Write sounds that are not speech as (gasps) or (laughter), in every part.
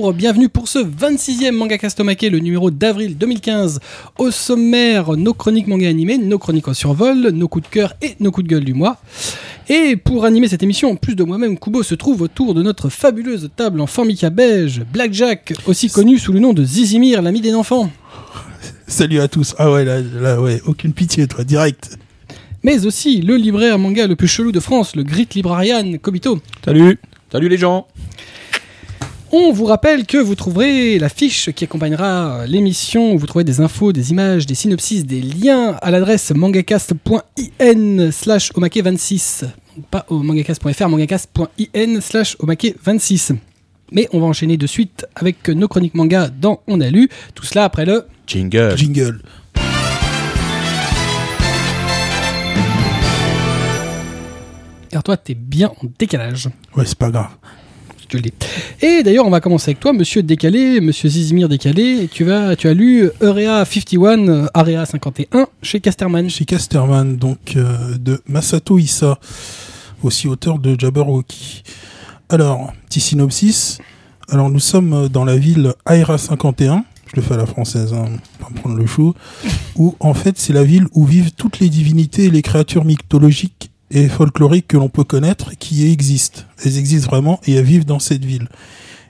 bonjour, bienvenue pour ce 26e Manga Castomake, le numéro d'avril 2015. Au sommaire, nos chroniques manga animées, nos chroniques au survol, nos coups de cœur et nos coups de gueule du mois. Et pour animer cette émission, en plus de moi-même, Kubo se trouve autour de notre fabuleuse table en formica beige, Blackjack, aussi connu sous le nom de Zizimir, l'ami des enfants. Salut à tous. Ah ouais, là, là ouais, aucune pitié, toi, direct. Mais aussi le libraire manga le plus chelou de France, le Grit Librarian, Kobito. Salut Salut les gens On vous rappelle que vous trouverez la fiche qui accompagnera l'émission, où vous trouverez des infos, des images, des synopsis, des liens à l'adresse mangacast.in slash omake26. Pas au mangacast.fr, mangacast.in slash omake26. Mais on va enchaîner de suite avec nos chroniques manga dans On a lu. Tout cela après le... Jingle Jingle. Car toi, t'es bien en décalage. Ouais, c'est pas grave. Et d'ailleurs, on va commencer avec toi, monsieur Décalé, monsieur Zizimir Décalé. Tu, vas, tu as lu Area 51, euh, Area 51 chez Casterman. Chez Casterman, donc euh, de Masato Issa, aussi auteur de Jabberwocky. Alors, petit synopsis. Alors, nous sommes dans la ville Aira 51. Je le fais à la française, hein, pas me prendre le chou. Où, en fait, c'est la ville où vivent toutes les divinités et les créatures mythologiques et folkloriques que l'on peut connaître qui existent. Elles existent vraiment et elles vivent dans cette ville.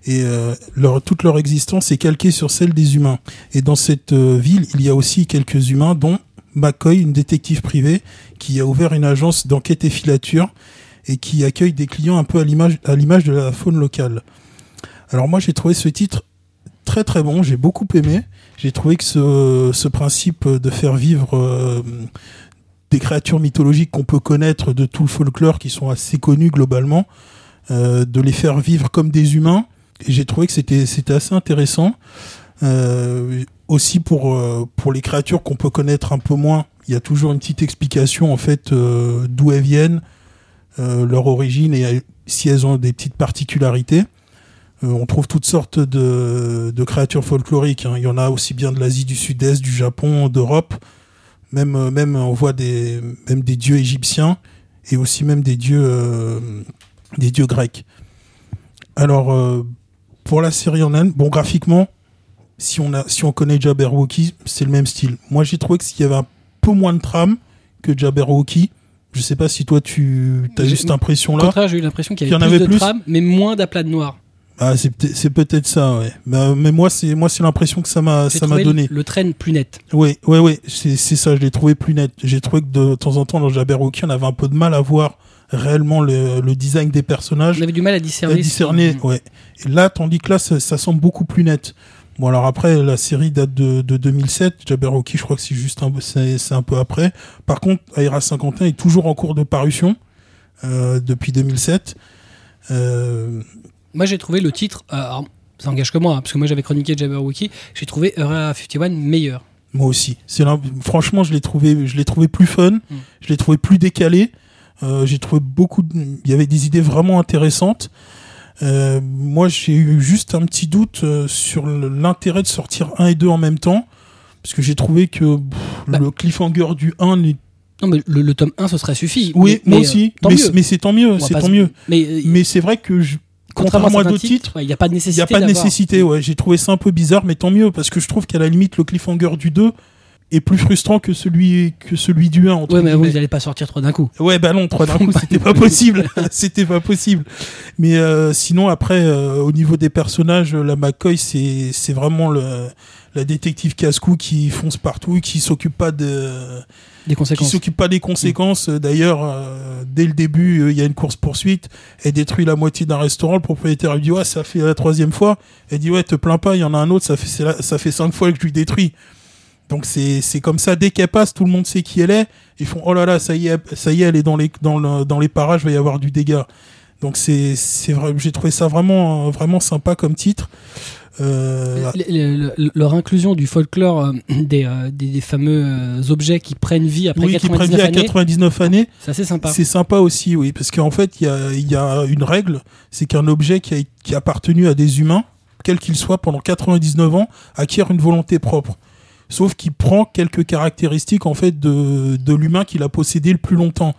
Et euh, leur, toute leur existence est calquée sur celle des humains. Et dans cette euh, ville, il y a aussi quelques humains, dont McCoy, une détective privée, qui a ouvert une agence d'enquête et filature et qui accueille des clients un peu à l'image de la faune locale. Alors moi, j'ai trouvé ce titre très très bon. J'ai beaucoup aimé. J'ai trouvé que ce, ce principe de faire vivre euh, des créatures mythologiques qu'on peut connaître de tout le folklore qui sont assez connus globalement, euh, de les faire vivre comme des humains. J'ai trouvé que c'était c'était assez intéressant. Euh, aussi pour euh, pour les créatures qu'on peut connaître un peu moins, il y a toujours une petite explication en fait euh, d'où elles viennent, leur origine et si elles ont des petites particularités. On trouve toutes sortes de, de créatures folkloriques. hein. Il y en a aussi bien de l'Asie du Sud-Est, du Japon, d'Europe. Même, euh, même on voit des, même des dieux égyptiens et aussi même des dieux, euh, des dieux grecs. Alors, euh, pour la série en elle, bon, graphiquement, si on, a, si on connaît Jabberwocky, c'est le même style. Moi, j'ai trouvé qu'il y avait un peu moins de trame que Jabberwocky. Je sais pas si toi, tu as eu cette Au impression-là. contraire, j'ai eu l'impression qu'il y avait en plus avait de plus trame, mais moins d'aplats de noir. Ah, c'est peut- c'est peut-être ça, ouais. Bah, mais moi, c'est moi, c'est l'impression que ça m'a ça m'a donné. le train plus net. Oui, oui, oui, c'est c'est ça, je l'ai trouvé plus net. J'ai trouvé que de temps en temps dans Jabberwocky, on avait un peu de mal à voir réellement le, le design des personnages. On avait du mal à À discerner. discerner, si- ouais. Et là, tandis que là, ça, ça semble beaucoup plus net. Bon, alors après, la série date de, de 2007. Jabberwocky, je crois que c'est juste un, c'est un peu après. Par contre, Aira 51 est toujours en cours de parution euh, depuis 2007. Euh, Moi, j'ai trouvé le titre. euh, alors, ça engage que moi, hein, parce que moi, j'avais chroniqué Jabberwocky. J'ai trouvé Area 51 meilleur. Moi aussi. C'est franchement, je l'ai trouvé, je l'ai trouvé plus fun. Mm. Je l'ai trouvé plus décalé. Euh, j'ai trouvé beaucoup. de- Il y avait des idées vraiment intéressantes. Euh, moi, j'ai eu juste un petit doute euh, sur l'intérêt de sortir 1 et 2 en même temps. Parce que j'ai trouvé que pff, Bah. le cliffhanger du 1 n'est- Non, mais le, le tome 1, ce serait suffi. Oui, mais, moi mais, aussi. euh, mais c'est- mais c'est tant mieux. C'est tant mieux. Mais, Mais c'est vrai que je, contrairement à d'autres titres, ouais, il n'y a pas de il nécessité. n'y a pas de nécessité. Ouais, j'ai trouvé ça un peu bizarre, mais tant mieux parce que je trouve qu'à la limite le cliffhanger du 2 est plus frustrant que celui que celui du 1. entre Ouais, mais vous n'allez pas sortir trois d'un coup. Ouais, bah non, trois d'un coup, c'était pas possible. (laughs) (laughs) c'était pas possible. Mais euh, sinon, après, euh, au niveau des personnages, la McCoy, c'est c'est vraiment le, la détective casse-cou qui fonce partout, qui s'occupe pas de Des qui conséquences. s'occupe pas des conséquences. D'ailleurs, euh, dès le début, euh, il y a une course poursuite. Elle détruit la moitié d'un restaurant. Le propriétaire lui dit ouais, ça fait la troisième fois. Elle dit ouais, te plains pas, il y en a un autre. Ça fait la- ça fait cinq fois que je lui détruis. Donc c'est c'est comme ça. Dès qu'elle passe, tout le monde sait qui elle est. Ils font oh là là, ça y est, ça y est, elle est dans les dans le, dans les parages, va y avoir du dégât. Donc c'est c'est vrai. J'ai trouvé ça vraiment vraiment sympa comme titre. Euh, Le- le- le- leur inclusion du folklore euh, (clears throat) des, euh, des, des fameux objets qui prennent vie après oui, qui 99 prévient à années, 99 années. c'est assez sympa. C'est sympa aussi, oui, parce qu'en fait, il y a, y a une règle, c'est qu'un objet qui a, qui a appartenu à des humains, quel qu'il soit, pendant 99 ans, acquiert une volonté propre. Sauf qu'il prend quelques caractéristiques, en fait, de, de l'humain qu'il a possédé le plus longtemps.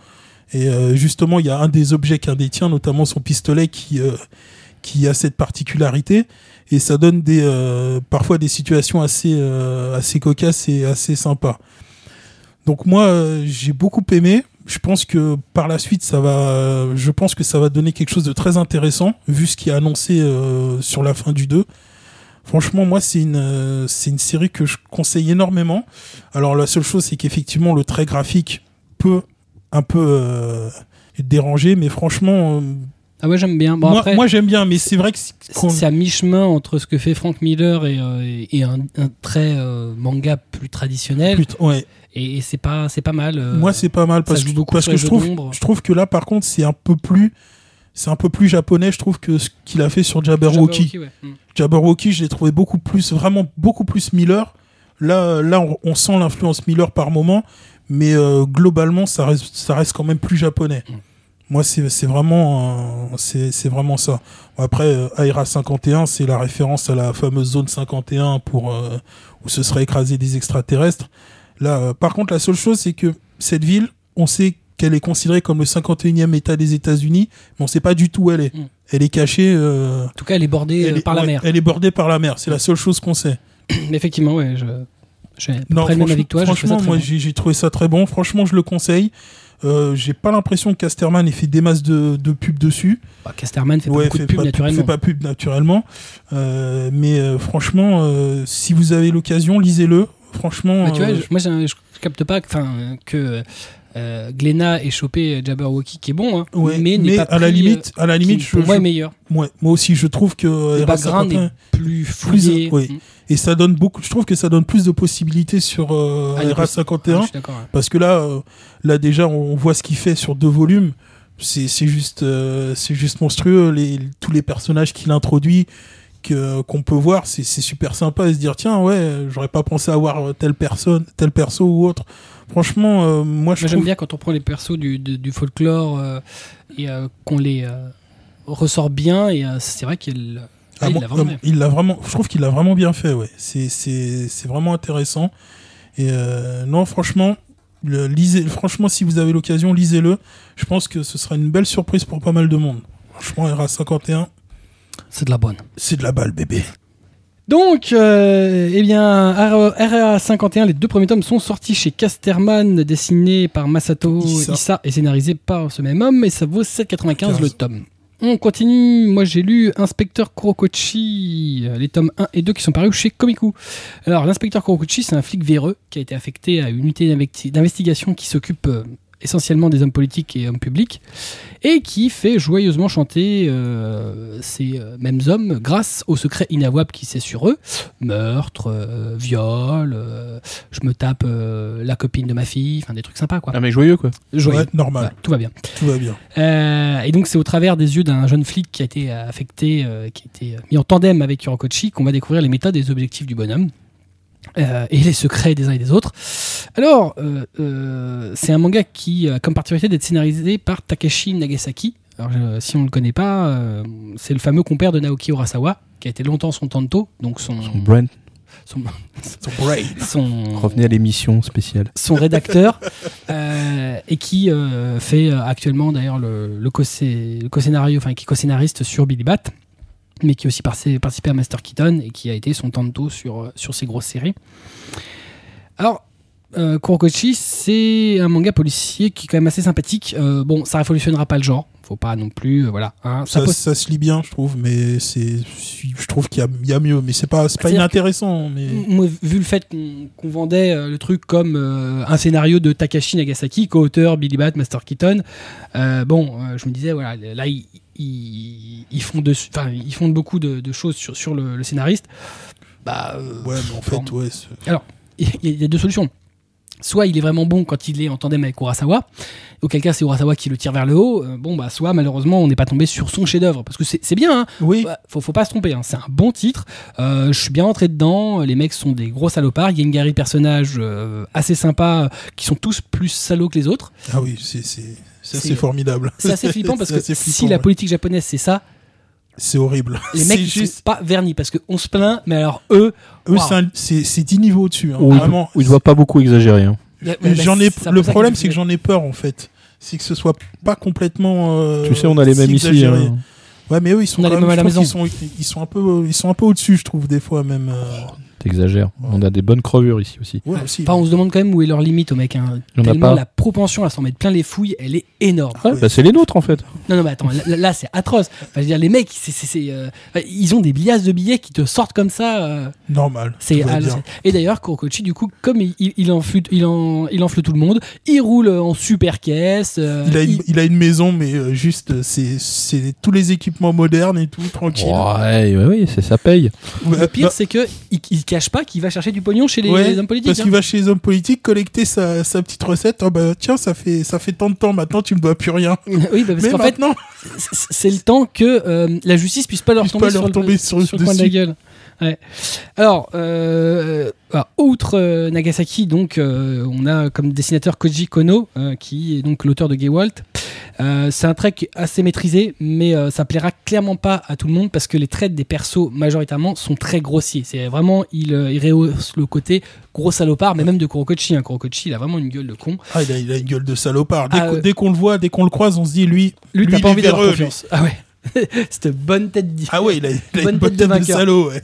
Et justement, il y a un des objets qu'un détient, notamment son pistolet, qui, qui a cette particularité et ça donne des euh, parfois des situations assez euh, assez cocasses et assez sympas. Donc moi euh, j'ai beaucoup aimé. Je pense que par la suite ça va je pense que ça va donner quelque chose de très intéressant vu ce qui est annoncé sur la fin du 2. Franchement moi c'est une c'est une série que je conseille énormément. Alors la seule chose c'est qu'effectivement le trait graphique peut un peu dérangé mais franchement Ah ouais, j'aime bien. Bon, moi, j'aime bien mais c'est vrai que c'est- à mi-chemin entre ce que fait Frank Miller et, euh, et un, un trait euh, manga plus traditionnel. Putain, ouais. Et, et c'est pas, c'est pas mal. euh, Moi, c'est pas mal parce que, parce que je trouve, je trouve que là, par contre, c'est un peu plus, c'est un peu plus japonais, je trouve, que ce qu'il a fait sur Jabberwocky. Jabberwocky, ouais. Mm. Jabberwocky, je l'ai trouvé beaucoup plus, vraiment beaucoup plus Miller. Là, là, on, on sent l'influence Miller par moment, mais globalement, ça reste, ça reste quand même plus japonais. Mm. Moi, c'est vraiment, euh, c'est vraiment ça. Après, euh, Aira 51, c'est la référence à la fameuse zone 51 pour euh, où ce serait écrasé des extraterrestres. Là, euh, par contre, la seule chose, c'est que cette ville, on sait qu'elle est considérée comme le 51e État des États-Unis, mais on sait pas du tout où elle est. Mm. Elle est cachée. euh, En tout cas, elle est bordée elle euh, est- par la ouais, mer. Elle est bordée par la mer. C'est la seule chose qu'on sait. (clears throat) Effectivement, ouais, je, j'ai Non, même franchement, avec toi. franchement, moi, j'ai trouvé ça très bon. Franchement, je le conseille. Euh, j'ai pas l'impression que Casterman ait fait des masses de, de pubs dessus. Bah, Casterman fait pas Ouais, de fait pubs pas, naturellement. fait pas pub naturellement. Euh, mais euh, franchement, euh, si vous avez l'occasion, lisez-le. Franchement, Bah, tu vois, euh, je- moi, je capte pas que, que euh, Glenna ait chopé Jabberwocky qui est bon, hein, ouais, mais, n'est pas à la pris, limite, à la euh, limite, qui, je, pour moi, je- est meilleur. ouais, moi aussi, je trouve que Le Era background 51, est plus fouillé. oui. Mm. et ça donne beaucoup. Je trouve que ça donne plus de possibilités sur euh, Ah, il y a Era plus- 51. Ah, ouais. Parce que là, euh, là déjà, on voit ce qu'il fait sur deux volumes. C'est c'est juste, euh, c'est juste monstrueux. Les, tous les personnages qu'il introduit, que qu'on peut voir, c'est c'est super sympa de se dire tiens ouais, j'aurais pas pensé avoir telle personne, tel perso ou autre. Franchement, euh, moi je j'aime trouve bien quand on prend les persos du, du- du folklore euh, et euh, qu'on les ressort bien. Et c'est vrai qu'il Ah il l'a vraiment bien. il l'a vraiment, je trouve qu'il l'a vraiment bien fait. Ouais, c'est c'est c'est vraiment intéressant. Et non, franchement, le, lisez. Franchement, si vous avez l'occasion, lisez-le. Je pense que ce sera une belle surprise pour pas mal de monde. Franchement, RA 51, C'est de la bonne. c'est de la balle, bébé. Donc, euh, eh bien, RA 51, les deux premiers tomes sont sortis chez Casterman, dessinés par Masato Issa. Issa, et scénarisés par ce même homme, et ça vaut 7,95 15. le tome. On continue, moi j'ai lu Inspecteur Kurokochi, euh, les tomes 1 et 2 qui sont parus chez Komiku. Alors l'inspecteur Kurokochi c'est un flic véreux qui a été affecté à une unité d'investi- d'investigation qui s'occupe euh, essentiellement des hommes politiques et hommes publics, et qui fait joyeusement chanter euh, ces euh, mêmes hommes grâce au secret inavouable qui sait sur eux. Meurtre, euh, viol, euh, je me tape euh, la copine de ma fille, enfin des trucs sympas quoi. Un mec joyeux, quoi. Joyeux. Ouais, normal, tout va bien. tout va bien. Euh, et donc c'est au travers des yeux d'un jeune flic qui a été affecté, euh, qui a été mis en tandem avec Yorokochi qu'on va découvrir les méthodes et les objectifs du bonhomme. Euh, et les secrets des uns et des autres. Alors, euh, euh, c'est un manga qui a comme particularité d'être scénarisé par Takeshi Nagasaki. Alors, si on ne le connaît pas, euh, c'est le fameux compère de Naoki Urasawa, qui a été longtemps son tanto, donc son, Son Brent. son, Son brain. (laughs) son- Revenez à l'émission spéciale. son rédacteur, euh, et qui euh, fait actuellement d'ailleurs le, le, co-scé- le co-scénario, enfin qui est co-scénariste sur Billy Bat, mais qui a aussi participé à Master Keaton et qui a été son tanto sur, euh, sur ces grosses séries. Alors, euh, Kurokochi, c'est un manga policier qui est quand même assez sympathique. Euh, bon, ça révolutionnera pas le genre, faut pas non plus, euh, voilà. hein. Ça Ça, se lit bien, je trouve, mais c'est, je trouve qu'il y a, il y a mieux, mais c'est pas, c'est pas inintéressant, mais Moi, vu le fait qu'on vendait euh, le truc comme euh, un scénario de Takashi Nagasaki, co-auteur Billy Bat, Master Keaton, euh, bon, je me disais, voilà, là, ils, ils, ils font, de, ils font beaucoup de, de choses sur, sur le, le scénariste. Bah, ouais, mais en fait, ouais, c'est- il y, a- il y a deux solutions. Soit il est vraiment bon quand il est en tandem avec Urasawa, auquel cas c'est Urasawa qui le tire vers le haut, euh, bon bah soit malheureusement on n'est pas tombé sur son chef-d'œuvre, parce que c'est bien, hein, oui, Ouais, faut, faut pas se tromper, hein, c'est un bon titre. Euh, je suis bien entré dedans. Les mecs sont des gros salopards. Il y a une galerie de personnages euh, assez sympas qui sont tous plus salauds que les autres. ah oui, c'est, c'est, c'est formidable. C'est assez flippant parce (laughs) que si la politique japonaise c'est ça, c'est horrible. les (laughs) mecs c'est ils juste, sont pas vernis parce qu'on se plaint, mais alors eux, eux, Wow. c'est, un- c'est, c'est 10 niveaux au-dessus, hein, Ou vraiment. ou il doit pas beaucoup exagérer. hein. ouais, bah, J'en ai, le problème, c'est que j'en ai peur, en fait. C'est que ce soit pas complètement. euh, tu sais, on a les mêmes ici. hein. Ouais, mais eux, ils sont quand même, à la maison. qu'ils sont, ils sont un peu, ils sont un peu au-dessus, je trouve, des fois même. euh, T'exagères. On a des bonnes crevures ici aussi. Ouais, aussi. Enfin, on se demande quand même où est leur limite au mec. Hein. A pas. la propension à s'en mettre plein les fouilles, elle est énorme. Ouais, Ouais. bah, c'est les nôtres en fait. Non, non, mais attends, là, là, c'est atroce. Enfin, je veux dire, les mecs, c'est, c'est, c'est, euh, ils ont des billages de billets qui te sortent comme ça. euh, Normal. c'est tout va ah, bien. c'est- Et d'ailleurs, Kurokochi, du coup, comme il, il, il enfle, il, en, il enfle tout le monde, il roule en super caisse. euh, Il a, une, il- il a une maison, mais euh, juste, euh, c'est, c'est tous les équipements modernes et tout, tranquille. Ouais, ouais, oui, c'est ça paye. Ouais, Le pire, bah, c'est que il, il cache pas qu'il va chercher du pognon chez les, ouais, les hommes politiques. Parce hein. qu'il va chez les hommes politiques collecter sa, sa petite recette. Oh bah tiens, ça fait, ça fait tant de temps maintenant, tu me dois plus rien. (laughs) oui, bah, parce qu'en fait, c'est le temps que euh, la justice puisse pas leur Puisse tomber, pas sur, leur le, tomber sur- le coin de la gueule. Ouais. Alors, euh, alors, outre euh, Nagasaki, donc, on a comme dessinateur Koji Kono, qui est donc l'auteur de Gewalt. Euh, c'est un trait qui est assez maîtrisé, mais euh, ça plaira clairement pas à tout le monde parce que les traits des persos majoritairement sont très grossiers. C'est vraiment, il, euh, il rehausse le côté gros salopard, mais même de Kurokochi. Hein. Kurokochi, il a vraiment une gueule de con. ah, il, a, il a une gueule de salopard. Dès, Ah, qu'on- ouais. dès qu'on le voit, dès qu'on le croise, on se dit lui, Lui, Lui, t'as il pas est envie d'avoir confiance. Ah ouais. (laughs) Cette bonne tête d'y- ah ouais, il a, il a Bonne une bonne tête de tête de, salaud. Ouais.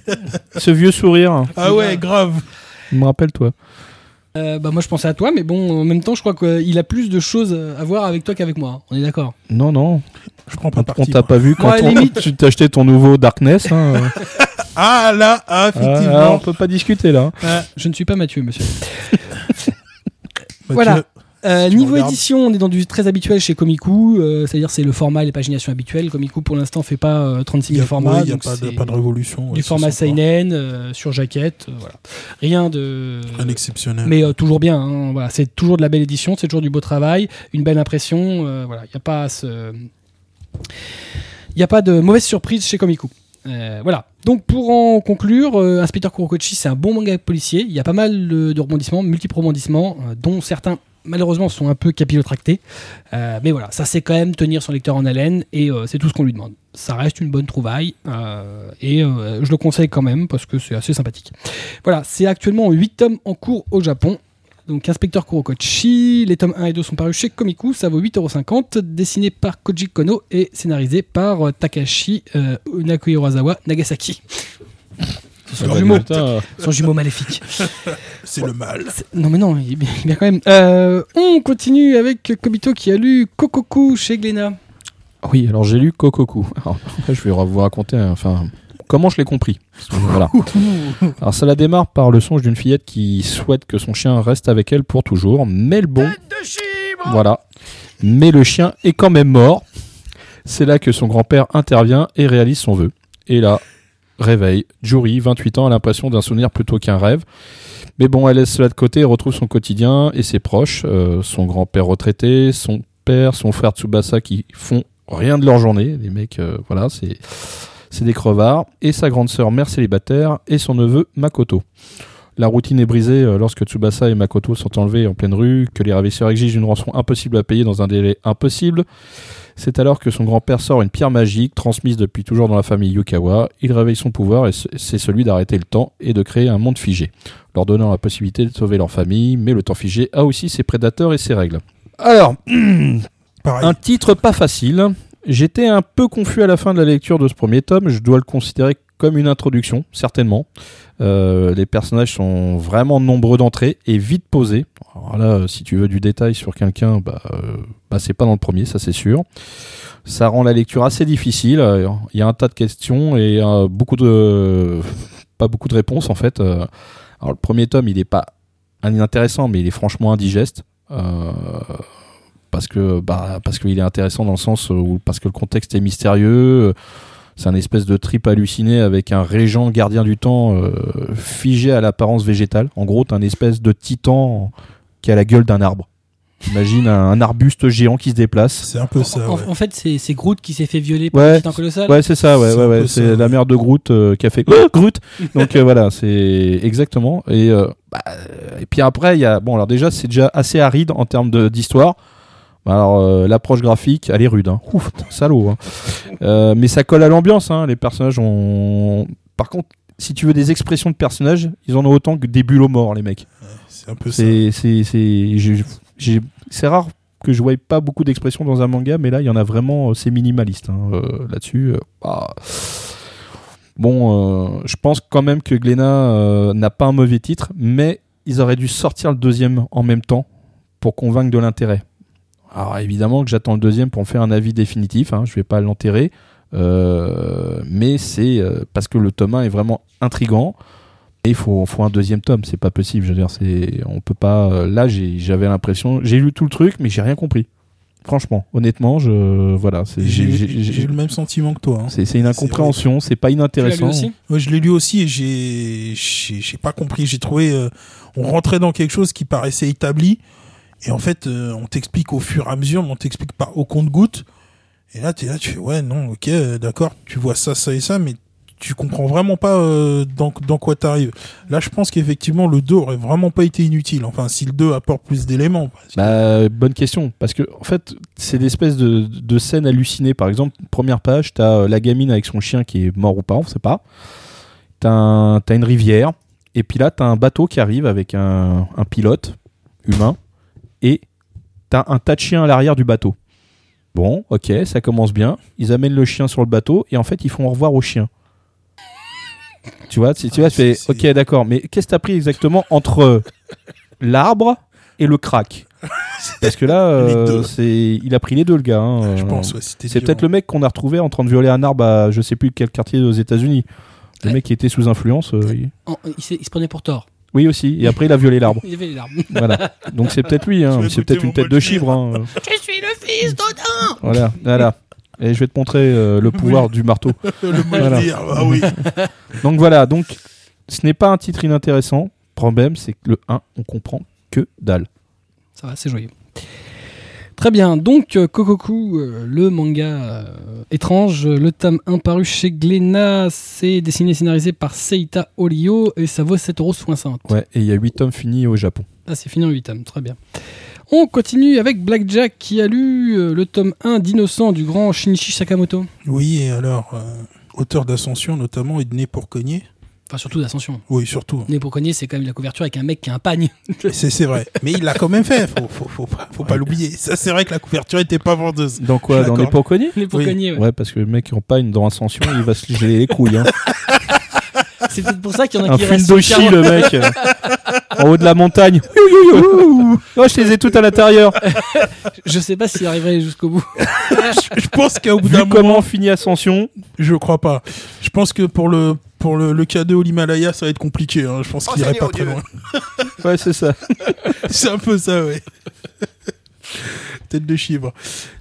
Ce vieux sourire, Ah ouais, grave. il me rappelle toi. Euh, bah moi je pensais à toi, mais bon, en même temps, je crois qu'il a plus de choses à voir avec toi qu'avec moi. On est d'accord. Non, non, Je prends pas on, on parti. t'a moi. pas vu quand Moi, à la on- limite- (laughs) tu t'as acheté ton nouveau Darkness. Hein, euh. (laughs) Ah là, ah, Ah, effectivement. on peut pas discuter là. Ah, Je ne suis pas Mathieu, monsieur. (laughs) Voilà. Euh, Si niveau édition, on est dans du très habituel chez Komiku, euh, c'est-à-dire c'est le format et les paginations habituelles. Komiku pour l'instant fait pas euh, 36 Il y 000 a, formats, il y a pas, de, c'est pas de révolution. du format seinen euh, sur jaquette, voilà. Rien de Rien d'exceptionnel. mais toujours bien. hein, voilà, c'est toujours de la belle édition, c'est toujours du beau travail, une belle impression. voilà, il n'y a pas il a de mauvaise surprise chez Komiku. Euh, voilà. Donc pour en conclure, euh, Inspecteur Kurokochi, c'est un bon manga policier. Il y a pas mal euh, de rebondissements, multiples rebondissements, dont certains malheureusement sont un peu capillotractés. Euh, mais voilà, ça c'est quand même tenir son lecteur en haleine et euh, c'est tout ce qu'on lui demande. Ça reste une bonne trouvaille euh, et je le conseille quand même parce que c'est assez sympathique. Voilà, c'est actuellement 8 tomes en cours au Japon. Donc Inspecteur Kurokochi, les tomes 1 et 2 sont parus chez Komiku, ça vaut 8,50€, dessiné par Koji Kono et scénarisé par Takashi Nakuhirazawa Nagasaki. Son jumeau, Putain, son jumeau maléfique. (laughs) C'est le mal. Non mais non, il est bien, il est bien quand même. Euh, on continue avec Kobito qui a lu Kokoku chez Glénat. Oui, alors j'ai lu Kokoku. Alors, après, je vais vous raconter euh, enfin, comment je l'ai compris. Voilà. (laughs) Alors ça la démarre par le songe d'une fillette qui souhaite que son chien reste avec elle pour toujours, mais le bon... Voilà. Mais le chien est quand même mort. C'est là que son grand-père intervient et réalise son vœu. Et là, réveil, Juri, 28 ans, a l'impression d'un souvenir plutôt qu'un rêve. Mais bon, elle laisse cela de côté et retrouve son quotidien et ses proches, euh, son grand-père retraité, son père, son frère Tsubasa qui font rien de leur journée. Les mecs, euh, voilà, c'est c'est des crevards. Et sa grande sœur mère célibataire et son neveu Makoto. La routine est brisée euh, lorsque Tsubasa et Makoto sont enlevés en pleine rue, que les ravisseurs exigent une rançon impossible à payer dans un délai impossible. C'est alors que son grand-père sort une pierre magique transmise depuis toujours dans la famille Yukawa. Il réveille son pouvoir et c'est celui d'arrêter le temps et de créer un monde figé, leur donnant la possibilité de sauver leur famille, mais le temps figé a aussi ses prédateurs et ses règles. Alors, (clears throat) Pareil. un titre pas facile. J'étais un peu confus à la fin de la lecture de ce premier tome. Je dois le considérer comme une introduction, certainement. Euh, les personnages sont vraiment nombreux d'entrée et vite posés. Alors là, si tu veux du détail sur quelqu'un, bah, euh, bah, c'est pas dans le premier, ça c'est sûr. Ça rend la lecture assez difficile. Euh, Il y a un tas de questions et euh, beaucoup de (laughs) pas beaucoup de réponses en fait. Euh, alors le premier tome, il est pas inintéressant, mais il est franchement indigeste. Euh, parce que bah parce qu'il est intéressant dans le sens où parce que le contexte est mystérieux c'est un espèce de trip halluciné avec un régent gardien du temps euh, figé à l'apparence végétale en gros t'as un espèce de titan qui a la gueule d'un arbre imagine un, un arbuste géant qui se déplace C'est un peu ça. en, ouais. en fait, c'est c'est Groot qui s'est fait violer par Ouais, un titan colossal. ouais c'est ça ouais C'est ouais ouais c'est ça, la ouais. mère de Groot euh, qui a fait Groot donc euh, voilà c'est exactement et euh, bah, et puis après il y a bon alors déjà c'est déjà assez aride en termes de- d'histoire alors euh, l'approche graphique elle est rude hein. Ouf, salaud hein. Euh, mais ça colle à l'ambiance hein. les personnages ont par contre si tu veux des expressions de personnages ils en ont autant que des bulots morts les mecs C'est un peu ça. c'est rare que je voyais pas beaucoup d'expressions dans un manga, mais là, il y en a vraiment, euh, c'est minimaliste hein, euh, là-dessus. ah. Bon, je pense quand même que Glénat n'a pas un mauvais titre, mais ils auraient dû sortir le deuxième en même temps pour convaincre de l'intérêt. Alors évidemment que j'attends le deuxième pour en faire un avis définitif, hein, je vais pas l'enterrer, euh, mais c'est euh, parce que le tome 1 est vraiment intrigant. Et il faut, faut un deuxième tome, c'est pas possible. Je veux dire, c'est, on peut pas. euh, Là, j'avais l'impression, j'ai lu tout le truc, mais j'ai rien compris. Franchement, honnêtement, je voilà, j'ai- le même sentiment que toi. hein. c'est, une incompréhension, c'est pas inintéressant. Ouais, je l'ai lu aussi et j'ai j'ai j'ai pas compris. J'ai trouvé euh, on rentrait dans quelque chose qui paraissait établi et en fait euh, on t'explique au fur et à mesure, mais on t'explique pas au compte-goutte. Et là tu là, tu fais ouais non ok euh, d'accord, tu vois ça ça et ça, mais tu comprends vraiment pas euh, dans dans quoi t'arrives. Là je pense qu'effectivement le 2 aurait vraiment pas été inutile. Enfin si le 2 apporte plus d'éléments. Bah, bonne question. Parce que, en fait, c'est des espèces de, de scènes hallucinées. Par exemple, première page, t'as la gamine avec son chien qui est mort ou pas, on sait pas. T'as un- une rivière. Et puis là, t'as un bateau qui arrive avec un pilote humain. Et t'as un tas de chiens à l'arrière du bateau. Bon, ok, ça commence bien. Ils amènent le chien sur le bateau. Et en fait, ils font au revoir au chien. Tu vois, tu, tu vois, tu fais, c'est- ok, d'accord, mais qu'est-ce que t'as pris exactement entre l'arbre et le crack? Parce que là, (laughs) euh, c'est, il a pris les deux, le gars. hein. je Euh, pense ouais, c'était C'est peut-être le mec qu'on a retrouvé en train de violer un arbre à je sais plus quel quartier aux États-Unis. Le Ouais. mec qui était sous influence. euh, il se prenait pour tort. Oui, aussi. Et après, il a violé l'arbre. (laughs) Il avait les larmes. Voilà. Donc c'est peut-être lui. Hein. C'est peut-être une tête de bol chibre. hein. Je suis le fils d'Odin Voilà. Voilà. Et je vais te montrer euh, le pouvoir du marteau. (laughs) le Voilà. Moldire, ah oui. (laughs) Donc voilà. Donc ce n'est pas un titre inintéressant. Problème, c'est que le 1, on comprend que dalle. Ça va, c'est joyeux. Très bien, donc euh, Kokoku, euh, le manga euh, étrange, euh, le tome 1 paru chez Glénat, c'est dessiné et scénarisé par Seita Olio et ça vaut 7,60€. Ouais. Et il y a 8 tomes finis au Japon. Ah, c'est fini en 8 tomes, très bien. On continue avec Blackjack qui a lu euh, le tome 1 d'Innocent du grand Shinichi Sakamoto. Oui et alors euh, auteur d'Ascension notamment et de Né pour cogner. Enfin, surtout d'Ascension. Oui surtout. Né pour cogner, c'est quand même la couverture avec un mec qui a un pagne. (laughs) C'est c'est vrai. Mais il l'a quand même fait, faut, faut, faut pas, faut pas l'oublier. Ça, c'est vrai que la couverture était pas vendeuse. Dans quoi Dans les d'accord. Pocognies Né pour Oui. cogner, ouais. Ouais, parce que le mec qui en pas une dans Ascension, il va se geler les couilles. Hein. (laughs) C'est peut-être pour ça qu'il y en a Un qui restent sur le le mec. (laughs) en haut de la montagne. Oh, je les ai toutes à l'intérieur. Je sais pas s'il arriverait jusqu'au bout. Je, je pense qu'au bout d'un comment moment, finit Ascension, je crois pas. Je pense que pour le pour le, le cadeau l'Himalaya, ça va être compliqué. hein. Je pense qu'il irait pas très loin. (laughs) ouais, c'est ça. (laughs) C'est un peu ça, ouais. (laughs) Tête de chibre.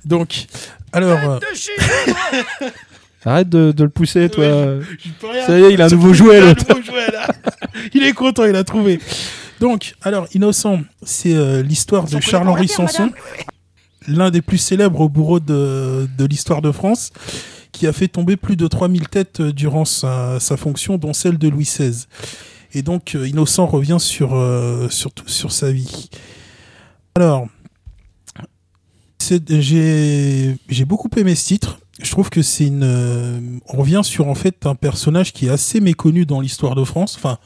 Donc, alors, euh, Arrête de, de le pousser, toi. Ouais, j'y peux rien. Ça y est, il a un jouet, de nouveau jouet, là. Il est content, il a trouvé. Donc, alors, Innocent, c'est euh, l'histoire de Charles-Henri Sanson, l'un des plus célèbres bourreaux de, de l'histoire de France, qui a fait tomber plus de 3000 têtes euh, durant sa, fonction, dont celle de Louis XVI. Et donc, euh, Innocent revient sur, euh, sur, sur sa vie. Alors, j'ai beaucoup aimé ce titre. Je trouve que c'est une. on revient sur en fait un personnage qui est assez méconnu dans l'histoire de France. Enfin,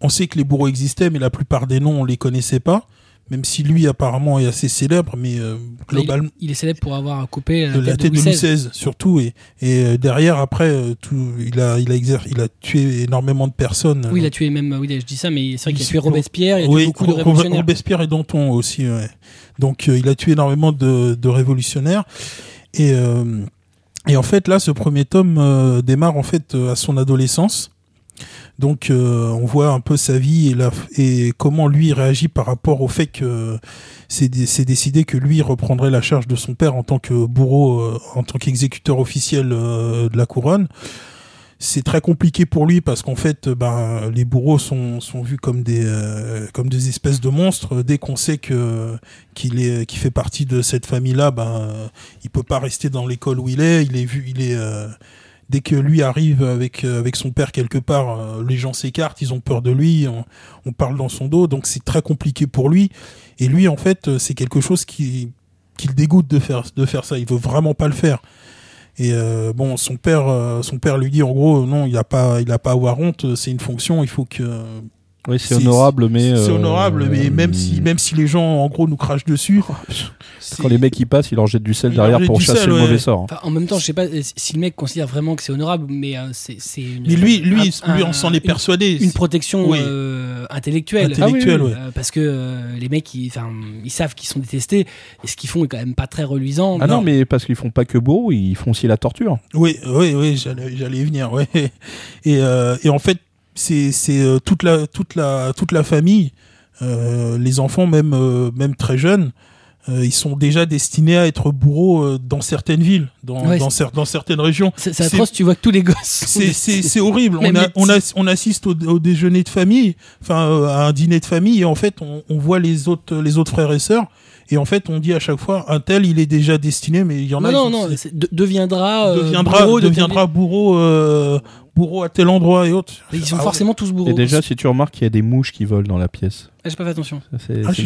on sait que les bourreaux existaient, mais la plupart des noms on les connaissait pas. Même si lui apparemment est assez célèbre, mais euh, globalement Il est célèbre pour avoir coupé la de la tête de Louis XVI surtout et, et euh, derrière après euh, tout, il a il a exer- il a tué énormément de personnes. Oui, il a tué même, oui, je dis ça, mais c'est vrai qu'il a tué Robespierre, il a Oui, beaucoup de révolutionnaires. Robespierre et Danton aussi. ouais. Donc euh, il a tué énormément de, de révolutionnaires. Et, euh, et en fait là, ce premier tome euh, démarre en fait euh, à son adolescence. Donc euh, on voit un peu sa vie et, la, et comment lui réagit par rapport au fait que c'est dé- c'est décidé que lui reprendrait la charge de son père en tant que bourreau, euh, en tant qu'exécuteur officiel euh, de la couronne c'est très compliqué pour lui parce qu'en fait, euh, ben, les bourreaux sont, sont vus comme des, euh, comme des espèces de monstres. Dès qu'on sait que qu'il est, qu'il fait partie de cette famille-là, ben, euh, il peut pas rester dans l'école où il est. Il est vu, il est. euh, dès que lui arrive avec euh, son père quelque part, euh, les gens s'écartent, ils ont peur de lui. On, parle dans son dos, donc c'est très compliqué pour lui. Et lui, en fait, euh, c'est quelque chose qui qui le dégoûte de faire ça. Il veut vraiment pas le faire. Et bon, son père, lui dit en gros, non, il a pas, pas à avoir honte. C'est une fonction. Il faut que, Oui, c'est honorable, mais. c'est euh, honorable, mais même si, même si les gens, en gros, nous crachent dessus. c'est- Quand les mecs ils passent, ils leur jettent du sel Ils derrière pour chasser sel, le ouais. mauvais sort. Enfin, en même temps, je sais pas si le mec considère vraiment que c'est honorable, mais euh, c'est c'est une. Mais lui, lui, un- lui, on s'en est persuadé. Une protection Oui. euh, intellectuelle. Intellectuelle, Ah oui, ouais. Euh, parce que euh, les mecs, ils, enfin, ils savent qu'ils sont détestés et ce qu'ils font est quand même pas très reluisant. Ah non, Non. mais parce qu'ils font pas que beau, ils font aussi la torture. Oui, oui, oui, j'allais, j'allais y venir, ouais. (laughs) Et, euh, et en fait, c'est, c'est euh, toute la, toute la, toute la famille, euh, les enfants, même, euh, même très jeunes, ils sont déjà destinés à être bourreaux dans certaines villes, dans, Ouais, dans, cer- dans certaines régions. C'est atroce, tu vois que tous les gosses. C'est, horrible. On, a, on, a, on assiste au, au déjeuner de famille, enfin à un dîner de famille, et en fait, on, on voit les autres, les autres frères et sœurs, et en fait, on dit à chaque fois, un tel, il est déjà destiné, mais il y en Non, a. non, non, de- deviendra. euh, deviendra, bourreau de deviendra bourreau, euh, bourreau à tel endroit et autres. Ils sont Ah ouais. forcément tous bourreaux. Et déjà, si tu remarques qu'il y a des mouches qui volent dans la pièce, Ah, J'ai pas fait attention. C'est Ah, c'est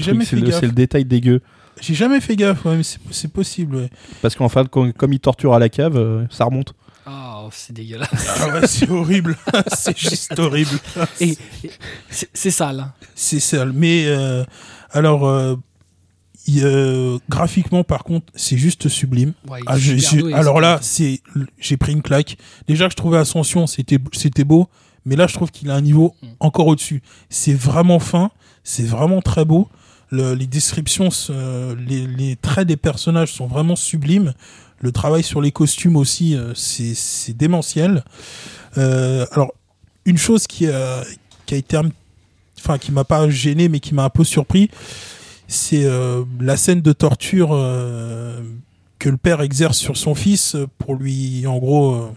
le, détail dégueu. J'ai jamais fait gaffe, ouais, mais c'est possible. Ouais. Parce qu'en fait, quand- comme ils torturent à la cave, euh, ça remonte. Oh, c'est dégueulasse. (laughs) Ah ouais, c'est horrible. (laughs) c'est juste horrible. C'est sale. C'est sale. Mais euh, alors, euh, il, euh, graphiquement, par contre, c'est juste sublime. Ouais, Ah, je- je- alors là, c'est, j'ai pris une claque. Déjà, je trouvais Ascension, c'était, c'était beau, mais là, je trouve qu'il a un niveau Mm. encore au-dessus. C'est vraiment fin, c'est vraiment très beau. Le- les descriptions, les, les traits des personnages sont vraiment sublimes. Le travail sur les costumes aussi, euh, c'est, c'est démentiel. Euh, alors, une chose qui a, qui a été, enfin, qui m'a pas gêné, mais qui m'a un peu surpris, c'est euh, la scène de torture euh, que le père exerce sur son fils pour lui, en gros, euh,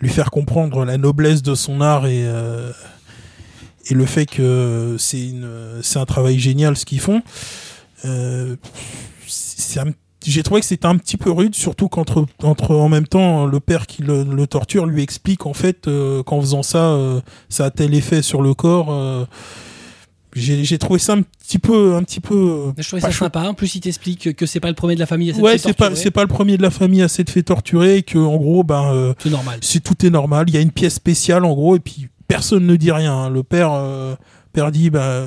lui faire comprendre la noblesse de son art et, euh, et le fait que c'est un travail génial ce qu'ils font. Euh, j'ai trouvé que c'était un petit peu rude, surtout qu'entre entre, en même temps, le père qui le, le torture lui explique en fait euh, qu'en faisant ça, euh, ça a tel effet sur le corps. Euh, j'ai trouvé ça un petit peu, un petit peu. Je trouvais ça sympa. En plus, il t'explique que c'est pas le premier de la famille à s'être Ouais, fait c'est pas, c'est pas le premier de la famille à s'être fait torturer et que, en gros, ben, euh, C'est normal. c'est tout est normal. Il y a une pièce spéciale, en gros, et puis personne ne dit rien. hein. Le père, euh, père dit, bah,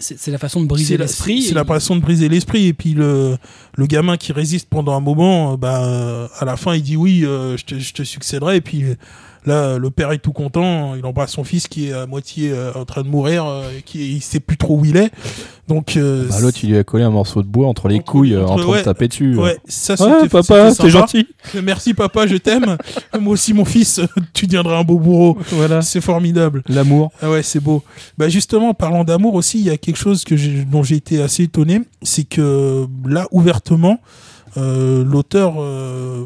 C'est la façon de briser l'esprit. c'est la façon de briser l'esprit. Et puis le, le gamin qui résiste pendant un moment, euh, bah, euh, à la fin, il dit oui, euh, je, te, je te succéderai. Et puis là, le père est tout content. Il embrasse son fils qui est à moitié euh, en train de mourir, euh, et qui il sait plus trop où il est. Donc euh, Bah, L'autre, il lui a collé un morceau de bois entre les Entre- couilles, euh, entre- en train ouais, de taper dessus. ouais, ça Ouais, c'était papa, t'es gentil. Merci papa, je t'aime. (laughs) Moi aussi mon fils, (laughs) tu deviendras un beau bourreau. Voilà. C'est formidable. L'amour. Ah ouais, c'est beau. Bah justement, en parlant d'amour aussi, il y a quelque chose que dont j'ai été assez étonné, c'est que là, ouvertement, euh, l'auteur euh,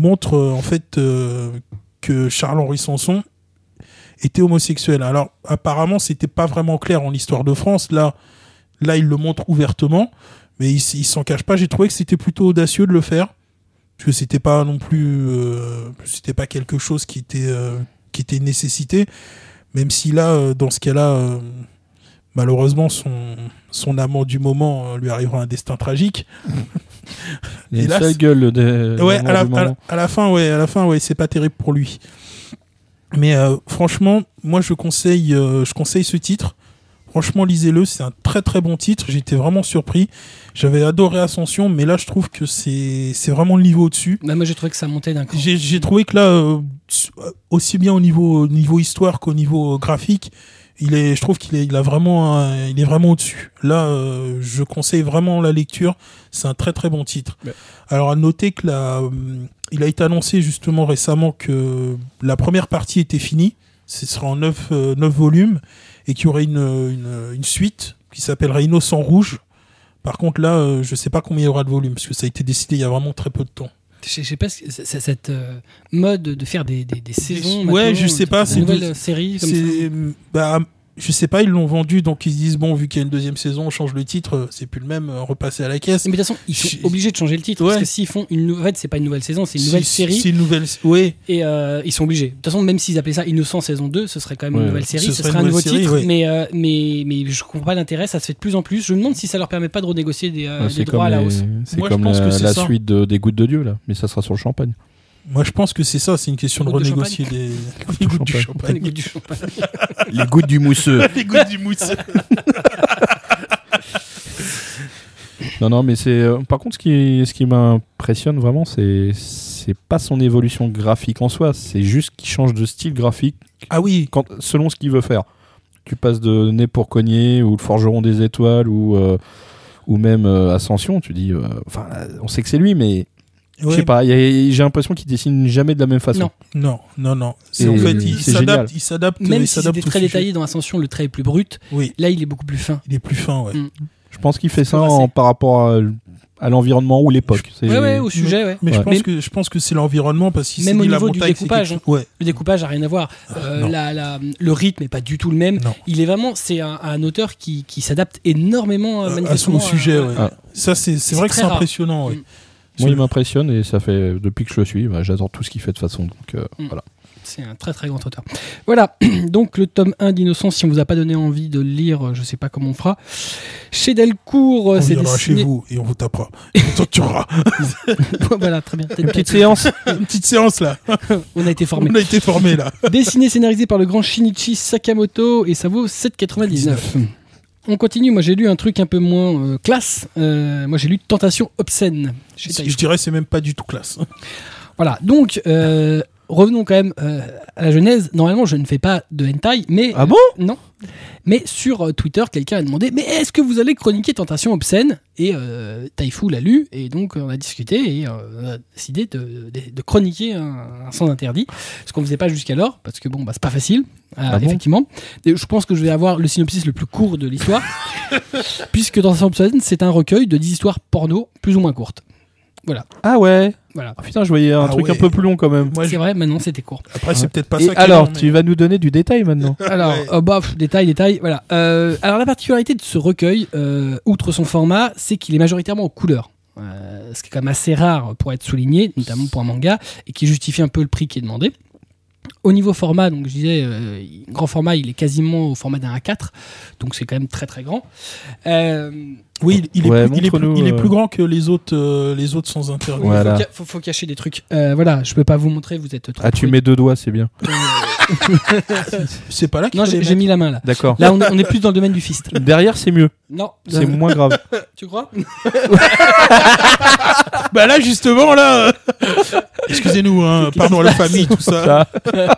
montre en fait que Charles-Henri Sanson était homosexuel. Alors apparemment, c'était pas vraiment clair en l'histoire de France. Là, là, il le montre ouvertement, mais il, s'en cache pas. J'ai trouvé que c'était plutôt audacieux de le faire, parce que c'était pas non plus, euh, c'était pas quelque chose qui était euh, qui était nécessité. Même si là, euh, dans ce cas-là, malheureusement, son, son amant du moment euh, lui arrivera un destin tragique. Il a sale gueule de. ouais, à la, du à, la, moment. à la fin, ouais, à la fin, ouais, c'est pas terrible pour lui. Mais euh, franchement, moi, je conseille, euh, je conseille ce titre. Franchement, lisez-le, c'est un très très bon titre. J'étais vraiment surpris. J'avais adoré Ascension, mais là, je trouve que c'est c'est vraiment le niveau au-dessus. Bah, moi, j'ai trouvé que ça montait d'un cran. J'ai trouvé que là, euh, aussi bien au niveau, au niveau histoire qu'au niveau euh, graphique, il est, je trouve qu'il est, il a vraiment, un- il est vraiment au-dessus. Là, euh, je conseille vraiment la lecture. C'est un très très bon titre. Ouais. Alors à noter que la, euh, il a été annoncé justement récemment que la première partie était finie. Ce sera en 9, volumes et qu'il y aurait une, une, une suite qui s'appellerait Innocent Rouge. Par contre là, euh, je sais pas combien il y aura de volumes parce que ça a été décidé il y a vraiment très peu de temps. Je sais- pas, cette euh, mode de faire des, des, des saisons. ouais, je sais pas, Des c'est nouvelles de- euh, séries comme ça. Bah, je sais pas, ils l'ont vendu, donc ils se disent bon, vu qu'il y a une deuxième saison, on change le titre, euh, c'est plus le même, euh, repasser à la caisse. Mais de toute façon, ils sont Je- obligés de changer le titre. Ouais. Parce que s'ils font une nouvelle. En fait, c'est pas une nouvelle saison, c'est une nouvelle série. C'est une nouvelle, oui. Et euh, ils sont obligés. De toute façon, même s'ils appelaient ça Innocent saison 2, ce serait quand même Ouais, une nouvelle série, ce ce, serait un nouveau série, titre. ouais. Mais, euh, mais, mais je comprends pas l'intérêt, ça se fait de plus en plus. Je me demande si ça leur permet pas de renégocier des, euh, Ouais, des c'est droits à la hausse. c'est je comme pense la, que c'est la ça. suite de- des gouttes de Dieu, là. Mais ça sera sur le champagne. Moi, je pense que c'est ça, c'est une question de Gouttes de renégocier les... (laughs) les gouttes du champagne. Champagne. goût du champagne. Les gouttes du mousseux. (laughs) les gouttes du mousse. (laughs) Non, non, mais c'est. euh, par contre, ce qui, ce qui m'impressionne vraiment, c'est c'est pas son évolution graphique en soi, c'est juste qu'il change de style graphique Ah oui, quand, selon ce qu'il veut faire. Tu passes de Né pour cogner ou le Forgeron des étoiles ou euh, ou même euh, Ascension, tu dis. euh, Enfin, euh, on sait que c'est lui, mais je sais pas. J'ai l'impression qu'il dessine jamais de la même façon. Non. Non, non, non. C'est en fait, il s'adapte, génial. il s'adapte, Même il si c'était très détaillé dans Ascension, le trait est plus brut. Oui, Là, il est beaucoup plus fin. il est plus fin, ouais. Mm. Je pense qu'il fait ça en- par rapport à, à l'environnement ou l'époque. C'est- Ouais, ouais, au sujet, ouais. Mais je pense Mais- que je pense que c'est l'environnement parce qu'il Même au la niveau du découpage, quelque chose- Ouais, Le découpage a rien à voir. Euh, non. la- la- le rythme est pas du tout le même. non. Il est vraiment, c'est un, un auteur qui, qui s'adapte énormément euh, À son manifestement sujet, ouais. Ah. Ça, c'est vrai que c'est impressionnant, ouais. Mm. Moi, il m'impressionne et ça fait depuis que je le suis, bah, j'adore tout ce qu'il fait de façon. Donc euh, Mm. voilà. C'est un très très grand auteur. Voilà, (clears throat) donc le tome 1 d'Innocence, si on vous a pas donné envie de le lire, je sais pas comment on fera. Chez Delcourt, On c'est viendra chez dessiné... vous et on vous tapera. (laughs) Et on torturera. (laughs) voilà, très bien. Une petite séance. Une petite séance là. On a été formé. On a été formés là. Dessiné, scénarisé par le grand Shinichi Sakamoto et ça vaut 7,99. On continue, moi j'ai lu un truc un peu moins euh, classe. Euh, moi j'ai lu Tentation obscène. chez Je Taïfu. dirais c'est même pas du tout classe. Voilà, donc euh, revenons quand même euh, à la genèse. Normalement je ne fais pas de hentai, mais Ah bon? Non. Mais sur euh, Twitter, quelqu'un a demandé Mais est-ce que vous allez chroniquer Tentation obscène? Et euh, Taifu l'a lu, et donc on a discuté et on a décidé de, de- de chroniquer un, un sans interdit, ce qu'on ne faisait pas jusqu'alors, parce que bon, bah, c'est pas facile, Ah bon? effectivement. Et je pense que je vais avoir le synopsis le plus court de l'histoire, (laughs) puisque Tentation obscène, c'est un recueil de 10 histoires porno plus ou moins courtes. Voilà, Ah ouais. voilà. Ah, putain, je voyais un Ah truc ouais. un peu plus long quand même. Moi, C'est vrai, maintenant c'était court. Après, c'est peut-être pas Et ça. qui est alors, long, mais- tu vas nous donner du détail maintenant. (laughs) Alors, Ouais. euh, bah, pff, détail, détail, voilà. Euh, alors la particularité de ce recueil, euh, outre son format, c'est qu'il est majoritairement en couleur. Euh, ce qui est quand même assez rare pour être souligné, notamment pour un manga, et qui justifie un peu le prix qui est demandé. Au niveau format, donc je disais, euh, grand format, il est quasiment au format d'un A4, donc c'est quand même très très grand. Euh, Oui, il, il est, Ouais, plus, il, est plus, montre-nous, il est euh, plus grand que les autres, euh, les autres sans interdit. oui, Voilà. faut, ca- faut, faut cacher des trucs. Euh, voilà, je peux pas vous montrer, vous êtes trop. Ah, tu mets deux doigts, c'est bien. C'est pas là qu'il Non, j'ai mis la main là. D'accord. Là, on est, on est plus dans le domaine du fist. Derrière, c'est mieux. Non, C'est moins grave. (laughs) tu crois? (laughs) Bah là, justement, là. Excusez-nous, hein, pardon à la famille, tout ça. Ça.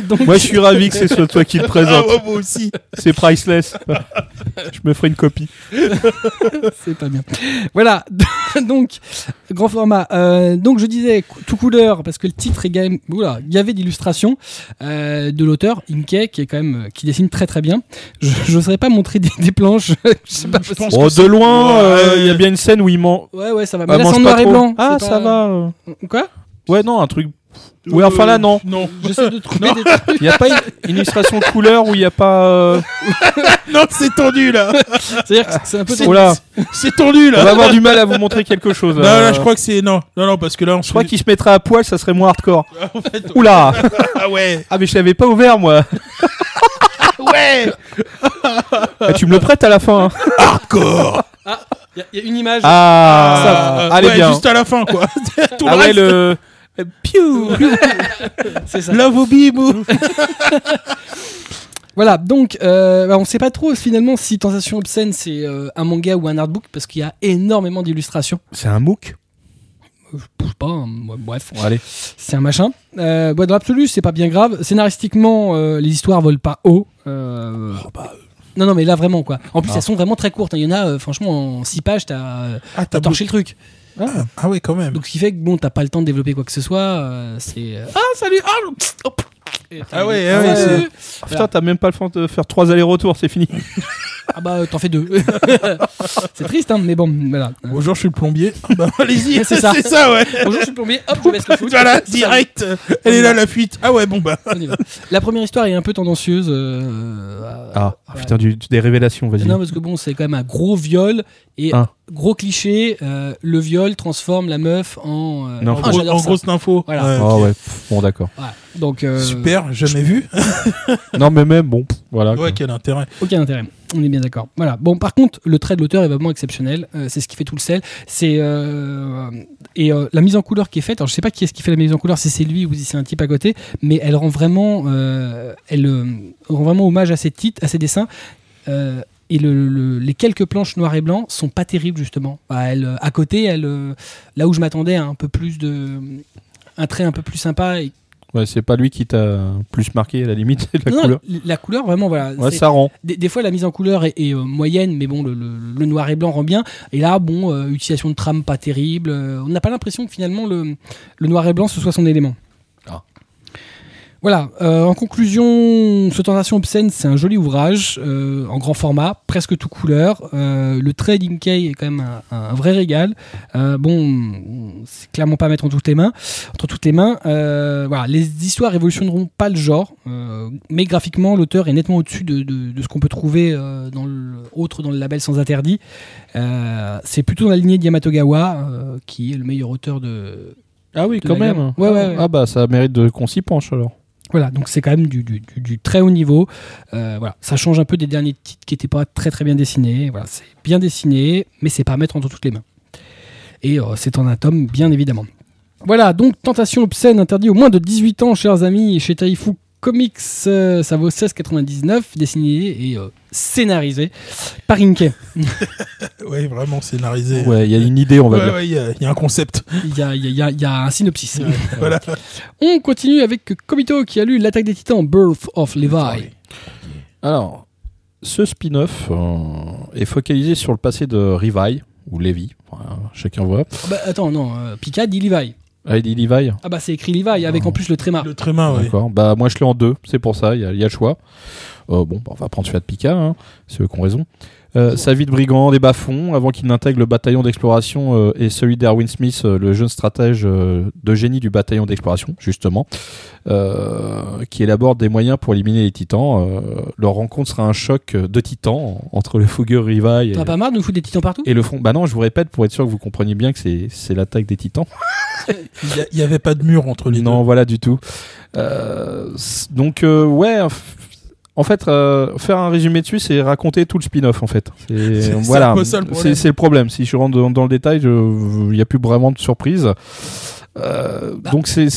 (laughs) Donc, Moi, je suis ravi que ce soit toi qui le Ah, présente. ouais, moi aussi. C'est priceless. je me ferai une copie. (laughs) C'est pas bien. Voilà, (laughs) donc grand format. Euh, donc je disais tout couleur parce que le titre est quand même oula, gavé d'illustrations euh, de l'auteur Inke qui est quand même euh, qui dessine très très bien. Je n'oserais pas montrer des, des planches. (laughs) je sais pas. Je pense Oh, de loin, euh, il y a bien une scène où il ment. Ouais ouais ça va. Ah, Mais là c'est en noir et blanc. Ah, ça pas- va. Quoi? Ouais, non, un truc. Oui, enfin là, non. Non. (laughs) J'essaie de trouver des trucs. Il n'y a pas une, illustration couleur où il n'y a pas. euh, (laughs) Non, c'est tendu, là. C'est-à-dire que c'est un peu. C'est- Oh là, C'est tendu, on là. va avoir du mal à vous montrer quelque chose. Non, euh. là, je crois que c'est. Non, non, non, parce que là, on Je crois qu'il se mettrait à poil, ça serait moins hardcore. (laughs) En fait, Oula Ah ouais. Ah, mais je l'avais pas ouvert, moi. Ouais. Ah, tu me le prêtes à la fin. hein. Hardcore. Il y, a- il y a une image. Ah, Euh, allez ouais, bien. Juste à la fin, quoi. Tout Ah le ouais, reste. le. Piou (laughs) C'est ça. Love au bimou. (laughs) Voilà, donc euh, bah, on sait pas trop finalement si Tentation obscène c'est euh, un manga ou un artbook parce qu'il y a énormément d'illustrations. C'est un MOOC? Euh, Je sais pas, hein, bref. Bon, allez. c'est un machin. Euh, dans l'absolu, c'est pas bien grave. Scénaristiquement, euh, les histoires volent pas haut. Euh, non, non, mais là vraiment quoi. En plus, Ah. elles sont vraiment très courtes. hein. Il y en a, euh, franchement, en 6 pages, t'as Ah, t'as t'as torché le truc. Ah, ah ouais, quand même. Donc, ce qui fait que bon, t'as pas le temps de développer quoi que ce soit. euh, c'est euh, ah salut, ah. Et t'as- Ah ouais, ah ouais, c'est-. Ah, putain, t'as même pas le temps de faire trois allers-retours, c'est fini. (laughs) Ah bah t'en fais deux. (laughs) c'est triste, hein, mais bon, voilà. Bonjour, je suis le plombier. Ah (laughs) Bah, allez-y. C'est (laughs) ça. C'est ça, ouais. Bonjour, je suis le plombier. Hop, je baisse le foot. Voilà, direct. Elle est là, la fuite. Ah ouais, bon, bah. on y va. La première histoire est un peu tendancieuse. euh, Ah, ouais. putain, du- des révélations, vas-y. Non, parce que bon, c'est quand même un gros viol et Ah. gros cliché. euh, le viol transforme la meuf en. euh, Non. en gros- grosse info. Voilà. Ouais, Ah ouais, bon d'accord. Donc, euh, Super, jamais vu. (laughs) non, mais même, bon, voilà. quoi. Ouais, quel intérêt. Aucun intérêt. On est bien d'accord. Voilà. Bon, par contre, le trait de l'auteur est vraiment exceptionnel. Euh, c'est ce qui fait tout le sel. C'est euh, et euh, la mise en couleur qui est faite. Alors, je sais pas qui est-ce qui fait la mise en couleur, si c'est lui ou si c'est un type à côté, mais elle rend vraiment, elle rend vraiment hommage à ses titres, à ses dessins. Et le- le- les quelques planches noir et blanc sont pas terribles justement. Bah, elle, à côté, elle, là où je m'attendais à un peu plus de, un trait un peu plus sympa. Et, Ouais, c'est pas lui qui t'a plus marqué à la limite, (laughs) la Non, non, couleur. la couleur vraiment voilà. Ouais, ça rend. des, des fois la mise en couleur est, est, euh, moyenne mais bon le, le- le noir et blanc rend bien et là bon euh, utilisation de trame pas terrible Euh, on n'a pas l'impression que finalement le, le noir et blanc ce soit son élément. Voilà euh, en conclusion ce Tentation obscène c'est un joli ouvrage euh, en grand format presque tout couleur Euh, le trait d'Inkey est quand même un, un vrai régal Euh, bon c'est clairement pas à mettre entre toutes les mains entre toutes les mains Euh, voilà les histoires révolutionneront pas le genre euh, mais graphiquement l'auteur est nettement au-dessus de, de- de ce qu'on peut trouver euh, dans le, autre dans le label sans interdit Euh, c'est plutôt dans la lignée de Yamatogawa euh, qui est le meilleur auteur de Ah oui, quand même. gamme. Ouais, ouais, ouais. Ah bah, ça mérite de qu'on s'y penche alors. Voilà donc c'est quand même du, très haut niveau. Euh, voilà ça change un peu des derniers titres qui étaient pas très très bien dessinés. Voilà c'est bien dessiné mais c'est pas à mettre entre toutes les mains. Et euh, c'est en un tome bien évidemment. Voilà donc tentation obscène interdit au moins de 18 ans chers amis chez Taifu Comics euh, ça vaut 16,99 dessiné et euh, scénarisé par Inkey (laughs) Ouais, vraiment scénarisé. Ouais, il y a une idée, on va Ouais, dire. ouais, il y, a- il y a un concept. il y a, il y a- il y a- il y a un synopsis (laughs) voilà. on continue avec Kobito qui a lu l'attaque des titans Birth of Levi Alors, ce spin-off euh, est focalisé sur le passé de Levi, ou Levi, voilà, chacun voit. Ah bah, attends non euh, Pika dit Levi Ah, il dit Levi ah bah c'est écrit Levi avec en plus le tréma Le tréma, ouais. D'accord. Bah, moi, je l'ai en deux, c'est pour ça, il y, a- il y a le choix. Euh, bon, bah, on va prendre celui de Pika, hein, c'est eux qui ont raison. Euh, sa vie de brigand des bas-fonds, avant qu'il n'intègre le bataillon d'exploration euh, et celui d'Erwin Smith, euh, le jeune stratège euh, de génie du bataillon d'exploration, justement, euh, qui élabore des moyens pour éliminer les titans. Euh, leur rencontre sera un choc de titans entre le fougueux Rivaille et, T'en as pas marre de nous foutre des titans partout? et le front. Bah non, je vous répète pour être sûr que vous compreniez bien que c'est c'est l'attaque des titans. (laughs) Il y a- il y avait pas de mur entre les Non, voilà du tout. Euh, donc euh, ouais, en fait, euh, faire un résumé dessus, c'est raconter tout le spin-off en fait. C'est (laughs) voilà, le problème. c'est c'est le problème. Si je rentre dans, dans le détail, il n'y a plus vraiment de surprise. Euh, Bah. donc c'est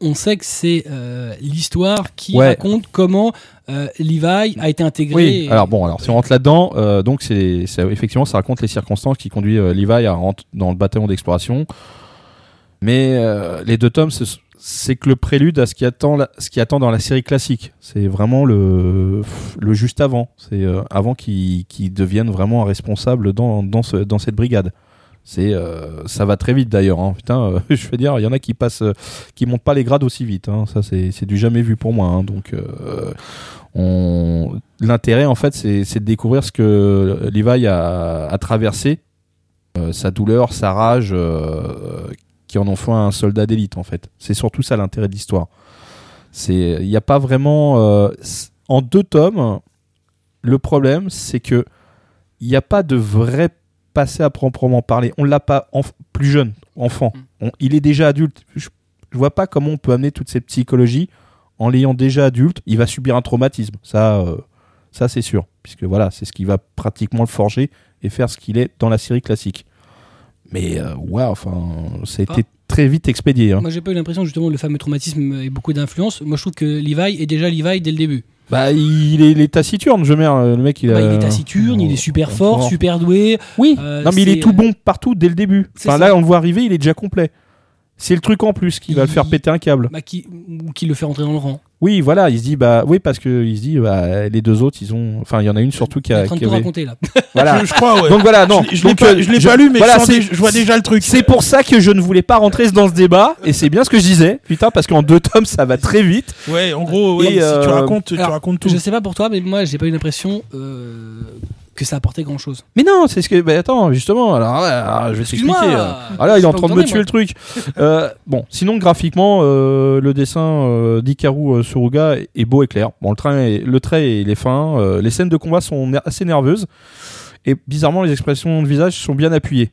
on, sait que c'est euh, l'histoire qui Ouais. raconte comment euh, Levi a été intégré. oui. et- Alors bon, alors si on rentre là-dedans, euh, donc c'est effectivement ça raconte les circonstances qui conduisent euh, Levi à rentrer dans le bataillon d'exploration. Mais euh, les deux tomes, c'est- que le prélude à ce qui attend, ce qui attend dans la série classique. C'est vraiment le, le juste avant. C'est euh, avant qu'il qu'il devienne vraiment un responsable dans, dans, ce- dans cette brigade. C'est, euh, ça va très vite d'ailleurs. hein. Putain, (laughs) je veux dire, il y en a qui passent, qui montent pas les grades aussi vite. hein. Ça, c'est du jamais vu pour moi. hein. Donc, on... l'intérêt en fait, c'est de découvrir ce que Levi a, traversé, sa douleur, sa rage, qui en ont fait un soldat d'élite en fait. C'est surtout ça l'intérêt de l'histoire. C'est, il n'y a pas vraiment euh, en deux tomes. Le problème, c'est que il n'y a pas de vrai passé à proprement parler. On l'a pas enf- plus jeune, enfant. On- il est déjà adulte. Je, je vois pas comment on peut amener toute cette psychologie en l'ayant déjà adulte. Il va subir un traumatisme. Ça, euh, ça c'est sûr, puisque voilà, c'est ce qui va pratiquement le forger et faire ce qu'il est dans la série classique. Mais euh, ouais, enfin, ça a Pas- été très vite expédié. hein. Moi, j'ai pas eu l'impression justement que le fameux traumatisme ait beaucoup d'influence. Moi, je trouve que Levi est déjà Levi dès le début. Bah, il est, il est taciturne, je merde. Le mec, il, Bah, il est taciturne, il est super fort, super doué. Oui, Euh, non, mais il est tout bon partout dès le début. Enfin, là, on le voit arriver, il est déjà complet. C'est le truc en plus qui va le faire péter un câble. Bah, qui, ou qui le fait rentrer dans le rang. Oui, voilà, il se dit, bah, oui, parce que il se dit, bah, les deux autres, ils ont. Enfin, il y en a une surtout qui Il est a. en train de qui tout avait- raconter là. (laughs) Voilà. Je, je crois, ouais. Donc voilà, non. Je, je l'ai pas, euh, je pas lu, mais voilà, je, vois déjà le truc. C'est pour ça que je ne voulais pas rentrer dans ce débat, et c'est bien ce que je disais, putain, parce qu'en deux tomes, ça va très vite. Ouais, en gros, ouais, Et, si tu euh, racontes, tu alors, racontes tout. Je sais pas pour toi, mais moi, j'ai pas eu l'impression euh, que ça apportait grand chose. Mais non, c'est ce que. Bah, attends, justement, alors, alors, je vais t'expliquer. Euh. Ah là, il est en train de me tuer le truc. Euh, bon, sinon graphiquement, euh, le dessin euh, d'Ikaru Suruga est, beau et clair. Bon, le, train est- le trait il est fin. les scènes de combat sont ner- assez nerveuses et bizarrement les expressions de visage sont bien appuyées.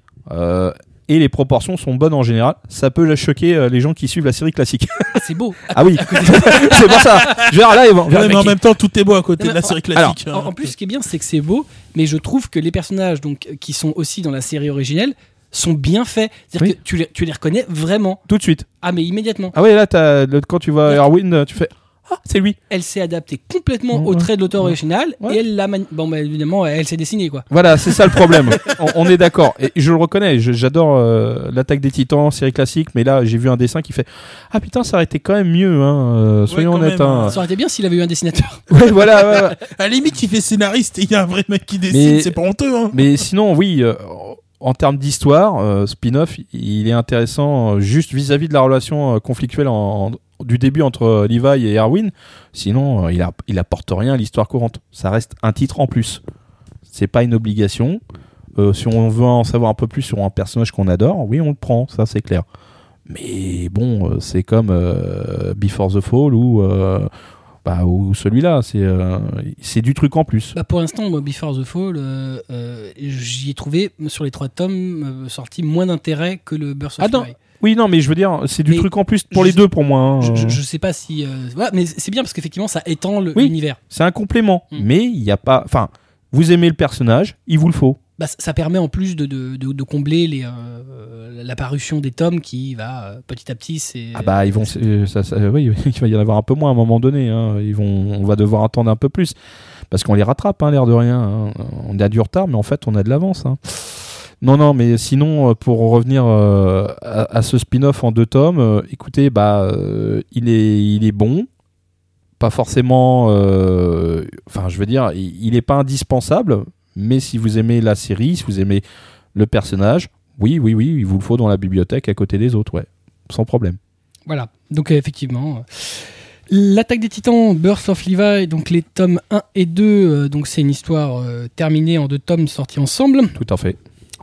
Et les proportions sont bonnes en général. Ça peut choquer euh, les gens qui suivent la série classique. (laughs) C'est beau. ah oui, (laughs) (laughs) c'est pour ça. Je vais là, vont. Ouais, mais en même temps, tout est beau à côté Non, de la série alors, classique. En, hein. en plus, ce qui est bien, c'est que c'est beau, mais je trouve que les personnages donc, qui sont aussi dans la série originelle sont bien faits. C'est-à-dire Oui. que tu les, tu les reconnais vraiment. Tout de suite. Ah, mais immédiatement. Ah oui, là, le- quand tu vois. Erwin, tu fais Ah, c'est lui. Elle s'est adaptée complètement au trait de l'auteur original Ouais. et elle l'a. mani- Bon, bah, évidemment, elle s'est dessinée, quoi. Voilà, c'est ça le problème. (laughs) on, on est d'accord. Et je le reconnais. je- J'adore euh, l'attaque des Titans, série classique, mais là, j'ai vu un dessin qui fait Ah putain, ça aurait été quand même mieux. Hein, euh, soyons honnêtes. même, hein. Ça aurait été bien s'il avait eu un dessinateur. (laughs) Ouais, voilà. ouais, ouais. (laughs) À la limite, il fait scénariste et il y a un vrai mec qui dessine, Mais- c'est pas honteux. Hein. Mais sinon, oui, euh, en termes d'histoire, euh, spin-off, il est intéressant euh, juste vis-à-vis de la relation euh, conflictuelle en- en- du début entre Levi et Erwin. Sinon, euh, il, a- il apporte rien à l'histoire courante. Ça reste un titre en plus. C'est pas une obligation. Euh, si on veut en savoir un peu plus sur un personnage qu'on adore, oui, on le prend, ça c'est clair. Mais bon, euh, c'est comme euh, Before the Fall ou, euh, bah, ou celui-là. C'est euh, c'est du truc en plus. Bah, pour l'instant, moi, Before the Fall, euh, euh, j'y ai trouvé, sur les trois tomes, euh, sorti moins d'intérêt que le Burst of Ah. Oui, non, mais je veux dire, c'est du Mais truc en plus pour les sais- deux pour moi. hein. Je, je, je sais pas si. euh, voilà, mais c'est bien parce qu'effectivement, ça étend Oui. l'univers. C'est un complément, Mm. mais il n'y a pas. Enfin, vous aimez le personnage, il vous le faut. Bah, ça- permet en plus de, de, de- de combler les, euh, la parution des tomes qui va euh, petit à petit. C'est Ah bah ils vont, c'est- ça, ça- oui, (laughs) il va y en avoir un peu moins à un moment donné. hein. Ils vont, on va devoir attendre un peu plus parce qu'on les rattrape, hein, l'air de rien. hein. On a du retard, mais en fait on a de l'avance. Non, non, mais sinon, euh, pour revenir euh, à, à ce spin-off en deux tomes, euh, écoutez, bah, euh, il est, il est bon, pas forcément. Enfin, je veux dire, il il est pas indispensable, mais si vous aimez la série, si vous aimez le personnage, oui, oui, oui, il vous le faut dans la bibliothèque à côté des autres, ouais, sans problème. Voilà, donc effectivement. L'attaque des titans, Birth of Levi, donc les tomes 1 et 2, euh, donc c'est une histoire terminée en deux tomes sortis ensemble. Tout à fait.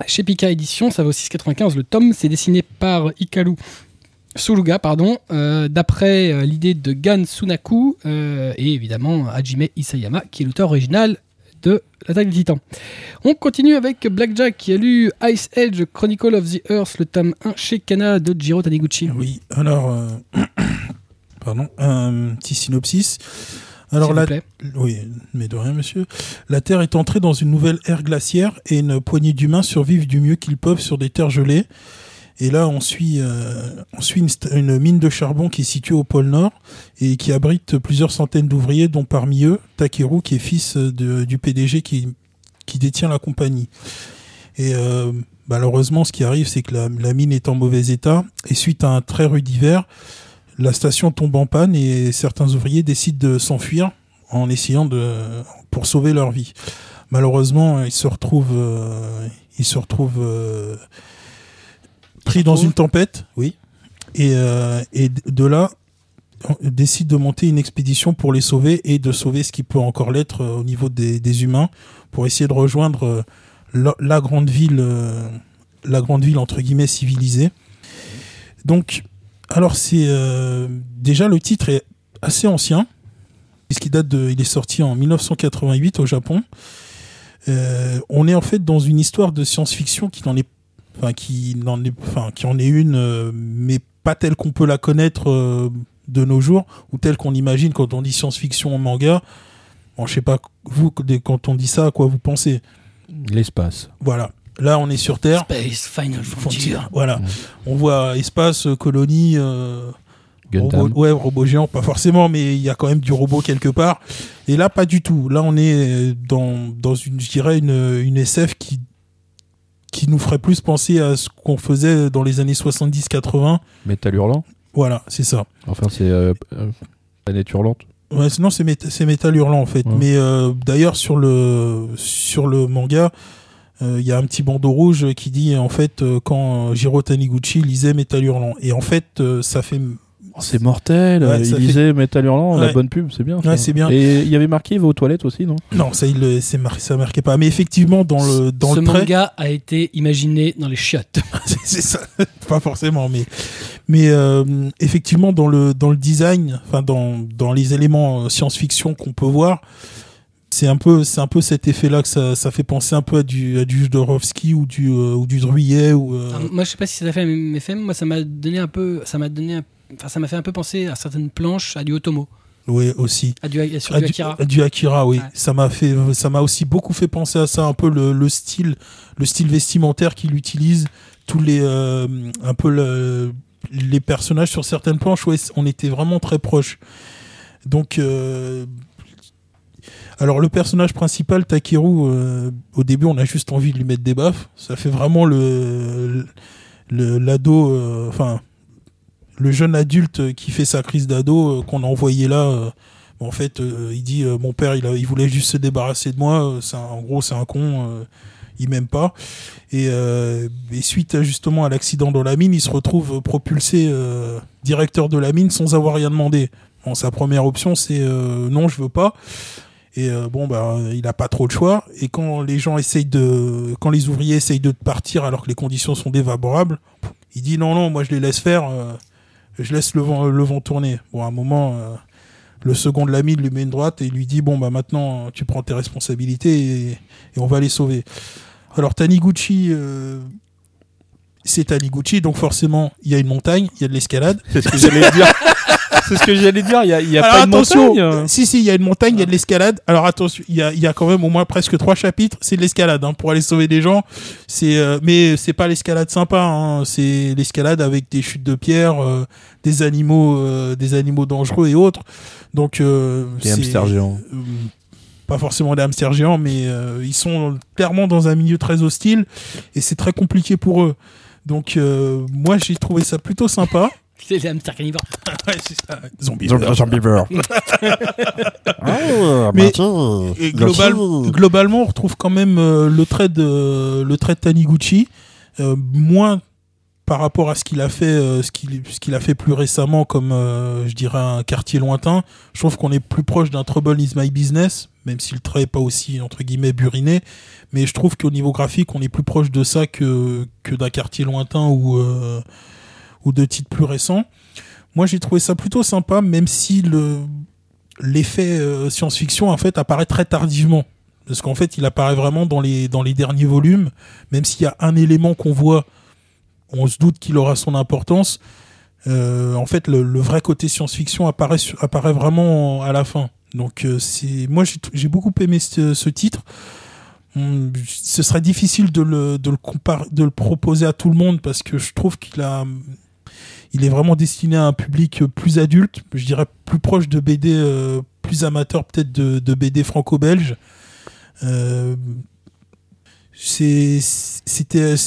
Chez Pika Édition, ça vaut 6,95 le tome, c'est dessiné par Ikaru Suluga, pardon, euh, d'après euh, l'idée de Gan Sunaku euh, et évidemment Hajime Isayama, qui est l'auteur original de l'attaque des titans. On continue avec Blackjack qui a lu Ice Age Chronicle of the Earth, le tome 1 chez Kana de Jiro Taniguchi. Oui, alors, (coughs) pardon, un petit synopsis. Alors la, vous plaît. oui, mais de rien, monsieur. La Terre est entrée dans une nouvelle ère glaciaire et une poignée d'humains survivent du mieux qu'ils peuvent sur des terres gelées. Et là, on suit, euh, on suit une, mine de charbon qui est située au pôle Nord et qui abrite plusieurs centaines d'ouvriers, dont parmi eux Takeru, qui est fils de- du PDG qui, qui détient la compagnie. Et euh, malheureusement, ce qui arrive, c'est que la, la mine est en mauvais état et suite à un très rude hiver, la station tombe en panne et certains ouvriers décident de s'enfuir en essayant de pour sauver leur vie. Malheureusement, ils se retrouvent euh, ils se retrouvent euh, pris dans une tempête, oui. Et euh, et de là on décide de monter une expédition pour les sauver et de sauver ce qui peut encore l'être au niveau des, des humains pour essayer de rejoindre la, la grande ville la grande ville entre guillemets civilisée. Donc alors c'est euh, déjà le titre est assez ancien puisqu'il date de il est sorti en 1988 au Japon. Euh, on est en fait dans une histoire de science-fiction qui n'en est enfin qui n'en est enfin qui en est une euh, mais pas telle qu'on peut la connaître euh, de nos jours ou telle qu'on imagine quand on dit science-fiction en manga. Bon, je sais pas vous quand on dit ça à quoi vous pensez? L'espace. Voilà. Là, on est sur Terre. Space Final Frontier. Voilà. On voit espace, euh, colonie, euh, robot, ouais, robot géant, pas forcément, mais il y a quand même du robot quelque part. Et là, pas du tout. Là, on est dans, dans une, je dirais, une, une SF qui, qui nous ferait plus penser à ce qu'on faisait dans les années 70-80. Métal hurlant. Voilà, c'est ça. Enfin, c'est euh, euh, planète hurlante. Ouais, sinon c'est Mét- c'est Metal Hurlant en fait. Ouais. Mais euh, d'ailleurs sur le sur le manga, euh, il y a un petit bandeau rouge qui dit en fait euh, quand euh, Jiro Taniguchi lisait Metal Hurlant et en fait euh, ça fait Oh, c'est mortel. Ouais, euh, il disait Métal hurlant, la bonne pub, c'est bien. Ouais, bien. Et il y avait marqué, va aux toilettes aussi, non? Non ça il le- c'est mar- ça marquait pas. Mais effectivement dans le dans Ce le trait manga a été imaginé dans les chiottes. (laughs) c'est ça (laughs) pas forcément mais mais euh, effectivement dans le dans le design enfin dans dans les éléments euh, science-fiction qu'on peut voir c'est un peu c'est un peu cet effet là que ça, ça fait penser un peu à du à du Jodorowsky ou du euh, ou du Druyet ou euh, Alors, moi, je sais pas si ça a fait un effet, mais moi, ça m'a donné un peu, ça m'a donné, un- enfin, ça m'a fait un peu penser à certaines planches, à du Otomo, ouais aussi. À du, sur à du du, Akira. à du Akira oui. Ouais. ça m'a fait ça m'a aussi beaucoup fait penser à ça un peu le, le style le style vestimentaire qu'il utilise. Tous les euh, un peu le- les personnages sur certaines planches ouais on était vraiment très proches. Donc alors le personnage principal Takeru euh, au début on a juste envie de lui mettre des baffes. Ça fait vraiment le l'ado euh, enfin le jeune adulte qui fait sa crise d'ado euh, qu'on a envoyé là en fait il dit mon père il, voulait juste se débarrasser de moi c'est en gros c'est un con il m'aime pas. Et, suite justement à l'accident dans la mine il se retrouve propulsé directeur de la mine sans avoir rien demandé. Sa première option c'est non je veux pas et euh, bon bah il a pas trop le choix. Et quand les gens essayent de quand les ouvriers essayent de partir alors que les conditions sont défavorables il dit non non moi je les laisse faire euh, je laisse le vent le vent tourner. Bon à un moment euh, le second de la mine lui met une droite et lui dit bon bah maintenant tu prends tes responsabilités et, et on va les sauver. Alors Taniguchi c'est Taniguchi donc forcément il y a une montagne il y a de l'escalade. C'est ce que j'allais dire. (laughs) C'est ce que j'allais dire. Il y a, il y a alors pas de attention, montagne. euh. si si, il y a une montagne, il y a de l'escalade. Alors attention, il y a, il y a quand même au moins presque trois chapitres, c'est de l'escalade hein, pour aller sauver des gens. C'est euh, mais c'est pas l'escalade sympa, hein, c'est l'escalade avec des chutes de pierre, euh, des animaux, euh, des animaux dangereux et autres. Donc euh, Des hamsters géants. euh, pas forcément des hamsters géants, mais euh, ils sont clairement dans un milieu très hostile et c'est très compliqué pour eux. Donc euh, moi j'ai trouvé ça plutôt sympa. C'est les hamsters carnivores. (laughs) Ouais, c'est ça. Zombie. (laughs) Ah, Mais- Mathieu, Et global- Mathieu. globalement, on retrouve quand même euh, le trait de le trait de Taniguchi, euh, moins par rapport à ce qu'il a fait, euh, ce qu'il ce qu'il a fait plus récemment, comme euh, je dirais un quartier lointain. Je trouve qu'on est plus proche d'un Trouble is my business, même si le trait est pas aussi entre guillemets buriné. Mais je trouve qu'au niveau graphique, on est plus proche de ça que que d'un quartier lointain ou euh, ou de titres plus récents. Moi, j'ai trouvé ça plutôt sympa, même si le l'effet euh, science-fiction en fait apparaît très tardivement. Parce qu'en fait il apparaît vraiment dans les dans les derniers volumes. Même s'il y a un élément qu'on voit on se doute qu'il aura son importance Euh, en fait le, vrai côté science-fiction apparaît apparaît vraiment à la fin. Donc euh, c'est moi j'ai j'ai beaucoup aimé ce, ce titre. Hum, ce serait difficile de le de le comparer de le proposer à tout le monde parce que je trouve qu'il a il est vraiment destiné à un public plus adulte, je dirais plus proche de BD, euh, plus amateur peut-être de, de BD franco-belge. Euh, c'est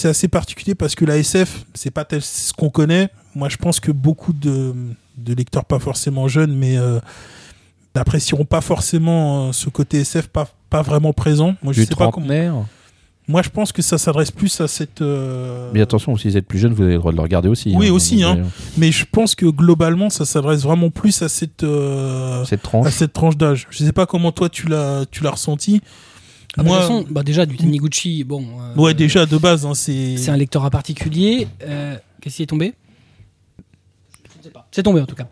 assez particulier parce que la SF c'est pas tel ce qu'on connaît. Moi je pense que beaucoup de, de lecteurs pas forcément jeunes mais euh, n'apprécieront pas forcément euh, ce côté SF pas pas vraiment présent. Moi je Du sais pas comment. Moi je pense que ça s'adresse plus à cette euh, Mais attention, si vous êtes plus jeune, vous avez le droit de le regarder aussi. Oui, hein. aussi, hein. mais je pense que globalement ça s'adresse vraiment plus à cette euh, Cette à tranche. cette tranche d'âge. Je sais pas comment toi tu l'as tu l'as ressenti. Ah, de Moi, toute façon, bah, déjà, du Taniguchi, bon. euh, ouais déjà de base hein, c'est C'est un lectorat particulier. Euh, Qu'est-ce qui est tombé Je ne sais pas. C'est tombé en tout cas.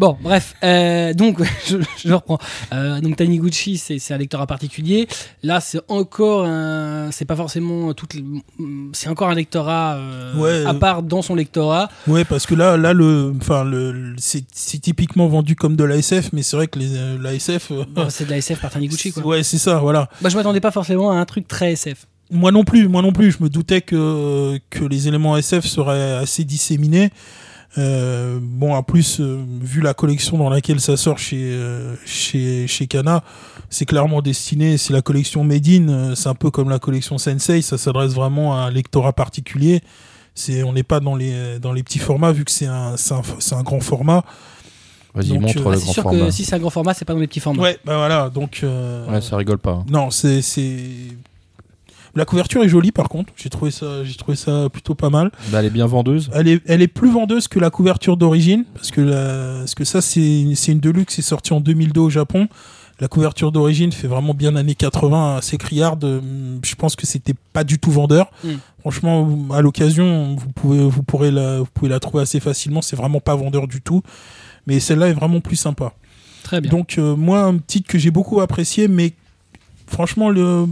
Bon, bref. euh, donc, (laughs) je, je reprends. Euh, donc, Taniguchi, c'est un lectorat particulier. Là, c'est encore un. C'est pas forcément tout. C'est encore un lectorat euh, Ouais. à part dans son lectorat. ouais parce que là là le enfin le, c'est typiquement vendu comme de la SF mais c'est vrai que les euh, la SF euh, Bah, c'est de la SF par Taniguchi, quoi. ouais c'est ça voilà. Bah, je m'attendais pas forcément à un truc très SF. Moi non plus, moi non plus. Je me doutais que, que les éléments SF seraient assez disséminés. Euh, bon, en plus, euh, vu la collection dans laquelle ça sort chez, euh, chez, chez Kana, c'est clairement destiné, c'est la collection Made in, euh, c'est un peu comme la collection Sensei, ça s'adresse vraiment à un lectorat particulier. C'est, on n'est pas dans les, dans les petits formats, vu que c'est un, c'est un, c'est un grand format. Vas-y, montre euh, le c'est grand sûr format. que si c'est un grand format, c'est pas dans les petits formats. Ouais, bah voilà, donc. euh, Ouais, ça rigole pas. hein. Non, c'est, c'est. La couverture est jolie par contre. J'ai trouvé ça, j'ai trouvé ça plutôt pas mal. Bah, elle est bien vendeuse. Elle est, elle est plus vendeuse que la couverture d'origine parce que la, parce que ça c'est, c'est une deluxe, c'est sorti en 2002 au Japon. La couverture d'origine fait vraiment bien années 80, assez criarde. Hum, Je pense que c'était pas du tout vendeur. Mm. Franchement, à l'occasion, vous pouvez, vous pourrez la, vous pouvez la trouver assez facilement. C'est vraiment pas vendeur du tout. Mais celle-là est vraiment plus sympa. Très bien. Donc euh, moi, un titre que j'ai beaucoup apprécié, mais franchement, le...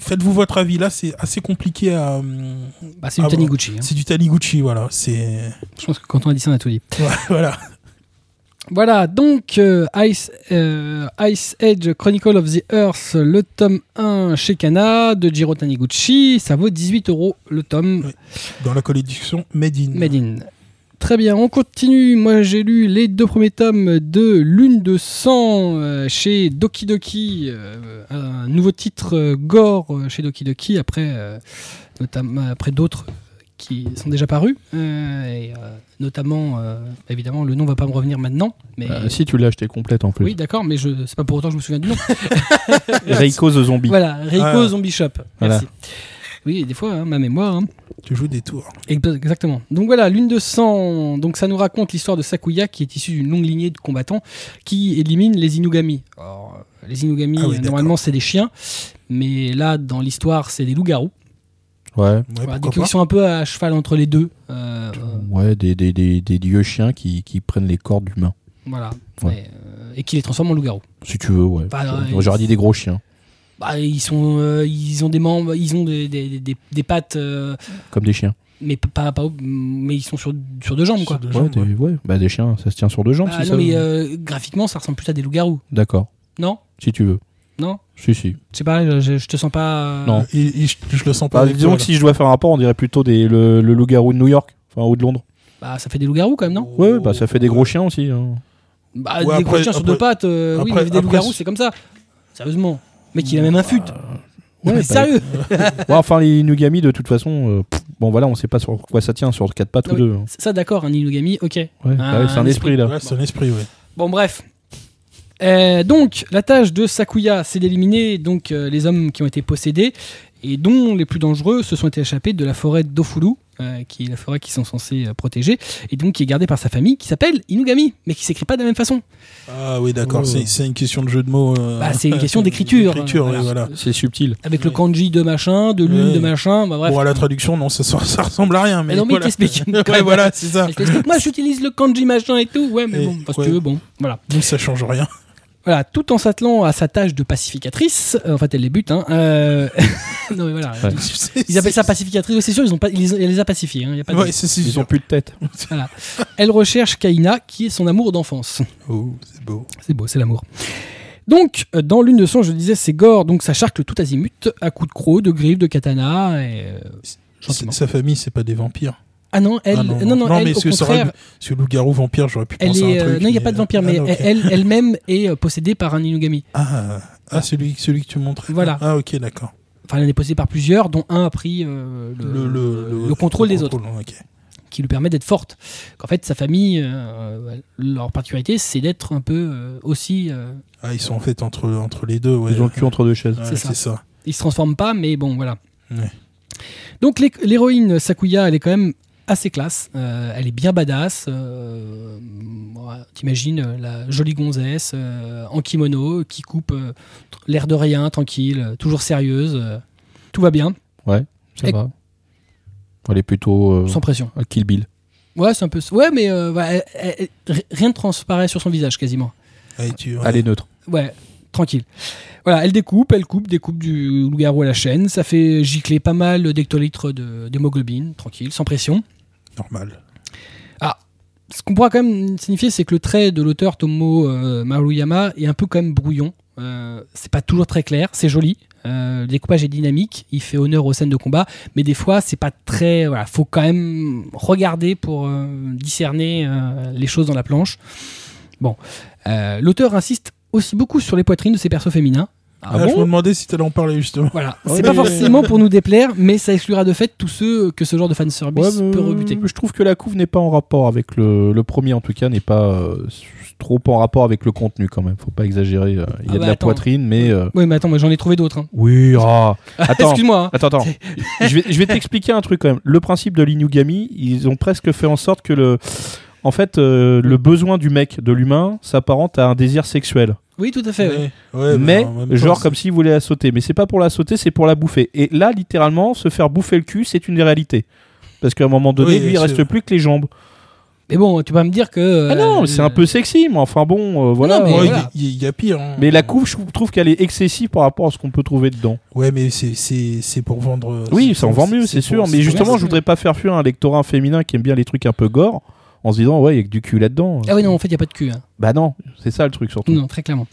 faites-vous votre avis. Là, c'est assez compliqué à. hum, Bah, c'est Ah du. Taniguchi. hein. C'est du Taniguchi, voilà. C'est. Je pense que quand on a dit ça, on a tout dit. (laughs) voilà. Voilà, donc euh, Ice, euh, Ice Age Chronicle of the Earth, le tome 1 chez Kana de Jiro Taniguchi, ça vaut 18 euros le tome Oui. Dans la collection Made in. Made in. Très bien, on continue. Moi j'ai lu les deux premiers tomes de Lune de sang euh, chez Doki Doki, euh, un nouveau titre euh, gore euh, chez Doki Doki après, euh, notamment après d'autres qui sont déjà parus. Euh, et, euh, notamment, euh, évidemment, le nom va pas me revenir maintenant. Mais... Euh, si tu l'as acheté complète en plus. Oui, d'accord, mais je c'est pas pour autant que je me souviens du nom. (laughs) Reiko the Zombie. voilà, Reiko Ah. Zombie Shop. Voilà. Oui, des fois, hein, ma mémoire. hein. Tu joues des tours. Ex- Exactement. Donc voilà, Lune de sang. Donc ça nous raconte l'histoire de Sakuya qui est issu d'une longue lignée de combattants qui élimine les Inugami. Alors, euh, les Inugami, Ah oui, normalement, c'est des chiens, mais là, dans l'histoire, c'est des loups-garous. Ouais. Ouais, Voilà, pas. ils sont un peu à cheval entre les deux. Euh, euh, Ouais, des, des, des, des dieux chiens qui, qui prennent les corps d'humains. voilà. Ouais. Et, euh, et qui les transforment en loups-garous. Si tu veux, ouais. Bah, ouais, J'aurais dit des gros chiens. Bah, ils sont, euh, ils ont des membres, ils ont des, des, des- des pattes, euh, Comme des chiens. mais pas, pas, mais ils sont sur, sur deux jambes, quoi. Sur deux Ouais, jambes, des, ouais. ouais. Bah, des chiens, ça se tient sur deux jambes. Ah si non, ça- mais euh, graphiquement, ça ressemble plus à des loups-garous. D'accord. Non Si tu veux. Non Si, si. Je sais pas, je, je te sens pas. euh, Non. Je, je le sens pas. Bah, avec disons toi, que si je dois faire un rapport, on dirait plutôt des, le, le loup-garou de New York. Enfin, ou de Londres. Bah, ça fait des loups-garous quand même, non? Ouais, ouais, bah, ça fait des gros chiens aussi. hein. Bah, Ouais, des gros après- chiens sur après- deux pattes, euh, oui, après- mais des après, loups-garous, c'est comme ça. Sérieusement. Mec, il a même un fut. Ouais, mais bah, sérieux (laughs) Ouais, enfin, les Inugami, de toute façon, euh, pff, bon, voilà, on sait pas sur quoi ça tient, sur quatre pattes ou oui. deux. hein. Ça, d'accord, un Inugami, ok. Ouais, Un- bah ouais, c'est un, un esprit, là. Ouais, c'est un esprit, ouais. Bon, bref. Euh, donc, la tâche de Sakuya, c'est d'éliminer donc euh, les hommes qui ont été possédés et dont les plus dangereux se sont été échappés de la forêt d'Ofulu, euh, qui est la forêt qu'ils sont censés euh, protéger, et donc qui est gardée par sa famille, qui s'appelle Inugami, mais qui s'écrit pas de la même façon. Ah oui, d'accord. Ouais, c'est ouais. c'est une question de jeu de mots. euh, Bah, c'est une (laughs) question d'écriture, euh, voilà. voilà. C'est subtil. Avec le Ouais. kanji de machin, de lune Ouais. de machin, bah bref. Bon, à la traduction, non, ça, (laughs) ça ressemble à rien. Mais, Mais non, mais il voilà. t'explique. (laughs) ouais, voilà, c'est ça. Moi, j'utilise le kanji machin et tout. Ouais, mais Et- bon, parce ouais. que bon, voilà. Donc ça change rien. Voilà, tout en s'attelant à sa tâche de pacificatrice. euh, en fait, elle les bute. Hein, euh, (laughs) non, mais voilà. Ouais. Ils appellent ça pacificatrice. C'est sûr, ils ont pas, ils les- elle les a pacifiés. hein, y a pas de- Ouais, c'est c'est Ils sûr. ont plus de tête. Voilà. Elle recherche Kaina, qui est son amour d'enfance. Oh, c'est beau. C'est beau, c'est l'amour. Donc, euh, dans l'une de son, je disais, c'est gore, donc ça charcle tout azimut, à coups de crocs, de griffes, de katana, et euh. Sa famille, c'est pas des vampires. Ah non, elle, Ah non, non, non, non, elle, mais au ça aurait contraire, pu- Parce que loup-garou vampire, j'aurais pu elle penser à est, un euh, truc. non, il n'y a pas de vampire, mais Ah, elle, elle-même est euh, possédée par un Inugami. Ah, ah celui, celui que tu montrais. Voilà. Ah, ok, d'accord. Enfin, elle en est possédée par plusieurs, dont un a pris euh, le, le contrôle des autres. qui lui permet d'être forte. Qu'en fait, sa famille, euh, leur particularité, c'est d'être un peu euh, aussi. euh, Ah, ils sont en fait entre, entre les deux. Ouais. Ils ont le cul entre deux chaises. Ouais, C'est ça. c'est ça. ils se transforment pas, mais bon, voilà. Ouais. Donc l'hé- l'héroïne Sakuya, elle est quand même assez classe. Euh, elle est bien badass. Euh, voilà, T'imagines euh, la jolie gonzesse euh, en kimono qui coupe euh, l'air de rien, tranquille, toujours sérieuse. euh, tout va bien, Ouais, ça Et- va. Elle est plutôt euh, sans pression. à Kill Bill. Ouais, c'est un peu. Ouais, mais euh, voilà, elle- elle- elle- rien ne transparaît sur son visage quasiment. Allez, tu- ouais. Elle est neutre. Ouais, tranquille. Voilà, elle découpe, elle coupe, découpe du loup-garou à la chaîne. Ça fait gicler pas mal d'hectolitres de- d'hémoglobine, tranquille, sans pression. Normal. Ce qu'on pourra quand même signifier, c'est que le trait de l'auteur Tomo euh, Maruyama est un peu quand même brouillon. Euh, c'est pas toujours très clair, c'est joli. Euh, le découpage est dynamique, il fait honneur aux scènes de combat, mais des fois c'est pas très. Voilà, faut quand même regarder pour euh, discerner les choses dans la planche. Bon, l'auteur insiste aussi beaucoup sur les poitrines de ses persos féminins. Ah Ah, bon je me demandais si t'allais en parler justement. Voilà, Ouais, c'est pas mais- forcément pour nous déplaire, mais ça exclura de fait tous ceux que ce genre de fanservice Ouais, mais, peut rebuter. Je trouve que la couve n'est pas en rapport avec le, le premier, en tout cas, n'est pas euh, trop en rapport avec le contenu quand même. Faut pas exagérer. euh, Il y Ah a de bah la attends. poitrine, mais. euh, Oui, mais attends, moi j'en ai trouvé d'autres. hein. Oui, ah. (laughs) Attends. Excuse-moi. hein. Attends, attends. je vais, je vais t'expliquer un truc quand même. Le principe de l'Inugami, ils ont presque fait en sorte que le. En fait, euh, le besoin du mec, de l'humain, s'apparente à un désir sexuel. Oui, tout à fait. oui. Ouais, ouais, mais, temps, genre comme s'il voulait la sauter. Mais c'est pas pour la sauter, c'est pour la bouffer. Et là, littéralement, se faire bouffer le cul, c'est une réalité. Parce qu'à un moment donné, Oui, lui, il reste plus que les jambes. Mais bon, tu vas me dire que. Ah non, euh, c'est un peu sexy, mais enfin bon, euh, voilà. Ouais, il y voilà. a- y, y pire. hein. Mais la couve, je trouve qu'elle est excessive par rapport à ce qu'on peut trouver dedans. Ouais, mais c'est- c'est c'est pour vendre. euh, Oui, c'est ça en pour- vend mieux, c'est pour- sûr. Mais justement, je voudrais pas faire fuir un lectorat féminin qui aime bien les trucs un peu gore, en se disant, ouais, il y a que du cul là-dedans. Ah oui, non, en fait, il n'y a pas de cul. hein. Bah non, c'est ça le truc surtout. Non, très clairement.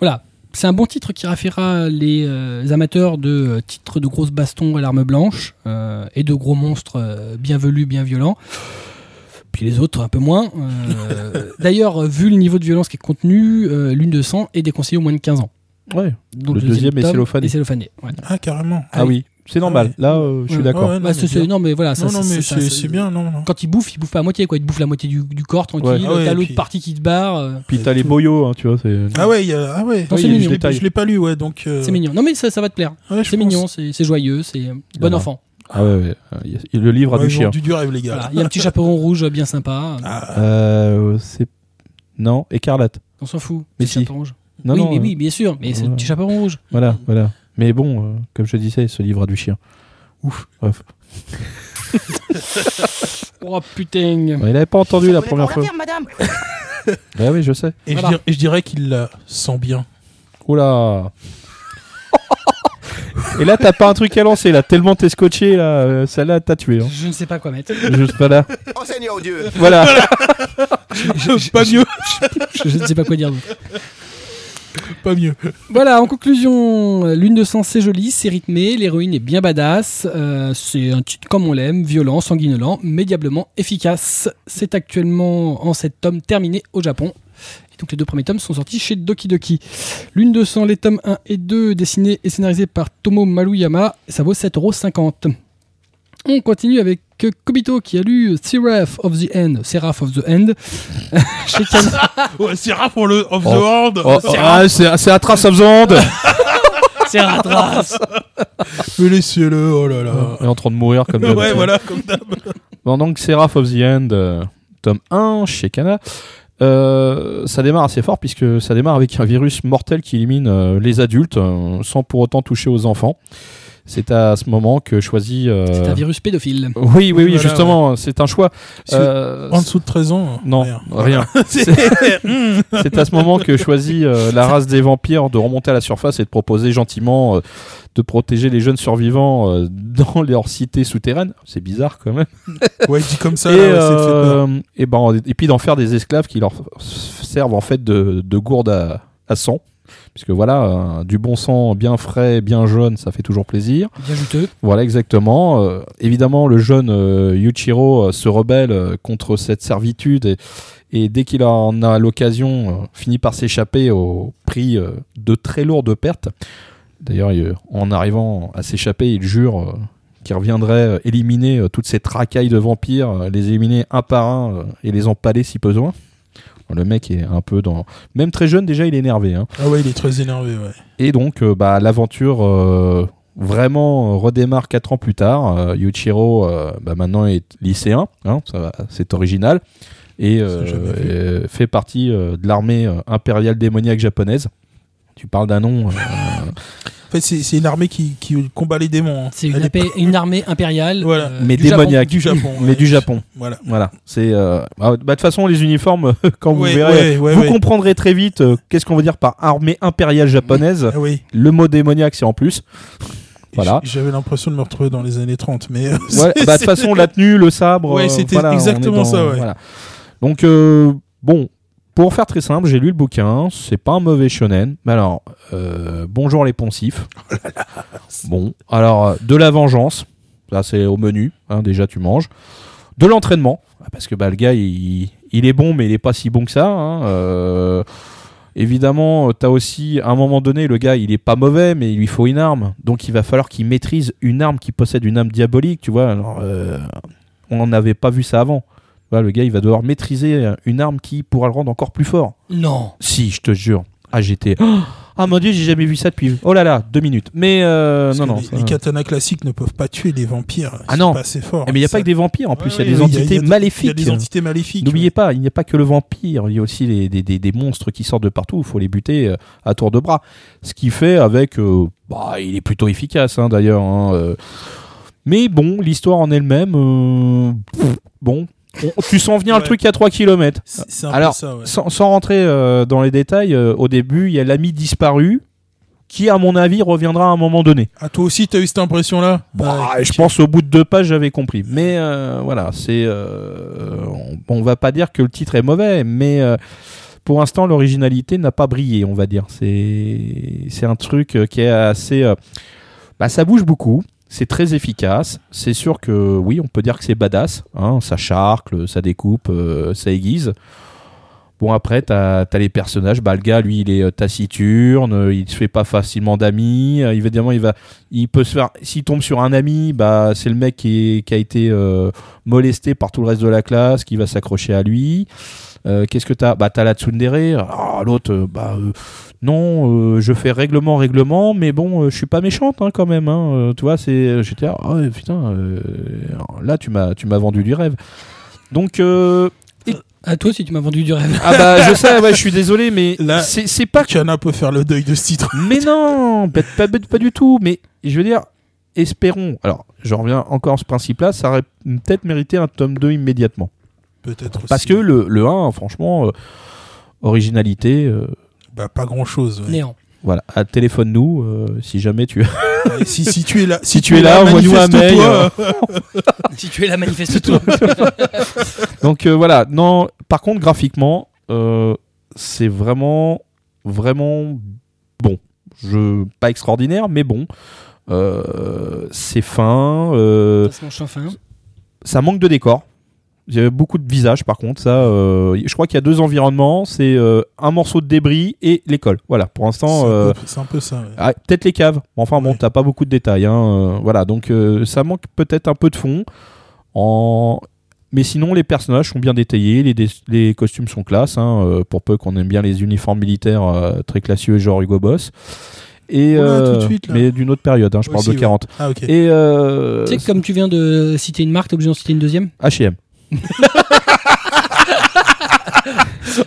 Voilà. C'est un bon titre qui raffiera les euh, amateurs de euh, titres de grosses bastons à l'arme blanche euh, et de gros monstres euh, bien velus, bien violents. Puis les autres un peu moins. Euh, (laughs) D'ailleurs, vu le niveau de violence qui est contenu, euh, l'une de sang est déconseillée au moins de 15 ans. Ouais. Donc, Le deuxième est cellophané. est cellophané, ouais. Ah, carrément. Ah oui, c'est normal. ouais. Là, euh, je suis Ouais. d'accord. Ah ouais, non, Bah, non, mais voilà, ça, non, non, mais c'est bien, non, non. Quand il bouffe, il bouffe pas à moitié, quoi. Il bouffe la moitié du, du corps tranquille. Ouais. Ah ouais, T'as l'autre puis- partie qui te barre. euh, Puis t'as les boyaux, hein, tu vois. c'est- Ah ouais, il y a- ah ouais. Non, c'est Oui, mignon. Je l'ai pas- lu, ouais, donc. euh, C'est mignon. Non, mais ça, ça va te plaire. C'est mignon, c'est joyeux, c'est bon Voilà. enfant. Ah ouais, Le livre a du chien. du du rêve, les gars. Il y a un petit (laughs) chaperon rouge bien sympa. Ah, Euh, c'est. Non, écarlate. On s'en fout. Mais Petit si. chaperon rouge. Non, oui, non, mais euh, oui, bien sûr. Mais c'est le petit chaperon rouge. Voilà, voilà. Mais bon, euh, comme je disais, ce livre a du chien. Ouf. Bref. (laughs) Oh putain. Ouais, il avait pas entendu la première fois. pas madame (laughs) Bah oui, je sais. Et, Voilà. je dirais, et je dirais qu'il la sent bien. Oula. (laughs) Et là, t'as pas un truc à lancer, là. Tellement t'es scotché, là. euh, Celle-là, t'as tué. Hein. Je ne sais pas quoi mettre. Juste voilà. Oh Seigneur Dieu Voilà. pas mieux, Je, je ne sais pas quoi dire d'autre. (laughs) pas mieux. Voilà, en conclusion, Lune de sang, c'est joli, c'est rythmé, l'héroïne est bien badass. euh, c'est un titre comme on l'aime, violent, sanguinolent, mais diablement efficace. C'est actuellement en 7 tomes terminé au Japon. Et donc les deux premiers tomes sont sortis chez Doki Doki. Lune de sang, les tomes 1 et 2, dessinés et scénarisés par Tomo Maruyama, ça vaut 7,50€. On continue avec Kobito qui a lu Seraph of the End, Seraph of the End, (laughs) chez Kana. (laughs) Ouais, c'est rare pour le Of the Oh. Horde. Oh, oh, ah, c'est c'est Atras of the Hand. Seraph (laughs) Mais laissez-le, oh là là. Il est en train de mourir comme Ouais, d'habitude. voilà, comme d'hab. Bon, donc Seraph of the End, euh, tome 1 chez Kana. Euh, ça démarre assez fort puisque ça démarre avec un virus mortel qui élimine euh, les adultes euh, sans pour autant toucher aux enfants. C'est à ce moment que choisit. euh, C'est un virus pédophile. Oui, oui, oui, Voilà, justement, c'est un choix. Euh, En dessous de 13 ans non, rien. rien. (laughs) C'est- à ce moment que choisit euh, la race des vampires de remonter à la surface et de proposer gentiment euh, de protéger les jeunes survivants euh, (laughs) dans leur cité souterraine. C'est bizarre quand même. (laughs) ouais, dit comme ça, et, là, ouais, c'est fait peur. euh, et, ben, et puis d'en faire des esclaves qui leur servent en fait de, de gourde à, à sang. Puisque voilà, euh, du bon sang bien frais, bien jaune, ça fait toujours plaisir. Bien juteux. Voilà, exactement. Euh, évidemment, le jeune euh, Yuichiro euh, se rebelle contre cette servitude et, et dès qu'il en a l'occasion, finit par s'échapper au prix de très lourdes pertes. D'ailleurs, il- en arrivant à s'échapper, il jure qu'il reviendrait éliminer toutes ces tracailles de vampires, les éliminer un par un et les empaler si besoin. Le mec est un peu dans... Même très jeune, déjà, il est énervé. Hein. Ah ouais, il est très énervé, ouais. Et donc, euh, bah, l'aventure euh, vraiment euh, redémarre quatre ans plus tard. Euh, Yuichiro, bah, maintenant, est lycéen, hein, c'est original, et fait partie de l'armée impériale démoniaque japonaise. Tu parles d'un nom. Fait, c'est une armée qui, qui combat les démons. hein. C'est une, armée impériale. (laughs) Voilà. euh, mais du Japon. démoniaque. du Japon. mais ouais. du Japon. Voilà. Voilà. C'est. euh, bah, de toute façon, les uniformes, (laughs) quand vous Ouais, verrez, ouais, ouais, vous ouais. comprendrez très vite euh, qu'est-ce qu'on veut dire par armée impériale japonaise. Oui. Le mot démoniaque, c'est en plus. Voilà. J'avais l'impression de me retrouver dans les années 30, mais. euh, (laughs) bah, de toute façon, la tenue, le sabre. Ouais, c'était voilà, exactement dans- ça, ouais. voilà. Donc, euh, bon, pour faire très simple, j'ai lu le bouquin. C'est pas un mauvais shonen. Mais alors, euh, bonjour les poncifs. (laughs) bon, alors, euh, de la vengeance. Ça, c'est au menu. hein, déjà, tu manges. De l'entraînement. ah, Parce que bah, le gars, il, il est bon, mais il est pas si bon que ça. hein, euh, Évidemment, tu as aussi, à un moment donné, le gars, il est pas mauvais, mais il lui faut une arme. Donc, il va falloir qu'il maîtrise une arme qui possède une âme diabolique, tu vois. Alors, euh, on n'avait pas vu ça avant. Le gars, il va devoir maîtriser une arme qui pourra le rendre encore plus fort. Non. Si, je te jure. Ah, j'étais. (gasps) Ah mon dieu, j'ai jamais vu ça depuis. Oh là là, deux minutes. Mais euh, non, non. les, ça- les katanas classiques ne peuvent pas tuer les vampires. Ah non. Pas assez forts. Eh, mais il n'y a Ça- pas que des vampires en plus, il y a des entités maléfiques. Il y a des entités maléfiques. N'oubliez pas, il n'y a pas que le vampire, il y a aussi les, des, des- des monstres qui sortent de partout, il faut les buter euh, à tour de bras. Ce qui fait avec... euh, bah, il est plutôt efficace hein, d'ailleurs. hein, euh. Mais bon, l'histoire en elle-même... bon, on- tu sens venir le Ouais. truc à 3 km. C'est c'est un Alors, peu ça, ouais. Sans, sans rentrer euh, dans les détails, euh, au début, il y a l'ami disparu qui, à mon avis, reviendra à un moment donné. Ah, toi aussi, t'as eu cette impression-là? Bah, Ouais, je pense au bout de deux pages, j'avais compris. Mais euh, voilà, c'est. on, on va pas dire que le titre est mauvais, mais pour l'instant, l'originalité n'a pas brillé, on va dire. C'est un truc qui est assez. bah, ça bouge beaucoup. C'est très efficace. C'est sûr que oui, on peut dire que c'est badass. hein, ça charcle, ça découpe, euh, ça aiguise. Bon après, t'as as les personnages. Bah, le gars, lui, il est euh, taciturne, euh, il se fait pas facilement d'amis. évidemment, il va, il peut se faire. S'il tombe sur un ami, bah c'est le mec qui, a été molesté par tout le reste de la classe, qui va s'accrocher à lui. Euh, Qu'est-ce que t'as? Bah t'as la tsundere. Ah, L'autre, euh, bah euh, non, euh, je fais règlement, règlement, mais bon, euh, je suis pas méchante hein, quand même. Hein, Euh, tu vois, c'est, j'étais là, ah ouais, putain, euh, là tu m'as, tu m'as vendu du rêve. Donc euh, À toi, si tu m'as vendu du rêve. ah bah je (laughs) sais, ouais, je suis désolé, mais Là- c'est, c'est pas Tiana peut faire le deuil de ce titre. (laughs) mais non, pas, pas- pas du tout. Mais je veux dire, espérons. Alors, je reviens encore à ce principe-là, ça aurait peut-être mérité un tome 2 immédiatement. Peut-être aussi. Parce que le, le 1, franchement, euh, originalité, euh, Bah, pas grand-chose. ouais. Néant. voilà. Ah, Téléphone-nous euh, si jamais tu. Ouais, si, si tu es là, (laughs) Si tu es là, envoie-nous un mail, manifeste-toi. (laughs) si tu es là, manifeste-toi. (laughs) Donc euh, voilà. Non, par contre, graphiquement, euh, c'est vraiment, vraiment bon. Je, pas extraordinaire, mais bon. Euh, c'est fin. euh, Ça se mange sans fin. ça manque de décor. Il y a beaucoup de visages par contre. Ça, euh, je crois qu'il y a deux environnements. C'est euh, un morceau de débris et l'école. Voilà. Pour l'instant, euh, c'est un peu ça. ouais. ah, peut-être les caves. Enfin bon, Ouais. t'as pas beaucoup de détails. hein, euh, voilà. Donc euh, ça manque peut-être un peu de fond. En... Mais sinon, les personnages sont bien détaillés. Les, dé- les costumes sont classe. hein, euh, pour peu qu'on aime bien les uniformes militaires euh, très classieux, genre Hugo Boss. Et Oula, tout de euh, suite, là. mais d'une autre période. hein, je parle de ouais. 40. Ah. Et euh, Tu sais que comme tu viens de citer une marque, t'es obligé d'en citer une deuxième? H&M. (laughs)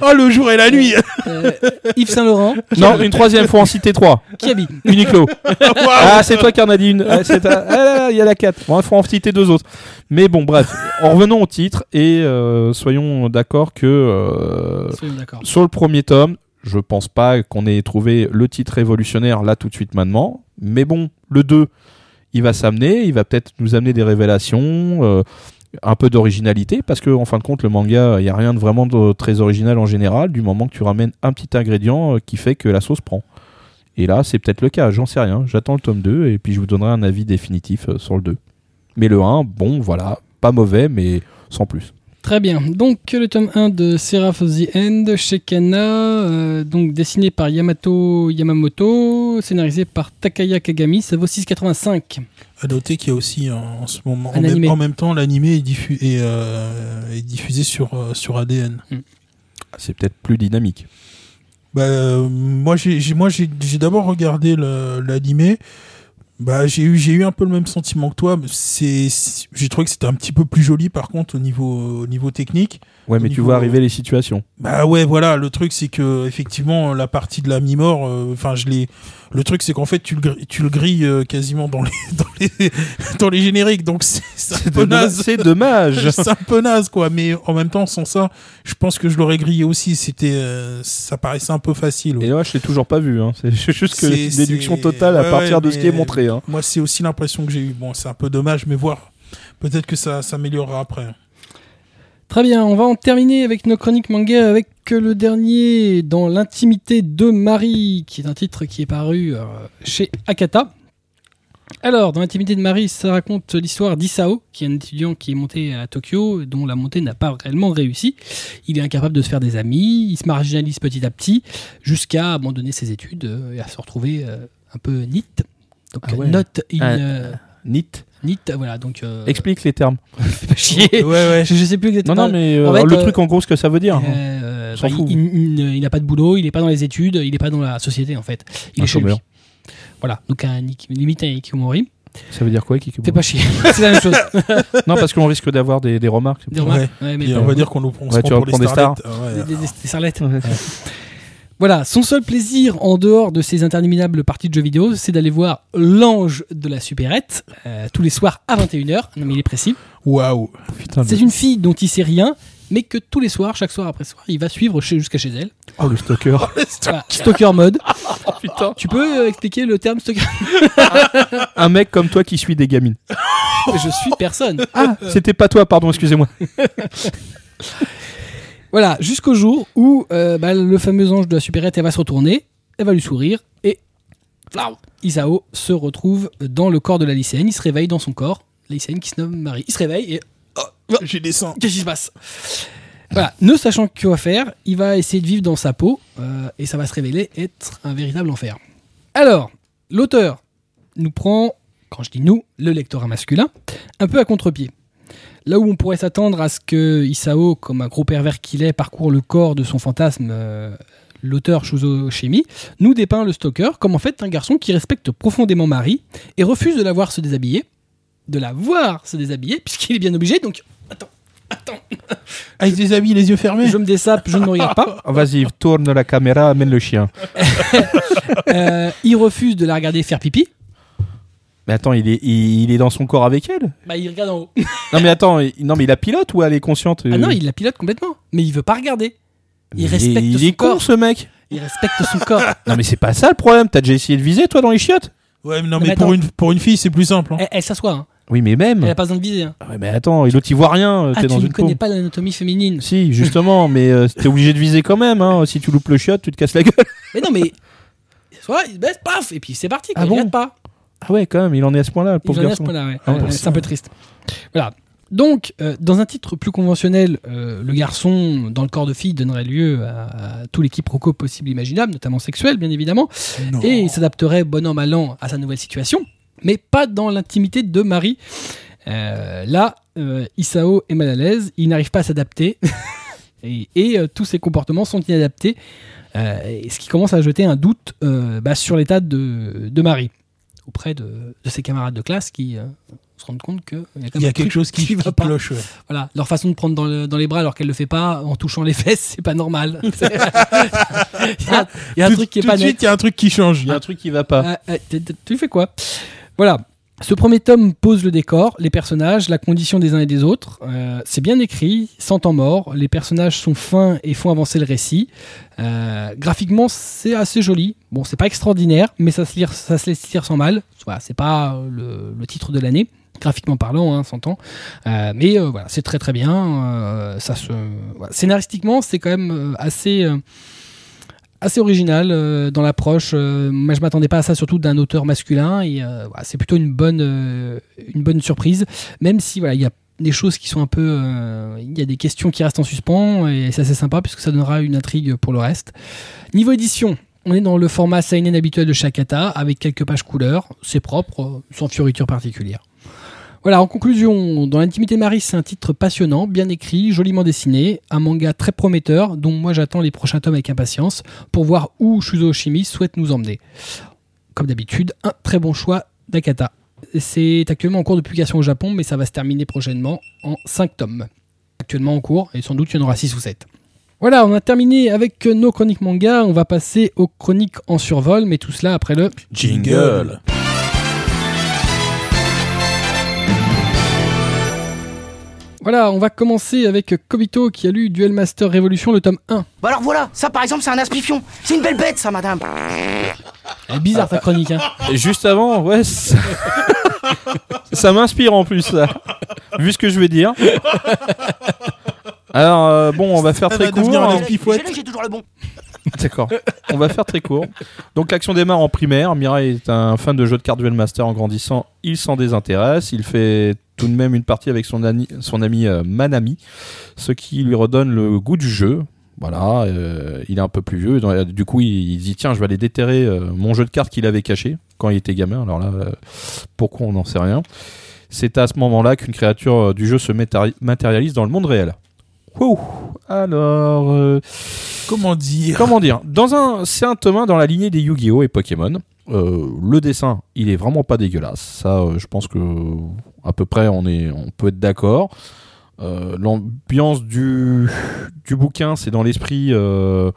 Oh, le jour et la nuit Euh, Yves Saint Laurent, Non, une troisième, faut en citer trois. qui habite (laughs) Uniqlo. ah, c'est toi qui en as dit une. Ah, c'est ta- ah là là, il y a la 4. Bon, il faut en citer deux autres. Mais bon, bref. En revenons au titre et euh, soyons d'accord que euh, Soyons d'accord. sur le premier tome, je pense pas qu'on ait trouvé le titre révolutionnaire là tout de suite maintenant. Mais bon, le 2, il va s'amener, il va peut-être nous amener des révélations, euh, un peu d'originalité, parce que en fin de compte, le manga, il n'y a rien de vraiment très original en général, du moment que tu ramènes un petit ingrédient euh, qui fait que la sauce prend. Et là, c'est peut-être le cas, j'en sais rien. J'attends le tome 2 et puis je vous donnerai un avis définitif euh, sur le 2. Mais le 1, bon, voilà, pas mauvais, mais sans plus. Très bien. Donc le tome 1 de Seraph of the End chez Kana, euh, donc dessiné par Yamato Yamamoto, scénarisé par Takaya Kagami, ça vaut 6,85. À noter qu'il y a aussi en, en ce moment, en même, animé. en même temps, l'animé est, diffu- est, euh, est diffusé sur, euh, sur ADN. C'est peut-être plus dynamique. Bah, euh, moi, j'ai d'abord regardé l'animé. Bah, j'ai eu, j'ai eu un peu le même sentiment que toi. C'est, j'ai trouvé que c'était un petit peu plus joli, par contre, au niveau, au niveau technique. Ouais, mais tu vois arriver les situations. Bah ouais, voilà. Le truc, c'est que effectivement, la partie de la mi-mort, euh, enfin, je l'ai. Le truc, c'est qu'en fait, tu le, grilles- tu le grilles euh, quasiment dans les, (laughs) dans les, dans les génériques. Donc, c'est c'est un peu naze. C'est dommage. (laughs) c'est un peu naze, quoi. Mais en même temps, sans ça, je pense que je l'aurais grillé aussi. C'était, euh, ça paraissait un peu facile. ouais. Et là, je l'ai toujours pas vu. Hein. C'est (laughs) juste que une déduction totale à ouais, partir ouais, de ce qui est montré. Hein. Moi, c'est aussi l'impression que j'ai eu. Bon, c'est un peu dommage, mais voir. Peut-être que ça s'améliorera après. Très bien, on va en terminer avec nos chroniques manga avec le dernier dans l'intimité de Marie, qui est un titre qui est paru euh, chez Akata. Alors, dans l'intimité de Marie, ça raconte l'histoire d'Isao, qui est un étudiant qui est monté à Tokyo, dont la montée n'a pas réellement réussi. Il est incapable de se faire des amis, il se marginalise petit à petit, jusqu'à abandonner ses études euh, et à se retrouver euh, un peu NIT. Donc, Ah ouais. not in Ah, euh, NIT. NIT, voilà, donc... euh, Explique les termes. (laughs) fais pas chier. Ouais, ouais. (laughs) Je, je sais plus Non, exactement. non, mais euh, en fait, le euh, truc en gros, ce que ça veut dire. Euh, s'en bah, fout. il, n'a pas de boulot, il n'est pas dans les études, il n'est pas dans la société en fait. Il Un est chez lui. chômeur. Voilà, donc un, Nick- limite un Ikikomori. Ça veut dire quoi, Kikuburo Fais pas chier, (laughs) c'est la même chose. Non, parce qu'on risque d'avoir des, des remarques. Des remarques Ouais. Ouais, mais Et on va dire qu'on nous Ouais, prend tu pour reprends des starlettes. Ah ouais. des, des- des starlettes. Voilà, son seul plaisir en dehors de ses interminables parties de jeux vidéo, c'est d'aller voir l'ange de la supérette euh, tous les soirs à 21h. Non mais il est précis. Waouh. C'est une fille dont il sait rien, mais que tous les soirs, chaque soir après soir, il va suivre jusqu'à chez elle. Oh, le stalker. Voilà, (laughs) stalker mode. (laughs) Putain. Tu peux euh, expliquer le terme stalker? (laughs) Un mec comme toi qui suit des gamines. Je suis personne. Ah, c'était pas toi, pardon, excusez-moi. Voilà, jusqu'au jour où euh, bah, le fameux ange de la supérette, elle va se retourner, elle va lui sourire, et flau, Isao se retrouve dans le corps de la lycéenne, il se réveille dans son corps, la lycéenne qui se nomme Marie. Il se réveille et J'ai des sangs. qu'est-ce qui se passe? Voilà, ne sachant quoi faire, il va essayer de vivre dans sa peau, euh, et ça va se révéler être un véritable enfer. Alors, l'auteur nous prend, quand je dis nous, le lectorat masculin, un peu à contre-pied. Là où on pourrait s'attendre à ce que Isao, comme un gros pervers qu'il est, parcourt le corps de son fantasme, euh, l'auteur Shuzo Shimi, nous dépeint le stalker comme en fait un garçon qui respecte profondément Marie et refuse de la voir se déshabiller, de la voir se déshabiller, puisqu'il est bien obligé, donc attends, attends, Ah, il se déshabille les yeux fermés. je me dessape, je ne me regarde pas. Vas-y, tourne la caméra, amène le chien. (laughs) Euh, il refuse de la regarder faire pipi, Mais attends, il est, il, il est dans son corps avec elle? Bah il regarde en haut. (laughs) Non, mais attends, il, non, mais il la pilote ou elle est consciente Ah non, il la pilote complètement, mais il veut pas regarder. Il Mais respecte il son est con, corps. ce mec. Il respecte son corps. (laughs) Non, mais c'est pas ça le problème. T'as déjà essayé de viser, toi, dans les chiottes? Ouais, mais non, Mais mais, pour, attends. une, pour une fille, c'est plus simple. hein. Elle, elle s'assoit, hein. Oui, mais même. elle a pas besoin de viser. hein. Ouais, mais attends, et l'autre, il voit rien. Ah, T'es tu dans ne une connais peau. pas l'anatomie féminine. Si, justement, (laughs) mais euh, t'es obligé de viser quand même. Hein. Si tu loupes le chiotte, tu te casses la gueule. Mais non, mais. Soit il se baisse, paf, et puis c'est parti, quoi, Ah il bon regarde pas. Ah ouais, quand même, il en est à ce point-là, le Il pauvre en est à garçon. ce point-là, ouais. Ah, Ouais, pour c'est un peu triste. Voilà. Donc, euh, dans un titre plus conventionnel, euh, le garçon dans le corps de fille donnerait lieu à, à tout les quiproquos possibles et imaginables, notamment sexuels, bien évidemment, Non. et il s'adapterait bon an mal an à sa nouvelle situation, mais pas dans l'intimité de Marie. Euh, là, euh, Isao est mal à l'aise, il n'arrive pas à s'adapter, (laughs) et, et, euh, tous ses comportements sont inadaptés, euh, et ce qui commence à jeter un doute euh, bah, sur l'état de, de Marie auprès de, de ses camarades de classe qui euh, se rendent compte qu'il y a, quand y même a quelque chose qui, qui va qui pas. cloche. ouais. Voilà, leur façon de prendre dans, le- dans les bras alors qu'elle le fait pas en touchant les (laughs) fesses, c'est pas normal. (laughs) (laughs) Il y a, il y a un tout truc qui est tout pas de net. suite, il y a un truc qui change. Il y a un truc qui va pas. Ah, ah, tu fais quoi? Voilà. Ce premier tome pose le décor, les personnages, la condition des uns et des autres. Euh, c'est bien écrit, sans temps mort. Les personnages sont fins et font avancer le récit. Euh, graphiquement, c'est assez joli. Bon, c'est pas extraordinaire, mais ça se, lire, ça se laisse lire sans mal. Voilà, c'est pas le, le titre de l'année, graphiquement parlant, hein, s'entend. Euh, mais euh, voilà, c'est très très bien. Euh, ça se, voilà. Scénaristiquement, c'est quand même euh, assez. Assez original euh, dans l'approche. Euh, moi, je m'attendais pas à ça, surtout d'un auteur masculin. Et euh, c'est plutôt une bonne, une bonne surprise, même si voilà, il y a des choses qui sont un peu, il y a des questions qui restent en suspens et c'est assez sympa puisque ça donnera une intrigue pour le reste. Niveau édition. On est dans le format seinen habituel de Shakata avec quelques pages couleurs, c'est propre, sans fioriture particulière. Voilà, en conclusion, dans l'intimité Marie, c'est un titre passionnant, bien écrit, joliment dessiné, un manga très prometteur dont moi j'attends les prochains tomes avec impatience pour voir où Shuzo Oshimi souhaite nous emmener. Comme d'habitude, un très bon choix d'Akata. C'est actuellement en cours de publication au Japon, mais ça va se terminer prochainement en 5 tomes. Actuellement en cours, et sans doute il y en aura 6 ou 7. Voilà, on a terminé avec nos chroniques manga, on va passer aux chroniques en survol, mais tout cela après le... Jingle. Voilà, on va commencer avec Kobito qui a lu Duel Master Révolution, le tome 1. Bah alors voilà, ça par exemple c'est un aspifion. C'est une belle bête ça madame. Elle est bizarre ta chronique, hein. Et Juste avant, ouais. Ça, (laughs) m'inspire en plus, ça. Vu ce que je vais dire. Alors, euh, bon, on va faire très court. hein. J'ai j'ai toujours le bon. (laughs) D'accord. On va faire très court. Donc l'action démarre en primaire. Mirai est un fan de jeux de cartes Duel Master en grandissant. Il s'en désintéresse. Il fait tout de même une partie avec son, ami- euh, Manami, ce qui lui redonne le goût du jeu. Voilà, euh, il est un peu plus vieux. Euh, Du coup, il, dit tiens, je vais aller déterrer mon jeu de cartes qu'il avait caché quand il était gamin. Alors là, pourquoi on n'en sait rien. C'est à ce moment-là qu'une créature du jeu se matéri- matérialise dans le monde réel. Wouh Alors, euh, Comment dire? Comment dire? Dans un, c'est un tome dans la lignée des Yu-Gi-Oh et Pokémon. Euh, le dessin, il est vraiment pas dégueulasse. Ça, euh, je pense que à peu près on est, on peut être d'accord. Euh, L'ambiance du du bouquin, c'est dans l'esprit euh,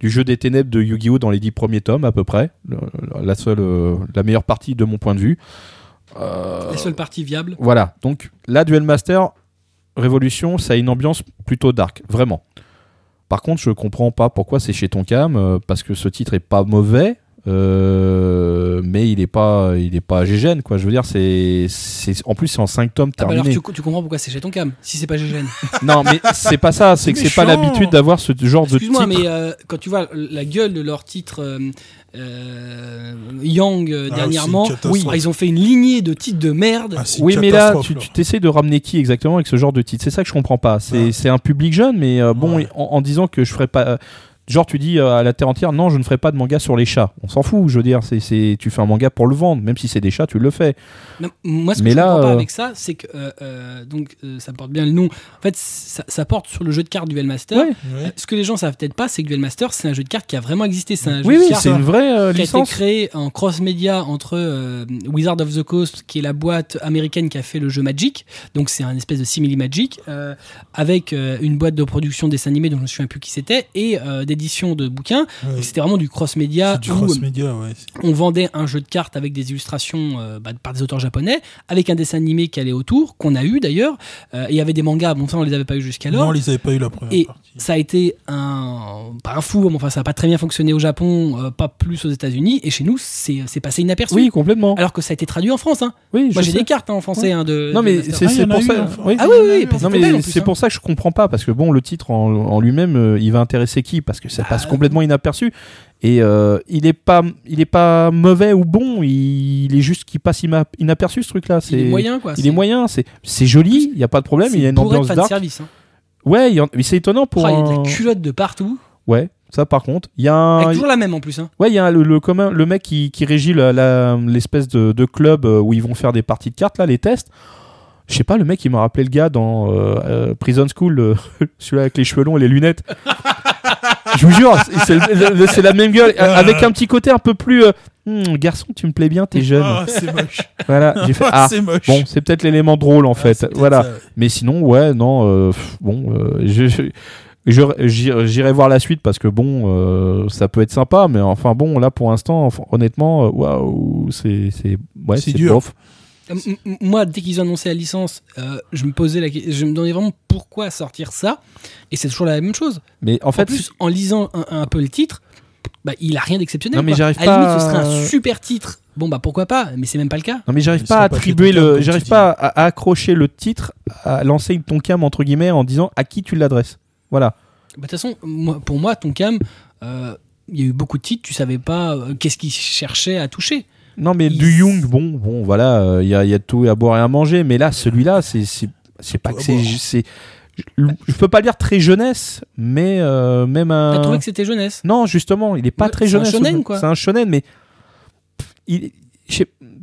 du jeu des ténèbres de Yu-Gi-Oh dans les dix premiers tomes à peu près, Le- la seule, la meilleure partie de mon point de vue. Euh, La seule partie viable. voilà, donc là, Duel Master Révolution, ça a une ambiance plutôt dark, vraiment. Par contre, je comprends pas pourquoi c'est chez Tonkam, euh, parce que ce titre est pas mauvais, euh, mais il est pas, il est pas GGN, quoi. Je veux dire, c'est, c'est, en plus, c'est en 5 tomes Ah bah alors tu, tu comprends pourquoi c'est chez ton cam, si c'est pas GGN. (laughs) Non, mais c'est pas ça, c'est que c'est pas l'habitude d'avoir ce genre de titre. Excuse-moi, mais euh, quand tu vois la gueule de leur titre euh, euh, Yang euh, Ah, dernièrement, ah, ils ont fait une lignée de titres de merde. Ah, Oui, mais là, tu t'essayes de ramener qui exactement avec ce genre de titre? C'est ça que je comprends pas. C'est c'est un public jeune, mais euh, bon, Ouais. en, en disant que je ferais pas. Genre, tu dis euh, à la terre entière, non, je ne ferai pas de manga sur les chats. On s'en fout, je veux dire. c'est c'est tu fais un manga pour le vendre, même si c'est des chats, tu le fais. Non, moi, ce que Mais je là, comprends pas euh, avec ça, c'est que euh, euh, donc euh, ça porte bien le nom. En fait, ça, ça porte sur le jeu de cartes Duel Master. Ouais. Ouais. Ce que les gens savent peut-être pas, c'est que Duel Master, c'est un jeu de cartes qui a vraiment existé. C'est un jeu Oui, de oui, cartes c'est une vraie euh, qui a été licence. créé en cross-média entre euh, Wizard of the Coast, qui est la boîte américaine qui a fait le jeu Magic, donc c'est un espèce de simili Magic, euh, avec euh, une boîte de production dessin animé dont je ne me souviens plus qui c'était, et euh, d'édition de bouquins. Ouais. C'était vraiment du cross-média du cross-média, ouais. on vendait un jeu de cartes avec des illustrations euh, bah, par des auteurs japonais, avec un dessin animé qui allait autour, qu'on a eu d'ailleurs, euh, et il y avait des mangas, bon ça on les avait pas eu Non, jusqu'alors. on les avait pas eu la première Et partie. ça a été un pas un four, mais enfin ça a pas très bien fonctionné au Japon, euh, pas plus aux États-Unis, et chez nous c'est c'est passé inaperçu. Oui, complètement. Alors que ça a été traduit en France. Hein. oui, Moi j'ai des cartes hein, en français hein, de. Non, mais c'est Ah, pour eu, ça. oui. Ah oui, oui, oui, Non c'est hein. pour ça que je comprends pas parce que bon le titre en, en lui-même il va intéresser qui? Parce que ça passe Ah. complètement inaperçu et euh, il est pas il est pas mauvais ou bon il, il est juste qu'il passe inaperçu ce truc là Il est moyen quoi. il est moyen c'est c'est joli il y a pas de problème il y a une ambiance dark service. Hein. ouais en- mais c'est étonnant pour Oh, il y a de un- la culotte de partout. ouais ça par contre il y a un Avec toujours la même en plus. Hein. Ouais, il y a le, le commun, le mec qui, qui régit l'espèce de, de club euh, où ils vont faire des parties de cartes, là, les tests. Je sais pas, le mec, il m'a rappelé le gars dans euh, euh, Prison School, euh, (laughs) celui-là avec les cheveux longs et les lunettes. (laughs) Je vous jure, c'est- la même gueule, Euh. avec un petit côté un peu plus. euh, Hum, garçon, tu me plais bien, t'es jeune. Ah, c'est moche. Voilà, j'ai fait. Ah, c'est moche. bon, c'est peut-être l'élément drôle en Ah, fait. voilà. ça. Mais sinon, ouais, non, pff, bon, je- je- j'irai voir la suite parce que bon, euh, ça peut être sympa, mais enfin bon, là pour l'instant, honnêtement, waouh, c'est ouais, C'est c'est dur. bof. Euh, Moi, dès qu'ils ont annoncé la licence, euh, je me posais la que- je me demandais vraiment pourquoi sortir ça. Et c'est toujours la même chose. Mais en En fait, plus, en lisant un, un peu le titre, bah, il a rien d'exceptionnel. Non, mais j'arrive à la limite, pas ce serait un super titre. Bon, bah pourquoi pas, mais c'est même pas le cas. non mais j'arrive pas à pas attribuer Tonkam, le, j'arrive pas à, accrocher le titre, à lancer ton cam entre guillemets en disant à qui tu l'adresses. Voilà. Bah, De toute façon, moi, pour moi, ton cam, euh, il y a eu beaucoup de titres, tu savais pas euh, qu'est-ce qu'il cherchait à toucher. Non, mais Il- du Young, bon, bon, voilà, euh, il y, a, il y a tout à boire et à manger, mais là, celui-là, c'est, c'est, c'est pas que c'est, je, peux pas dire très jeunesse, mais euh, même un. T'as trouvé que c'était jeunesse? Non, justement, il est pas Ouais, très c'est un jeunesse. shonen, quoi. C'est un shonen, mais il,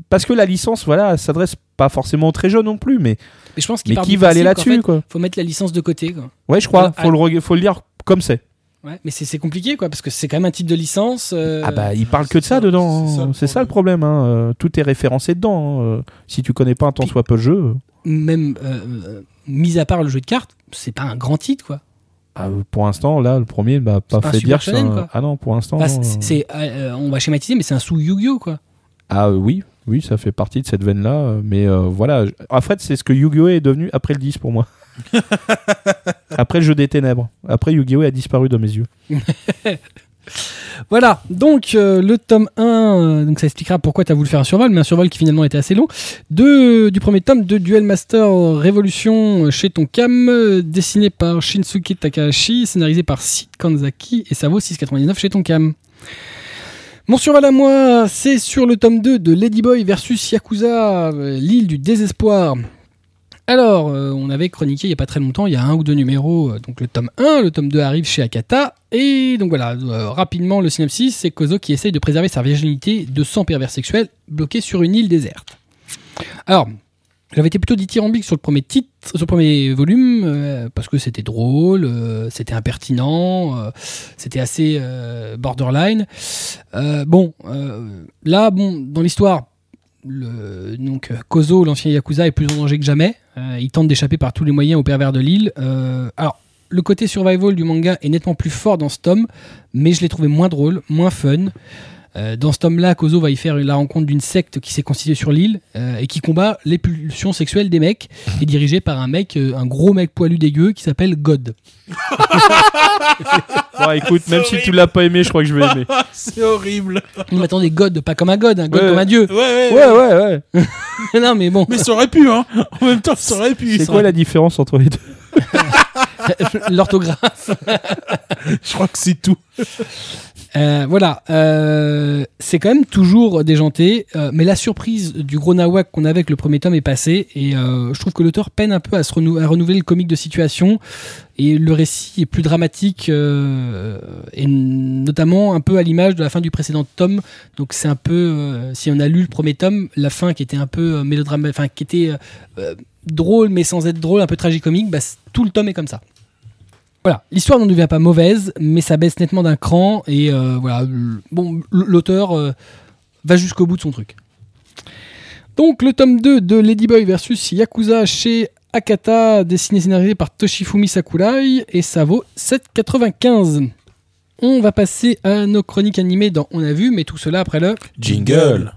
parce que la licence, voilà, elle s'adresse pas forcément aux très jeunes non plus, mais, Mais je pense qu'il mais qui va aller là-dessus, fait, quoi Faut mettre la licence de côté, quoi. Ouais, je crois. Voilà. Faut le, faut le lire comme c'est. Ouais, mais c'est compliqué, quoi, parce que c'est quand même un titre de licence. euh, Ah bah, il parle que de ça, ça- dedans. c'est ça hein. le C'est ça le problème. hein. Euh, Tout est référencé dedans. hein. Euh, Si tu connais pas un tant soit peu le jeu. même euh, mis à part le jeu de cartes, c'est pas un grand titre, quoi. ah, pour l'instant, là, le premier m'a pas C'est pas fait dire. shonen, un- quoi. Ah non, pour l'instant. Enfin, non, c'est- euh. on va schématiser, mais c'est un sous Yu-Gi-Oh, quoi. Ah oui, oui, ça fait partie de cette veine-là. Mais euh, voilà. En fait, c'est ce que Yu-Gi-Oh est devenu après le 10 pour moi. (laughs) après le jeu des ténèbres. Après, Yu-Gi-Oh a disparu de mes yeux. (laughs) Voilà, donc euh, le tome 1, euh, donc ça expliquera pourquoi tu as voulu faire un survol, mais un survol qui finalement était assez long, de, du premier tome de Duel Master Révolution euh, chez Tonkam, dessiné par Shinsuke Takahashi, scénarisé par Sid Kanzaki, et ça vaut 6,99 chez Tonkam. Mon survol à moi, c'est sur le tome 2 de Ladyboy versus Yakuza, l'île du désespoir. Alors, euh, on avait chroniqué il n'y a pas très longtemps, il y a un ou deux numéros, euh, donc le tome 1, le tome 2 arrive chez Akata, et donc voilà, euh, rapidement le synopsis, c'est Kozo qui essaye de préserver sa virginité de 100 pervers sexuels bloqués sur une île déserte. Alors, j'avais été plutôt dithyrambique sur le premier titre, sur le premier volume, parce que c'était drôle, c'était impertinent, c'était assez borderline. Bon, là, bon, dans l'histoire, donc Kozo, l'ancien Yakuza, est plus en danger que jamais. Euh, il tente d'échapper par tous les moyens aux pervers de l'île. Euh, alors, le côté survival du manga est nettement plus fort dans ce tome, mais je l'ai trouvé moins drôle, moins fun. Euh, dans ce tome-là, Kozo va y faire la rencontre d'une secte qui s'est constituée sur l'île et qui combat les pulsions sexuelles des mecs, et dirigée par un mec, un gros mec poilu dégueu qui s'appelle God. (laughs) Bon, écoute, même si tu l'as pas aimé, je crois que je vais aimer. (laughs) C'est horrible. On m'attendait God, pas comme un God, un God Ouais. comme un dieu. Ouais, ouais, Ouais, ouais, ouais. (laughs) non, mais bon, Mais ça aurait pu, hein. En même temps, ça aurait pu. C'est quoi la différence entre les deux (laughs) l'orthographe. Je crois que c'est tout. Euh, voilà, euh, c'est quand même toujours déjanté, euh, mais la surprise du gros nawak qu'on avait avec le premier tome est passée, et euh, je trouve que l'auteur peine un peu à, se renouveler le comique de situation, et le récit est plus dramatique, et notamment un peu à l'image de la fin du précédent tome, donc c'est un peu, si on a lu le premier tome, la fin qui était un peu mélodramatique, enfin qui était drôle mais sans être drôle, un peu tragicomique, bah, tout le tome est comme ça. Voilà, l'histoire n'en devient pas mauvaise, mais ça baisse nettement d'un cran et euh, voilà, bon, l'auteur euh, va jusqu'au bout de son truc. Donc le tome 2 de Ladyboy versus Yakuza chez Akata, dessiné et scénarisé par Toshifumi Sakurai et ça vaut 7,95. On va passer à nos chroniques animées dans On a vu, mais tout cela après le Jingle.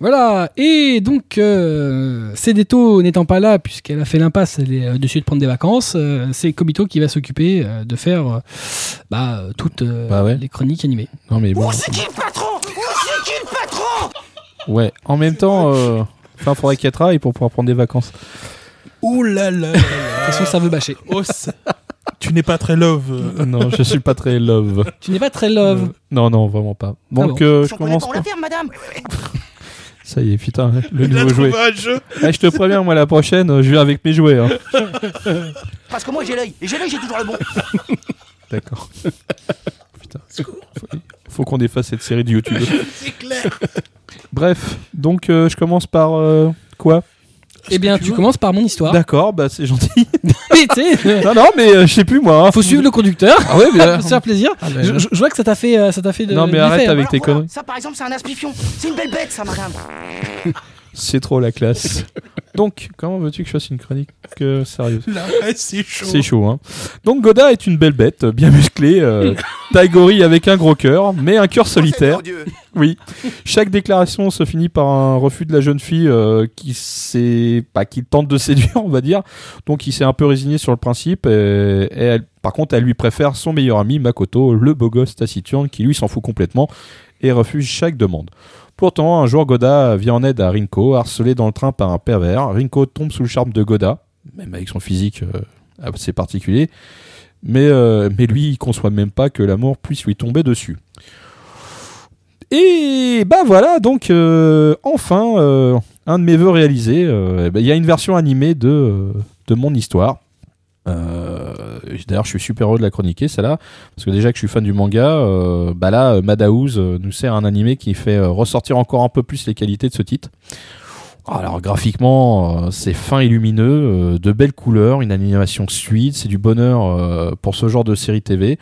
Voilà, et donc euh, Cédéto n'étant pas là, puisqu'elle a fait l'impasse, elle est euh, dessus de prendre des vacances, euh, c'est Komito qui va s'occuper euh, de faire euh, bah, toutes euh, Bah ouais. les chroniques animées. Non, mais bon. Où c'est qui le patron? Où c'est qui le patron? Ouais, en même temps, euh, enfin, faudrait qu'elle travaille pour pouvoir prendre des vacances. Ouh là là là De toute façon, ça veut bâcher. Oh, ça- tu n'es pas très love. euh. non, je suis pas très love. Tu n'es pas très love. Non, non, vraiment pas. Donc, bon. euh, je commence on par... la ferme, madame Ça y est, putain, le nouveau jouet. Eh, je te préviens, moi, la prochaine, je vais avec mes jouets. hein. (laughs) Parce que moi j'ai l'œil, et j'ai l'œil, j'ai toujours le bon (laughs) D'accord. (laughs) Putain, faut, faut qu'on défasse cette série de YouTube. C'est clair. Bref, donc euh, je commence par euh, quoi? Eh bien, tu commences par mon histoire. D'accord, bah c'est gentil. (laughs) Tu sais, non, non, mais euh, je sais plus moi. faut suivre le conducteur. Ah ouais, mais, Faut se faire plaisir. Ah, mais- je, vois que ça t'a fait, euh, ça t'a fait de. Non, mais arrête hein. avec tes Voilà, conneries. Ça par exemple c'est un aspifion, c'est une belle bête ça madame (laughs) C'est trop la classe. (laughs) Donc, comment veux-tu que je fasse une chronique euh, sérieuse? C'est chaud. C'est chaud, hein. Donc Goda est une belle bête, bien musclée, euh, (laughs) taille gorille avec un gros cœur, mais un cœur solitaire. Oh, Dieu. Oui. Chaque déclaration se finit par un refus de la jeune fille euh, qui s'est, pas qui tente de séduire, on va dire. Donc il s'est un peu résigné sur le principe. Et, et elle, par contre, elle lui préfère son meilleur ami Makoto, le beau gosse taciturne, qui lui s'en fout complètement et refuse chaque demande. Pourtant, un jour, Goda vient en aide à Rinko, harcelé dans le train par un pervers. Rinko tombe sous le charme de Goda, même avec son physique euh, assez particulier. Mais, euh, mais lui, il conçoit même pas que l'amour puisse lui tomber dessus. Et bah voilà, donc euh, enfin, un de mes vœux réalisés. eh ben, Il y a une version animée de mon histoire. Euh, D'ailleurs, je suis super heureux de la chroniquer, celle-là, parce que déjà que je suis fan du manga, euh, bah là, euh, Madhouse euh, nous sert un animé qui fait ressortir encore un peu plus les qualités de ce titre. Alors graphiquement, c'est fin et lumineux, de belles couleurs, une animation fluide, c'est du bonheur pour ce genre de série TV.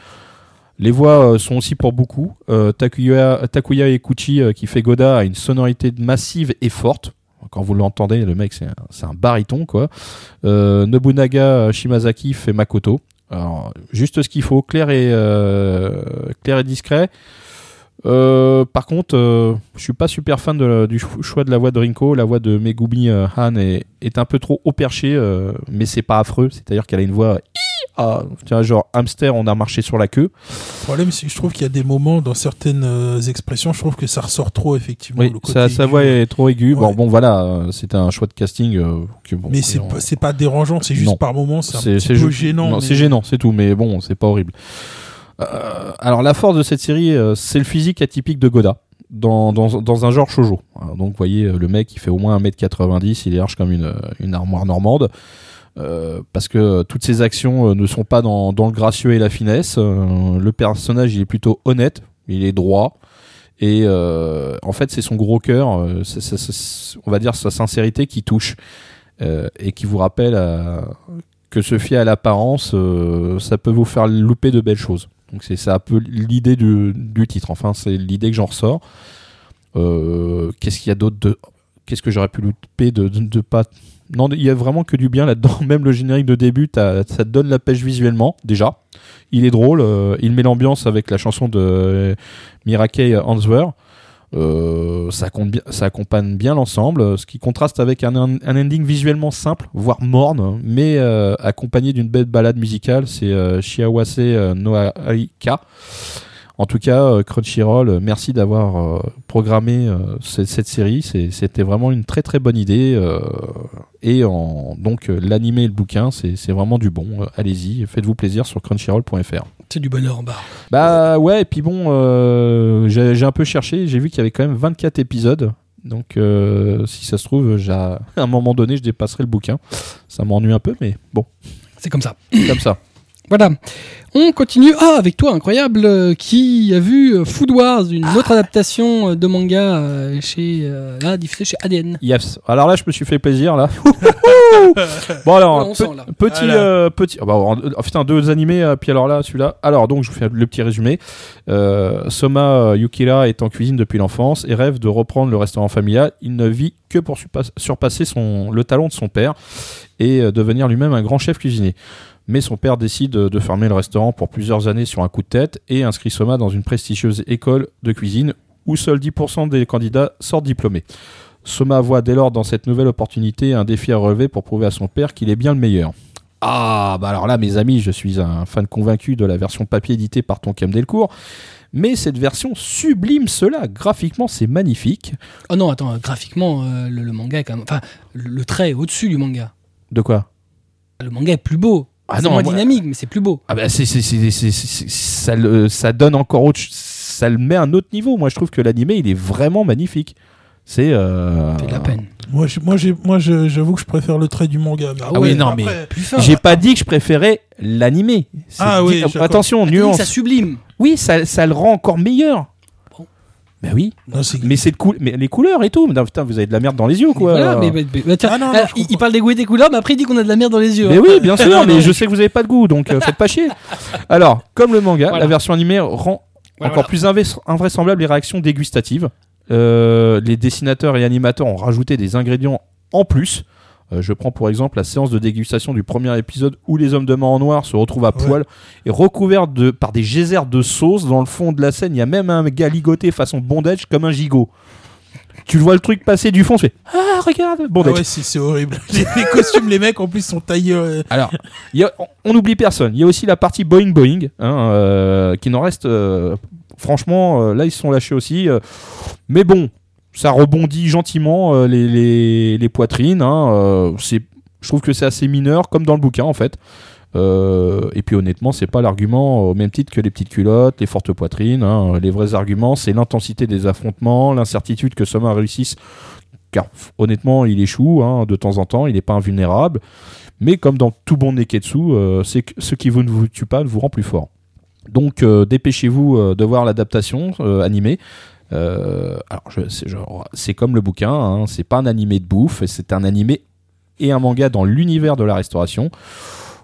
Les voix sont aussi pour beaucoup. Takuya, Takuya Ekuchi, qui fait Goda, a une sonorité massive et forte. Quand vous l'entendez, le mec, c'est un, baryton, quoi. Euh, Nobunaga Shimazaki fait Makoto. Juste ce qu'il faut, clair et, euh, discret. Euh, par contre, je suis pas super fan du cho- choix de la voix de Rinko. La voix de Megumi Han est, un peu trop haut perché, mais c'est pas affreux. C'est-à-dire qu'elle a une voix, ah, tiens, genre hamster, on a marché sur la queue. Le problème, c'est que je trouve qu'il y a des moments dans certaines euh, expressions, je trouve que ça ressort trop, effectivement. Oui, le côté sa, voix est trop aiguë. Bon, Ouais. bon, voilà, euh, c'était un choix de casting. euh, que, bon, Mais c'est on- pas, dérangeant, c'est juste Non. par moments, c'est un petit peu gênant. mais- c'est gênant, c'est tout. Mais bon, c'est pas horrible. Euh, alors la force de cette série, euh, c'est le physique atypique de Goda. Dans, dans, dans un genre shoujo. Alors, donc vous voyez, le mec il fait au moins 1m90, il est large comme une, une armoire normande. Euh, parce que toutes ses actions euh, ne sont pas dans, le gracieux et la finesse. Euh, le personnage il est plutôt honnête, il est droit. Et en fait c'est son gros cœur, on va dire sa sincérité qui touche. Et qui vous rappelle à- que se fier à l'apparence, ça peut vous faire louper de belles choses. Donc c'est un peu l'idée du, titre. Enfin, c'est l'idée que j'en ressors. Qu'est-ce qu'il y a d'autre de qu'est-ce que j'aurais pu louper de, de, pas. Non, il y a vraiment que du bien là-dedans. (laughs) Même le générique de début, ça donne la pêche visuellement, déjà. Il est drôle, euh, il met l'ambiance avec la chanson de euh, Mirakei ça, accompagne bien l'ensemble, ce qui contraste avec un, ending visuellement simple, voire morne, mais euh, accompagné d'une belle balade musicale. C'est euh, Shiawase no Aika. En tout cas, euh, Crunchyroll, euh, merci d'avoir euh, programmé cette, cette série. C'était vraiment une très très bonne idée. et en, donc l'animé et le bouquin, c'est vraiment du bon. Allez-y, faites-vous plaisir sur crunchyroll.fr. C'est du bonheur en barre. Bah ouais, et puis bon, euh, j'ai un peu cherché, j'ai vu qu'il y avait quand même 24 épisodes. Donc euh, si ça se trouve, (laughs) à un moment donné, je dépasserai le bouquin. Ça m'ennuie un peu, mais bon, C'est comme ça. c'est comme ça. Voilà. On continue. Ah, avec toi, incroyable, euh, qui a vu euh, Food Wars, une autre adaptation euh, de manga euh, chez, euh, là, diffusée chez ADN. Yes. Alors là, je me suis fait plaisir là. (laughs) bon alors, On pe- sent, là. petit, Voilà. euh, petit. ah bah, en- putain, deux animés. euh, puis alors là, celui-là. Alors donc, je vous fais le petit résumé. Euh, Soma euh, Yukira est en cuisine depuis l'enfance et rêve de reprendre le restaurant familial. Il ne vit que pour surpa- surpasser son le talent de son père et euh, devenir lui-même un grand chef cuisinier. Mais son père décide de fermer le restaurant pour plusieurs années sur un coup de tête et inscrit Soma dans une prestigieuse école de cuisine où seuls 10% des candidats sortent diplômés. Soma voit dès lors dans cette nouvelle opportunité un défi à relever pour prouver à son père qu'il est bien le meilleur. Ah, bah alors là, mes amis, je suis un fan convaincu de la version papier éditée par Tonkam Delcourt. Mais cette version sublime cela. Graphiquement, c'est magnifique. Oh non, attends, graphiquement, euh, le, le manga est quand même. Enfin, le, le trait est au-dessus du manga. De quoi? Le manga est plus beau. Ah c'est non, moins moi- dynamique, mais c'est plus beau. Ah bah c'est, c'est, c'est, c'est- c'est- c'est- ça, le- ça donne encore autre, ça le met à un autre niveau. Moi, je trouve que l'animé, il est vraiment magnifique. C'est. Euh... C'est de la peine. Moi, j'ai- moi, j'ai- moi, je- j'avoue que je préfère le trait du manga. mais Ah oui, non, mais- après-. J'ai pas dit que je préférais l'animé. C'est Ah oui, attention, nuance. ça sublime. Oui, ça, ça le rend encore meilleur. Bah oui. non, Mais c'est mais les couleurs et tout. Non, putain, vous avez de la merde dans les yeux, Mais quoi. voilà, mais, mais- mais- tiens, Ah non, non, alors, je il, parle des goûts et des couleurs, mais après il dit qu'on a de la merde dans les yeux. Mais hein. oui, (laughs) bien sûr, mais je sais que vous avez pas de goût, donc euh, faites pas chier. Alors, comme le manga, Voilà. la version animée rend Voilà, encore voilà. plus inv- invraisemblable les réactions dégustatives. Euh, les dessinateurs et animateurs ont rajouté des ingrédients en plus. Euh, je prends pour exemple la séance de dégustation du premier épisode où les hommes de main en noir se retrouvent à Ouais. poil et recouverts de, par des geysers de sauce. Dans le fond de la scène, il y a même un gars ligoté façon bondage comme un gigot. Tu vois le truc passer du fond, tu fais Ah, regarde Ah Bondage. ouais, c'est c'est horrible. (laughs) Les, costumes, les mecs, en plus, sont taillés. euh, Alors, il y a- on- n'oublie personne. Il y a aussi la partie Boeing Boeing, hein, euh, qui n'en reste. euh, franchement, là, ils se sont lâchés aussi. mais bon, ça rebondit gentiment euh, les, poitrines. hein, euh, je trouve que c'est assez mineur, comme dans le bouquin, en fait. Euh, et puis honnêtement, c'est pas l'argument au même titre que les petites culottes, les fortes poitrines. hein. Les vrais arguments, c'est l'intensité des affrontements, l'incertitude que Soma réussisse. Car honnêtement, il échoue hein, de temps en temps, il n'est pas invulnérable. Mais comme dans tout bon Neketsu, ce qui vous ne vous tue pas vous rend plus fort. Donc dépêchez-vous de voir l'adaptation animée. Euh, alors c'est comme le bouquin, hein, c'est pas un animé de bouffe, c'est un animé et un manga dans l'univers de la restauration.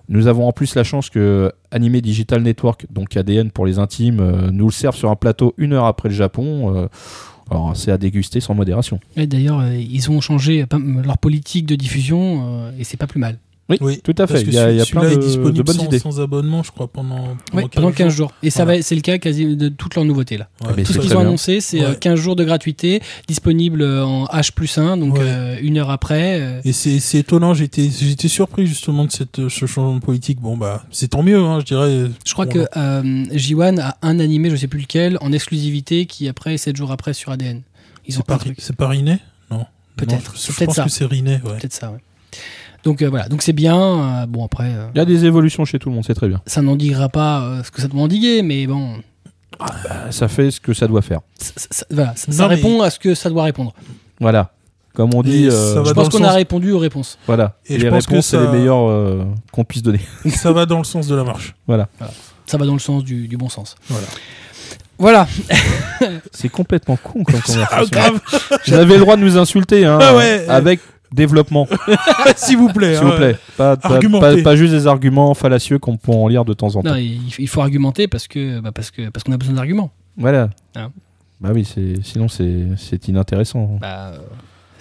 Nous avons en plus la chance que Anime Digital Network, donc ADN pour les intimes, euh, nous le serve sur un plateau une heure après le Japon. Euh, alors c'est à déguster sans modération. D'ailleurs, ils ont changé leur politique de diffusion et c'est pas plus mal. Oui, Oui, tout à Parce fait. que Il y a, il y a plein de, est disponible de bonnes sans, idées. sans abonnement, je crois, pendant, Oui, pendant 15 jours. Et ça Voilà. va, c'est le cas quasi de toutes leurs nouveautés là. Ouais, Tout ce qu'ils ont bien. annoncé, c'est euh, Ouais. 15 jours de gratuité, disponible euh, en H plus 1, donc Ouais. euh, une heure après. euh, Et c'est étonnant, j'étais j'étais surpris justement de cette, ce changement de politique. Bon, bah, c'est tant mieux, hein, je dirais. Je crois Bon, que euh, J1 a un animé, je sais plus lequel, en exclusivité, qui après 7 jours après sur ADN. Ils ont C'est pas, truc, c'est pas Riné Non. Peut-être, je- c'est Je pense ça. que c'est Riné, ouais. peut-être ça. Ouais. Donc euh, voilà, donc c'est bien. euh, bon après, euh, Il y a des évolutions chez tout le monde, c'est très bien. ça n'endiguera pas euh, ce que ça doit endiguer, mais bon, Euh, Ça fait ce que ça doit faire. ça, ça- voilà, ça, ça Non, mais- répond à ce que ça doit répondre. Voilà. Comme on Et dit, ça euh, va je dans pense le qu'on a sens- répondu aux réponses. voilà. Et les je pense que réponses, c'est ça- les meilleures euh, qu'on puisse donner. (laughs) ça va dans le sens de la marche. Ça va dans le sens du, du bon sens. Voilà. Voilà. C'est complètement con comme (laughs) Ah, conversation. grave Vous avez le droit de nous insulter, hein, Ah ouais. avec développement, (laughs) S'il vous plaît. s'il vous hein. plaît. Pas, pas, Argumentez. pas- pas juste des arguments fallacieux qu'on peut en lire de temps en temps. Non, il, il faut argumenter parce que bah, parce que parce qu'on a besoin d'arguments. Voilà. Hein. Bah oui, c'est sinon c'est c'est inintéressant. Bah, euh,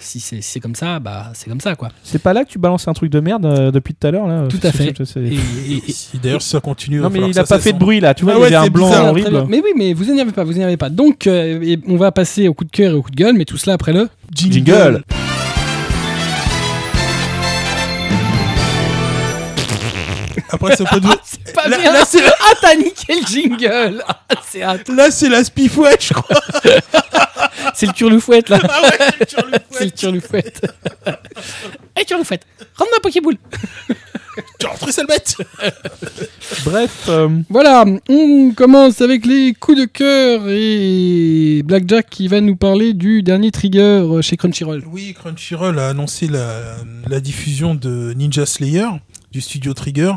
si c'est si c'est comme ça, bah c'est comme ça quoi. C'est pas là que tu balances un truc de merde euh, depuis tout à l'heure là? Tout à fait. D'ailleurs si ça continue. Non mais il a pas fait de bruit là, tu vois, Ah il ouais, y a un blanc bizarre. Horrible. Mais oui, mais vous énervez pas, vous énervez pas. Donc, euh, et on va passer au coup de cœur et au coup de gueule, mais tout cela après le. hein. Jingle. Après ça peut être- C'est pas Là- bien. là, c'est- Ah, t'as niqué le jingle. Ah, c'est hâte. Là c'est la spifouette je crois. (laughs) C'est le turlufouette là. Ah ouais, c'est le C'est le turlufouette. Eh, turlufouette, rends-moi un Pokéball. Tu rentres ça le bête. Bref, euh, Voilà, on commence avec les coups de cœur et Blackjack qui va nous parler du dernier trigger chez Crunchyroll. Oui, Crunchyroll a annoncé la, la diffusion de Ninja Slayer du studio Trigger.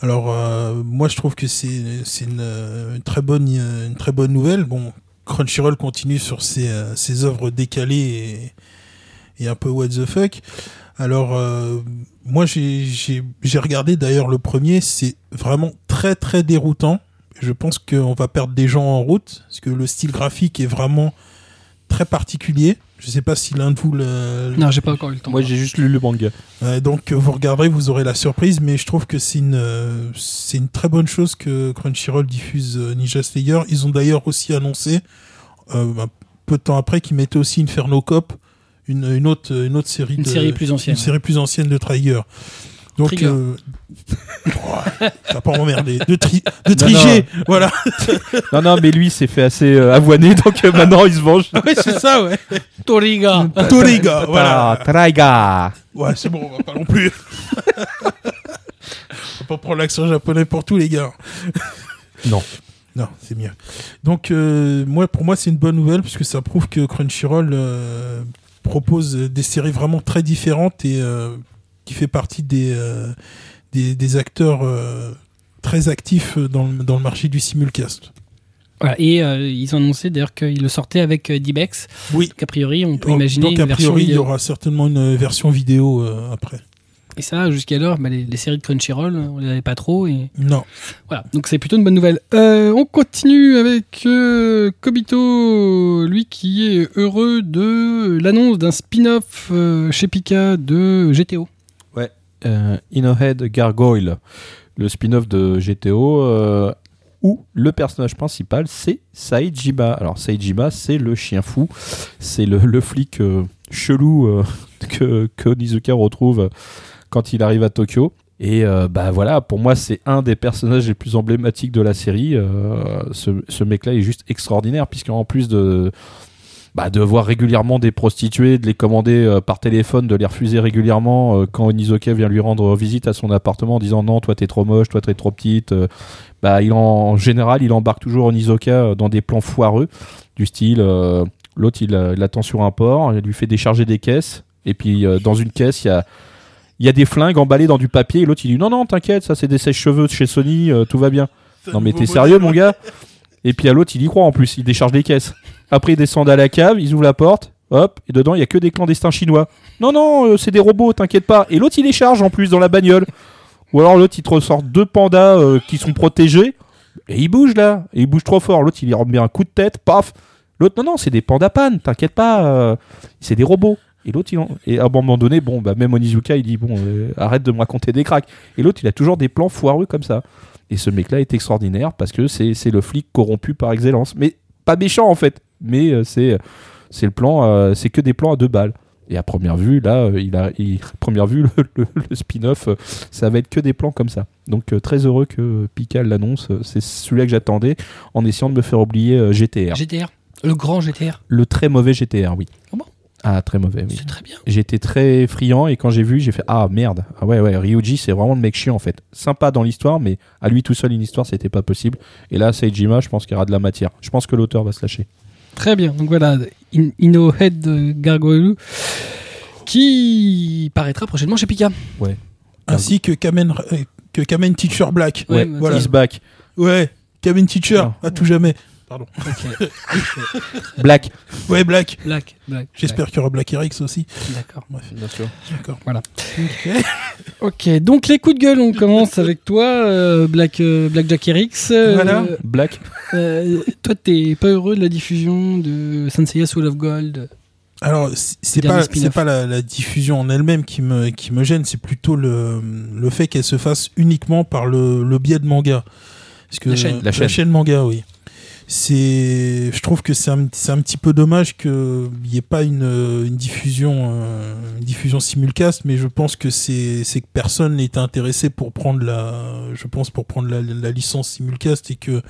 Alors euh, moi je trouve que c'est une, une très bonne une très bonne nouvelle. Bon, Crunchyroll continue sur ses, euh, ses œuvres décalées et, un peu what the fuck. Alors euh, moi j'ai regardé d'ailleurs le premier, c'est vraiment très très déroutant. Je pense qu'on va perdre des gens en route parce que le style graphique est vraiment très particulier. Je sais pas si l'un de vous le, Non, j'ai pas encore eu le temps. moi j'ai juste lu le manga. euh, donc euh, vous regarderez, vous aurez la surprise, mais je trouve que c'est une euh, c'est une très bonne chose que Crunchyroll diffuse euh, Ninja Slayer. Ils ont d'ailleurs aussi annoncé euh, un peu de temps après qu'ils mettaient aussi Inferno Cop, une, une autre une autre série Une de série plus ancienne. une série plus ancienne de Trigger. Donc euh, ouais, (laughs) t'as pas emmerdé de tri de triger, voilà. Non non, mais lui s'est fait assez euh, avoiner donc euh, maintenant il se venge. (laughs) Ouais, c'est ça, ouais. Toriga. Toriga, voilà. Traiga. Ouais, c'est bon, on va pas non plus. (laughs) Faut pas prendre l'accent japonais pour tous les gars. Non. Non, c'est mieux. Donc, euh, moi, pour moi, c'est une bonne nouvelle puisque ça prouve que Crunchyroll euh, propose des séries vraiment très différentes et euh, qui fait partie des, euh, des, des acteurs euh, très actifs dans le, dans le marché du simulcast. Voilà, et euh, ils ont annoncé d'ailleurs qu'ils le sortaient avec D-Bex. Oui. Donc a priori, on peut Donc, imaginer donc, a priori, il y aura certainement une version vidéo après. Et ça, jusqu'alors, bah, les, les séries de Crunchyroll, on les avait pas trop. Et Non. voilà, donc c'est plutôt une bonne nouvelle. Euh, on continue avec euh, Kobito, lui qui est heureux de l'annonce d'un spin-off euh, chez Pika de GTO. Euh, Innohead Gargoyle, le spin-off de GTO, euh, où le personnage principal c'est Saejima. Alors Saejima, c'est le chien fou, c'est le, le flic euh, chelou (laughs) que, que Onizuka retrouve quand il arrive à Tokyo. Et bah voilà, pour moi c'est un des personnages les plus emblématiques de la série. Ce ce mec-là est juste extraordinaire puisqu'en plus de bah, de voir régulièrement des prostituées, de les commander euh, par téléphone, de les refuser régulièrement euh, quand Onizuka vient lui rendre visite à son appartement en disant non, toi t'es trop moche, toi t'es trop petite. euh, bah, il en, en général, il embarque toujours Onizuka dans des plans foireux, du style l'autre il, l'attend sur un port, il lui fait décharger des caisses, et puis dans une caisse il y a il y a des flingues emballées dans du papier et l'autre il dit non non t'inquiète ça c'est des sèches-cheveux de chez Sony tout va bien non mais t'es sérieux mon gars? Et puis à l'autre, il y croit en plus, il décharge les caisses. Après, ils descendent à la cave, ils ouvrent la porte, hop, et dedans, il y a que des clandestins chinois. Non, non, euh, c'est des robots, t'inquiète pas. Et l'autre, il les charge en plus dans la bagnole. Ou alors l'autre, il te ressort deux pandas euh, qui sont protégés, et il bouge là, et il bouge trop fort. L'autre, il lui remet un coup de tête, paf. L'autre, non, non, c'est des pandas pannes, t'inquiète pas, euh, c'est des robots. Et l'autre, il en... et à un moment donné, bon, bah, même Onizuka, il dit bon, arrête de me raconter des cracks. Et l'autre, il a toujours des plans foireux comme ça. Et ce mec-là est extraordinaire parce que c'est c'est le flic corrompu par excellence. Mais pas méchant en fait. Mais euh, c'est c'est le plan, euh, c'est que des plans à deux balles. Et à première vue, là, euh, il a, il- première vue, (laughs) le, le- le spin-off, euh, ça va être que des plans comme ça. Donc euh, très heureux que Pika l'annonce. Euh, C'est celui-là que j'attendais, en essayant de me faire oublier euh, GTR. GTR. Le grand GTR. Le très mauvais GTR, oui. Ah bon? Ah, très mauvais, oui. C'est très bien. J'étais très friand et quand j'ai vu, j'ai fait ah merde. Ah ouais ouais, Ryuji c'est vraiment le mec chiant en fait. Sympa dans l'histoire mais à lui tout seul une histoire c'était pas possible. Et là Seijima, je pense qu'il y aura de la matière. Je pense que l'auteur va se lâcher. Très bien. Donc voilà, In- Inno Head Gargoyle qui paraîtra prochainement chez Pika. Ainsi que Kamen, euh, que Kamen Teacher Black. Ouais, Ouais, voilà. He's back. Ouais, Kamen Teacher, Non. à tout jamais. Pardon. (laughs) Black. Ouais, Black. Black, Black. J'espère qu'il y aura Black Erix aussi. D'accord. Bref, Bien sûr. d'accord. Voilà. Ok. (laughs) Ok, donc les coups de gueule, on commence avec toi, euh, Black, euh, Black Jack Erix. Euh, Voilà. Black. euh, toi, t'es pas heureux de la diffusion de Senseiya Soul of Gold? Alors, c'est pas, c'est pas la, la diffusion en elle-même qui me, qui me gêne, c'est plutôt le, le fait qu'elle se fasse uniquement par le, le biais de manga. Parce que, La chaîne. La chaîne. manga, oui. C'est, je trouve que c'est un, c'est un petit peu dommage qu'il n'y ait pas une, une diffusion, euh, une diffusion simulcast, mais je pense que c'est, c'est que personne n'était intéressé pour prendre la, je pense pour prendre la, la licence simulcast et que,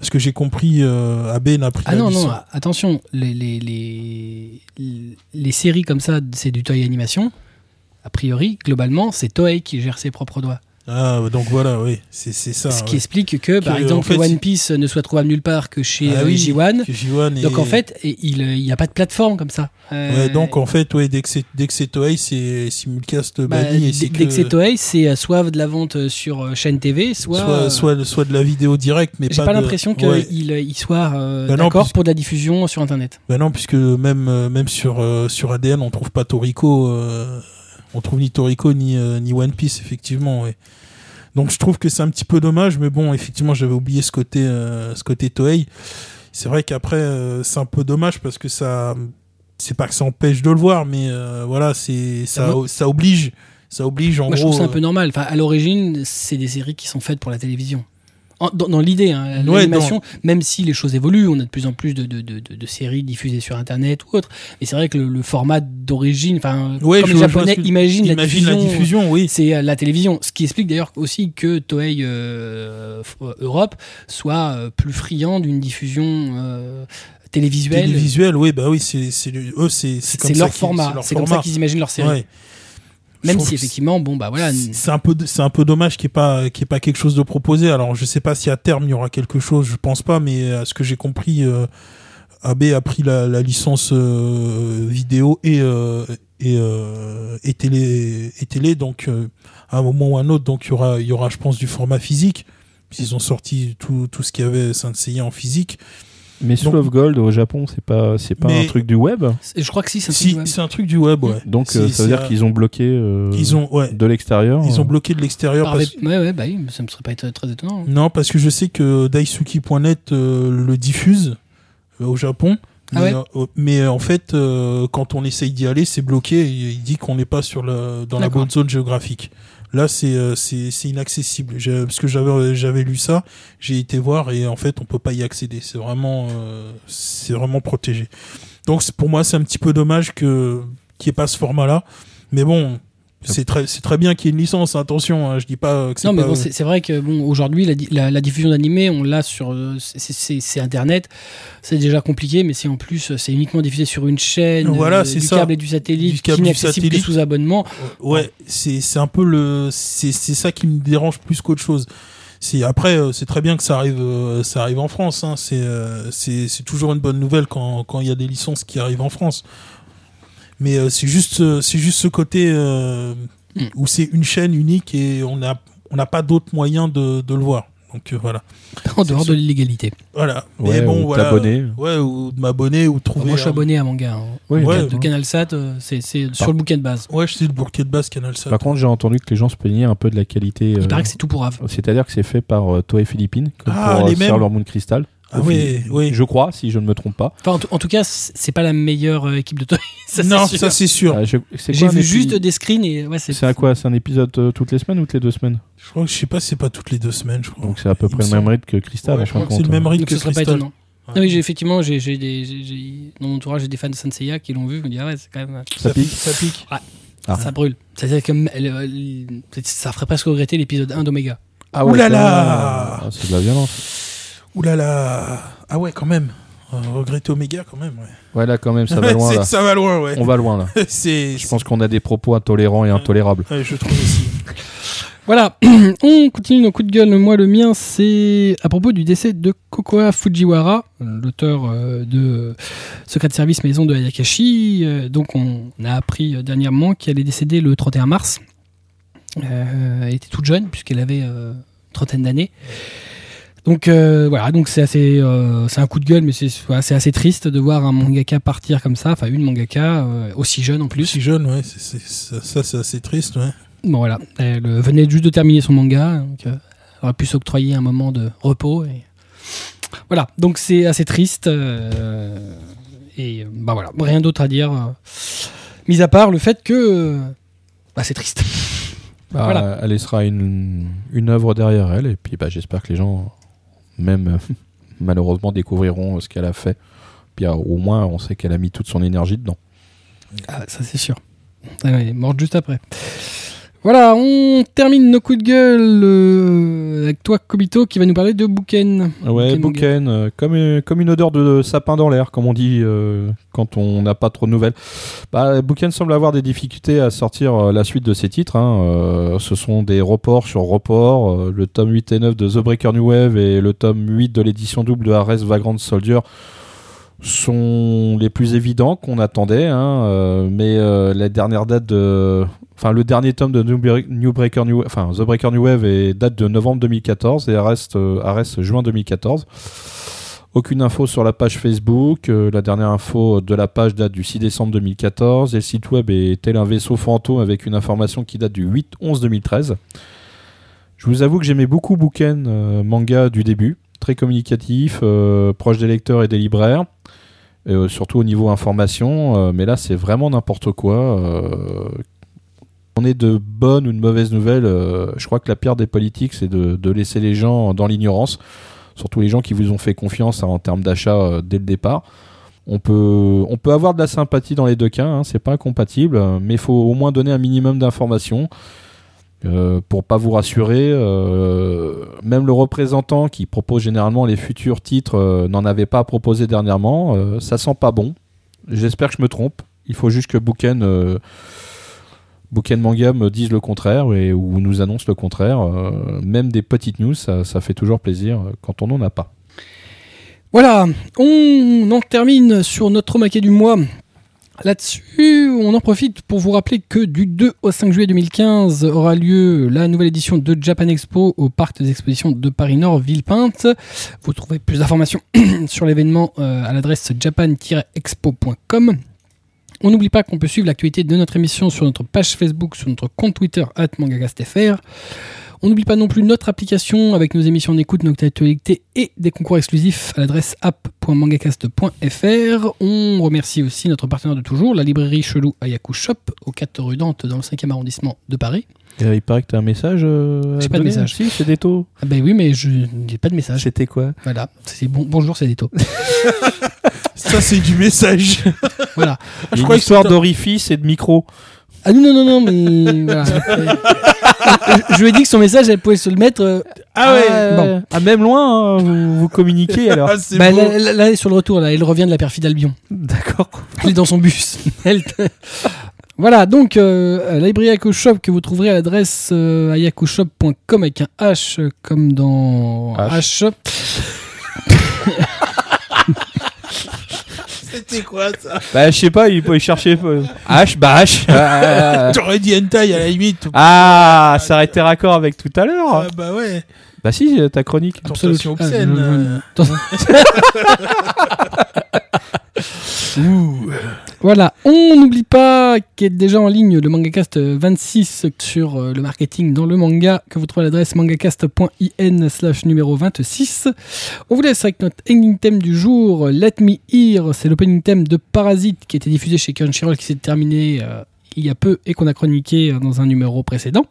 ce que j'ai compris, euh, Abe n'a pris Ah la non, licence. non, attention, les, les, les, les séries comme ça, c'est du Toei Animation. A priori, globalement, c'est Toei qui gère ses propres doigts. Ah, donc voilà, oui, c'est, ça. Ce qui explique que, par exemple, en fait, One Piece ne soit trouvable nulle part que chez Ah euh, oui, J1. que J1 Donc est- en fait, il n'y a pas de plateforme comme ça. Euh, Ouais, donc en fait, ouais, dès que c'est Toei, c'est simulcast bah, banni dès que c'est Toei, c'est euh, soit de la vente euh, sur euh, chaîne TV, soit. soit, euh, soit soit de la vidéo directe, mais J'ai pas, pas, de- l'impression Ouais. qu'il il soit euh, Bah non, d'accord puisque- pour de la diffusion sur Internet. Bah non, puisque même euh, même sur euh, sur ADN, on trouve pas Toriko, euh, on trouve ni Toriko ni euh, ni One Piece effectivement. Ouais. Donc je trouve que c'est un petit peu dommage, mais bon, effectivement, j'avais oublié ce côté euh, ce côté Toei. C'est vrai qu'après, euh, c'est un peu dommage parce que ça, c'est pas que ça empêche de le voir, mais voilà, c'est ça moi- ça oblige, ça oblige en Moi, je gros. trouve ça un peu normal. Enfin, à l'origine, c'est des séries qui sont faites pour la télévision. Dans dans l'idée, hein, Ouais, l'animation, même si les choses évoluent, on a de plus en plus de, de, de, de- de séries diffusées sur Internet ou autre. Mais c'est vrai que le, le format d'origine, enfin, Ouais, comme les Japonais imaginent, Imagine la la diffusion, oui. c'est euh, la télévision. Ce qui explique d'ailleurs aussi que Toei euh, euh, Europe soit euh, plus friand d'une diffusion euh, télévisuelle. Télévisuel, oui, bah oui, c'est eux, c'est leur format. C'est comme ça qu'ils imaginent leur série. Ouais. Même si effectivement, bon bah voilà. c'est- un peu c'est un peu dommage qu'il n'y ait pas qu'il pas quelque chose de proposé. Alors je sais pas si à terme il y aura quelque chose, je pense pas, mais à ce que j'ai compris, euh, AB a pris la, la licence euh, vidéo et euh, et, euh, et télé et télé, donc euh, à un moment ou à un autre, donc il y aura il y aura je pense du format physique. Ils ont sorti tout, tout ce qu'il y avait Saint en physique. Mais Soul Donc- of Gold au Japon, c'est pas, c'est pas Mais- un truc du web. Je crois que si, c'est un Si, truc web. c'est un truc du web, ouais. Donc Si, euh, ça veut dire un- qu'ils ont bloqué euh, Ils ont ouais, de l'extérieur. ils ont euh, bloqué de l'extérieur Par parce les- Ouais, ouais, bah oui, ça me serait pas très étonnant. Non, parce que je sais que Daisuki.net euh, le diffuse euh, au Japon. Ah mais, ouais mais, en fait, euh, quand on essaye d'y aller, c'est bloqué. et il dit qu'on n'est pas sur le, dans la bonne zone géographique. Là, c'est euh, c'est c'est inaccessible. Parce que j'avais j'avais lu ça, j'ai été voir et en fait, on peut pas y accéder. C'est vraiment euh, c'est vraiment protégé. Donc pour moi, c'est un petit peu dommage que qu'il n'y ait pas ce format-là. Mais bon, c'est très c'est très bien qu'il y ait une licence. Attention, hein, je dis pas que c'est Non, mais bon, c'est c'est vrai que bon, aujourd'hui, la, la, la diffusion d'animé, on l'a sur. euh, c'est- C'est c'est Internet. C'est déjà compliqué, mais si en plus euh, c'est uniquement diffusé sur une chaîne, Voilà, euh, c'est du ça. câble et du satellite, Du câble, qui du n'est que satellite. sous abonnement. Ouais, c'est c'est un peu le c'est c'est ça qui me dérange plus qu'autre chose. C'est après euh, c'est très bien que ça arrive euh, ça arrive en France hein, c'est euh, c'est c'est toujours une bonne nouvelle quand quand il y a des licences qui arrivent en France. Mais euh, c'est juste euh, c'est juste ce côté euh, Mm. où c'est une chaîne unique et on a on n'a pas d'autre moyen de de le voir. Donc euh, voilà. (laughs) en dehors de l'illégalité. Voilà. Ouais, Mais bon ou voilà. t'abonner. Ouais, ou de m'abonner ou de trouver Moi, je suis abonné à Manga. hein. Oui, Ouais, de. CanalSat, euh, c'est c'est sur le bouquin de base. Ouais, je sais le bouquet de base Canal Par contre, j'ai entendu que les gens se plaignaient un peu de la qualité. Il paraît que c'est tout pour. C'est-à-dire que c'est fait par euh, Toei Philippines, comme Ah, pour les euh, mêmes. Sailor Moon Crystal. Ah oui, oui. Je crois, si je ne me trompe pas. Enfin, en, tout- en tout cas, c'est pas la meilleure euh, équipe de Toei. (laughs) ça, Non, ça c'est sûr. Euh, c'est J'ai vu épi- juste des screens et ouais, c'est. C'est à quoi C'est un épisode euh, toutes les semaines ou toutes les deux semaines? Je crois que je sais pas, c'est pas toutes les deux semaines, je crois. Donc c'est à peu près le même rythme que Crystal. Ouais, je crois que c'est le même rythme Donc que ce serait pas Crystal. étonnant. Ouais. Ah oui, effectivement, j'ai dans mon entourage, j'ai des fans de Senseiya qui l'ont vu. Je me dis, ah ouais, c'est quand même. Ça pique? Ça pique. Ah. Ça brûle. C'est-à-dire que euh, le- ça ferait presque regretter l'épisode 1 d'Omega. Ah Ouh là quand là même. Ah, C'est de la violence. Ouh là là. Ah ouais, quand même. Euh, regretter Omega, quand même. Ouais. Ouais, là, quand même, ça va loin. Là. ça va loin, ouais. On va loin, là. (laughs) Je pense qu'on a des propos intolérants et intolérables. Ouais, je trouve aussi. Voilà, (clears throat) on continue nos coups de gueule. Moi, le mien, c'est à propos du décès de Kokoa Fujiwara, l'auteur euh, de Secret de service maison de Ayakashi. Euh, donc, on a appris dernièrement qu'elle est décédée le 31 mars. Euh, elle était toute jeune, puisqu'elle avait euh, une trentaine d'années. Donc euh, voilà, donc c'est assez, euh, c'est un coup de gueule, mais c'est voilà, c'est assez triste de voir un mangaka partir comme ça, enfin une mangaka euh, aussi jeune en plus. Si jeune, ouais. c'est- c'est- ça, ça, c'est assez triste, ouais. Bon voilà, elle euh, venait juste de terminer son manga, donc euh, elle aurait pu s'octroyer un moment de repos. Et... Voilà, donc c'est assez triste. euh, Et bah voilà, rien d'autre à dire. euh, mis à part le fait que euh, bah, c'est triste. (laughs) Bah, Voilà. Elle laissera une, une œuvre derrière elle, et puis bah, j'espère que les gens, même euh, (laughs) malheureusement, découvriront ce qu'elle a fait. Puis euh, au moins, on sait qu'elle a mis toute son énergie dedans. Ah, ça c'est sûr. Ah ouais, morte juste après. Voilà, on termine nos coups de gueule euh, avec toi, Kobito, qui va nous parler de Bouken. Ouais, Bouken euh, comme, une- comme une odeur de sapin dans l'air, comme on dit euh, quand on n'a pas trop de nouvelles. Bah, Bouken semble avoir des difficultés à sortir euh, la suite de ses titres. hein. Euh, ce sont des reports sur reports. Euh, le tome 8 et 9 de The Breaker New Wave et le tome 8 de l'édition double de Ares Vagrant Soldier sont les plus évidents qu'on attendait. hein. Euh, mais euh, la dernière date de... Enfin, le dernier tome de New, New Breaker New enfin, The Breaker New Wave est date de novembre 2014 et Ares, euh, Ares juin 2014. Aucune info sur la page Facebook. Euh, la dernière info de la page date du 6 décembre 2014 et le site web est tel un vaisseau fantôme avec une information qui date du 8-11-2013. Je vous avoue que j'aimais beaucoup Bouken euh, manga du début, très communicatif, euh, proche des lecteurs et des libraires, euh, surtout au niveau information. euh, mais là, c'est vraiment n'importe quoi. euh, on est de bonnes ou de mauvaises nouvelles. je crois que la pire des politiques, c'est de, laisser les gens dans l'ignorance, surtout les gens qui vous ont fait confiance hein, en termes d'achat dès le départ. On peut, avoir de la sympathie dans les deux cas, hein, c'est pas incompatible, mais il faut au moins donner un minimum d'informations euh, pour pas vous rassurer. euh, même le représentant qui propose généralement les futurs titres euh, n'en avait pas proposé dernièrement. ça sent pas bon. J'espère que je me trompe. Il faut juste que Bouken, Bouken Manga me dise le contraire et, ou nous annonce le contraire. Même des petites news, ça, fait toujours plaisir quand on n'en a pas. Voilà, on en termine sur notre maquet du mois. Là-dessus, on en profite pour vous rappeler que du 2 au 5 juillet 2015 aura lieu la nouvelle édition de Japan Expo au parc des expositions de Paris-Nord, Villepinte. Vous trouvez plus d'informations (clears throat) sur l'événement euh, à l'adresse japan-expo.com. On n'oublie pas qu'on peut suivre l'actualité de notre émission sur notre page Facebook, sur notre compte Twitter, mangacastfr. On n'oublie pas non plus notre application avec nos émissions d'écoute, notre actualité et des concours exclusifs à l'adresse app.mangacast.fr. On remercie aussi notre partenaire de toujours, la librairie Chelou Ayaku Shop, au 4 rue Dante, dans le 5e arrondissement de Paris. il paraît que tu as un message euh, J'ai pas de message. Si, c'est des taux. Ah ben oui, mais je n'ai pas de message. C'était quoi? Voilà, c'est bon, bonjour, c'est Deto. (laughs) Ça, c'est du message. voilà. Je crois crois que histoire c'est- d'orifice et de micro. Ah non, non, non, non, mais (laughs) voilà. je, je lui ai dit que son message, elle pouvait se le mettre. euh, Ah ouais. Ah, bon. Ah, même loin, hein, vous, vous communiquez alors. (laughs) Ah, c'est bah, beau. là, là, là, elle est sur le retour, là, elle revient de la perfide Albion. D'accord. Elle est dans son bus. (laughs) Elle- voilà, donc euh, la librairie Ayaku Shop que vous trouverez à l'adresse euh, ayakushop.com avec un H euh, comme dans H. H. C'était quoi ça Bah, je sais pas, il peut chercher. euh, H, bah H. (laughs) Ah, J'aurais dit hentai à la limite. Ah, ça aurait été raccord avec tout à l'heure. Ah, bah ouais. Bah si, ta chronique. Tentation obscène. Ah, euh. (laughs) Voilà, on n'oublie pas qu'il est déjà en ligne le MangaCast 26 sur euh, le marketing dans le manga que vous trouvez à l'adresse mangacast.in slash numéro 26. On vous laisse avec notre ending theme du jour, Let Me Hear, c'est l'opening theme de Parasite qui a été diffusé chez Crunchyroll qui s'est terminé euh, il y a peu et qu'on a chroniqué euh, dans un numéro précédent.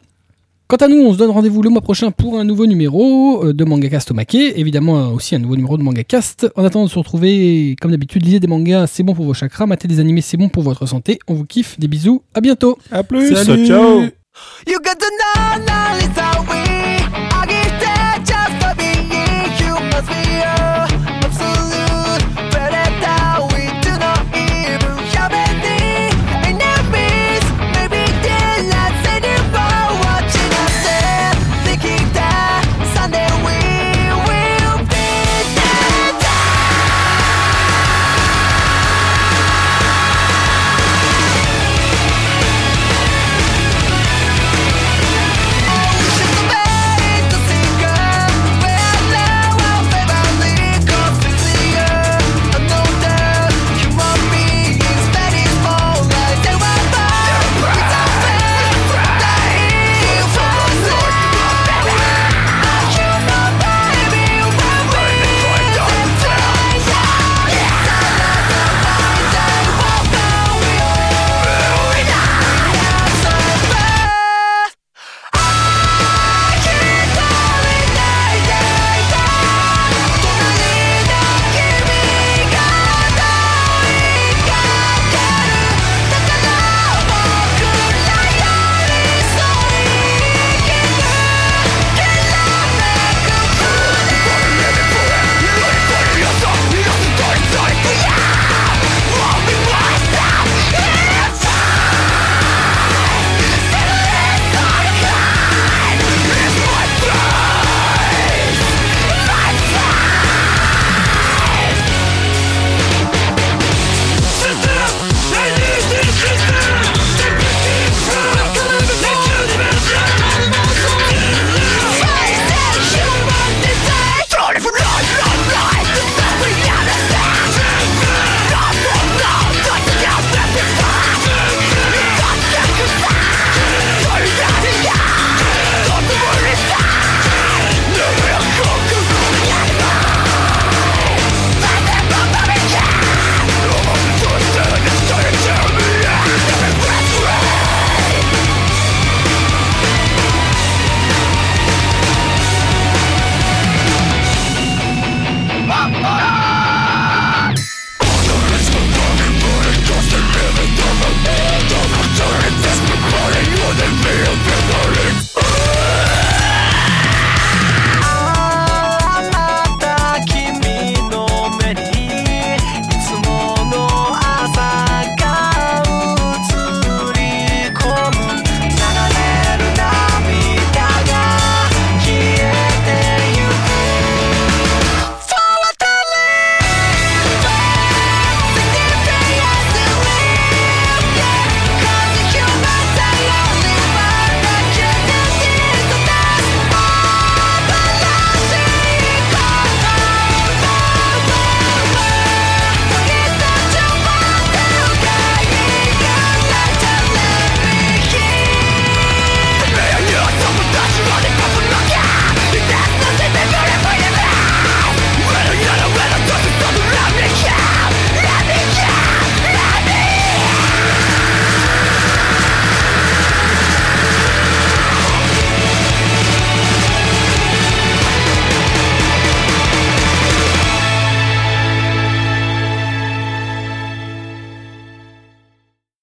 Quant à nous, on se donne rendez-vous le mois prochain pour un nouveau numéro euh, de Mangacast au Maquet, évidemment euh, aussi un nouveau numéro de Mangacast. En attendant de se retrouver, comme d'habitude, lisez des mangas, c'est bon pour vos chakras, matez des animés, c'est bon pour votre santé. On vous kiffe, des bisous, à bientôt À plus. Salut. Ciao. You got to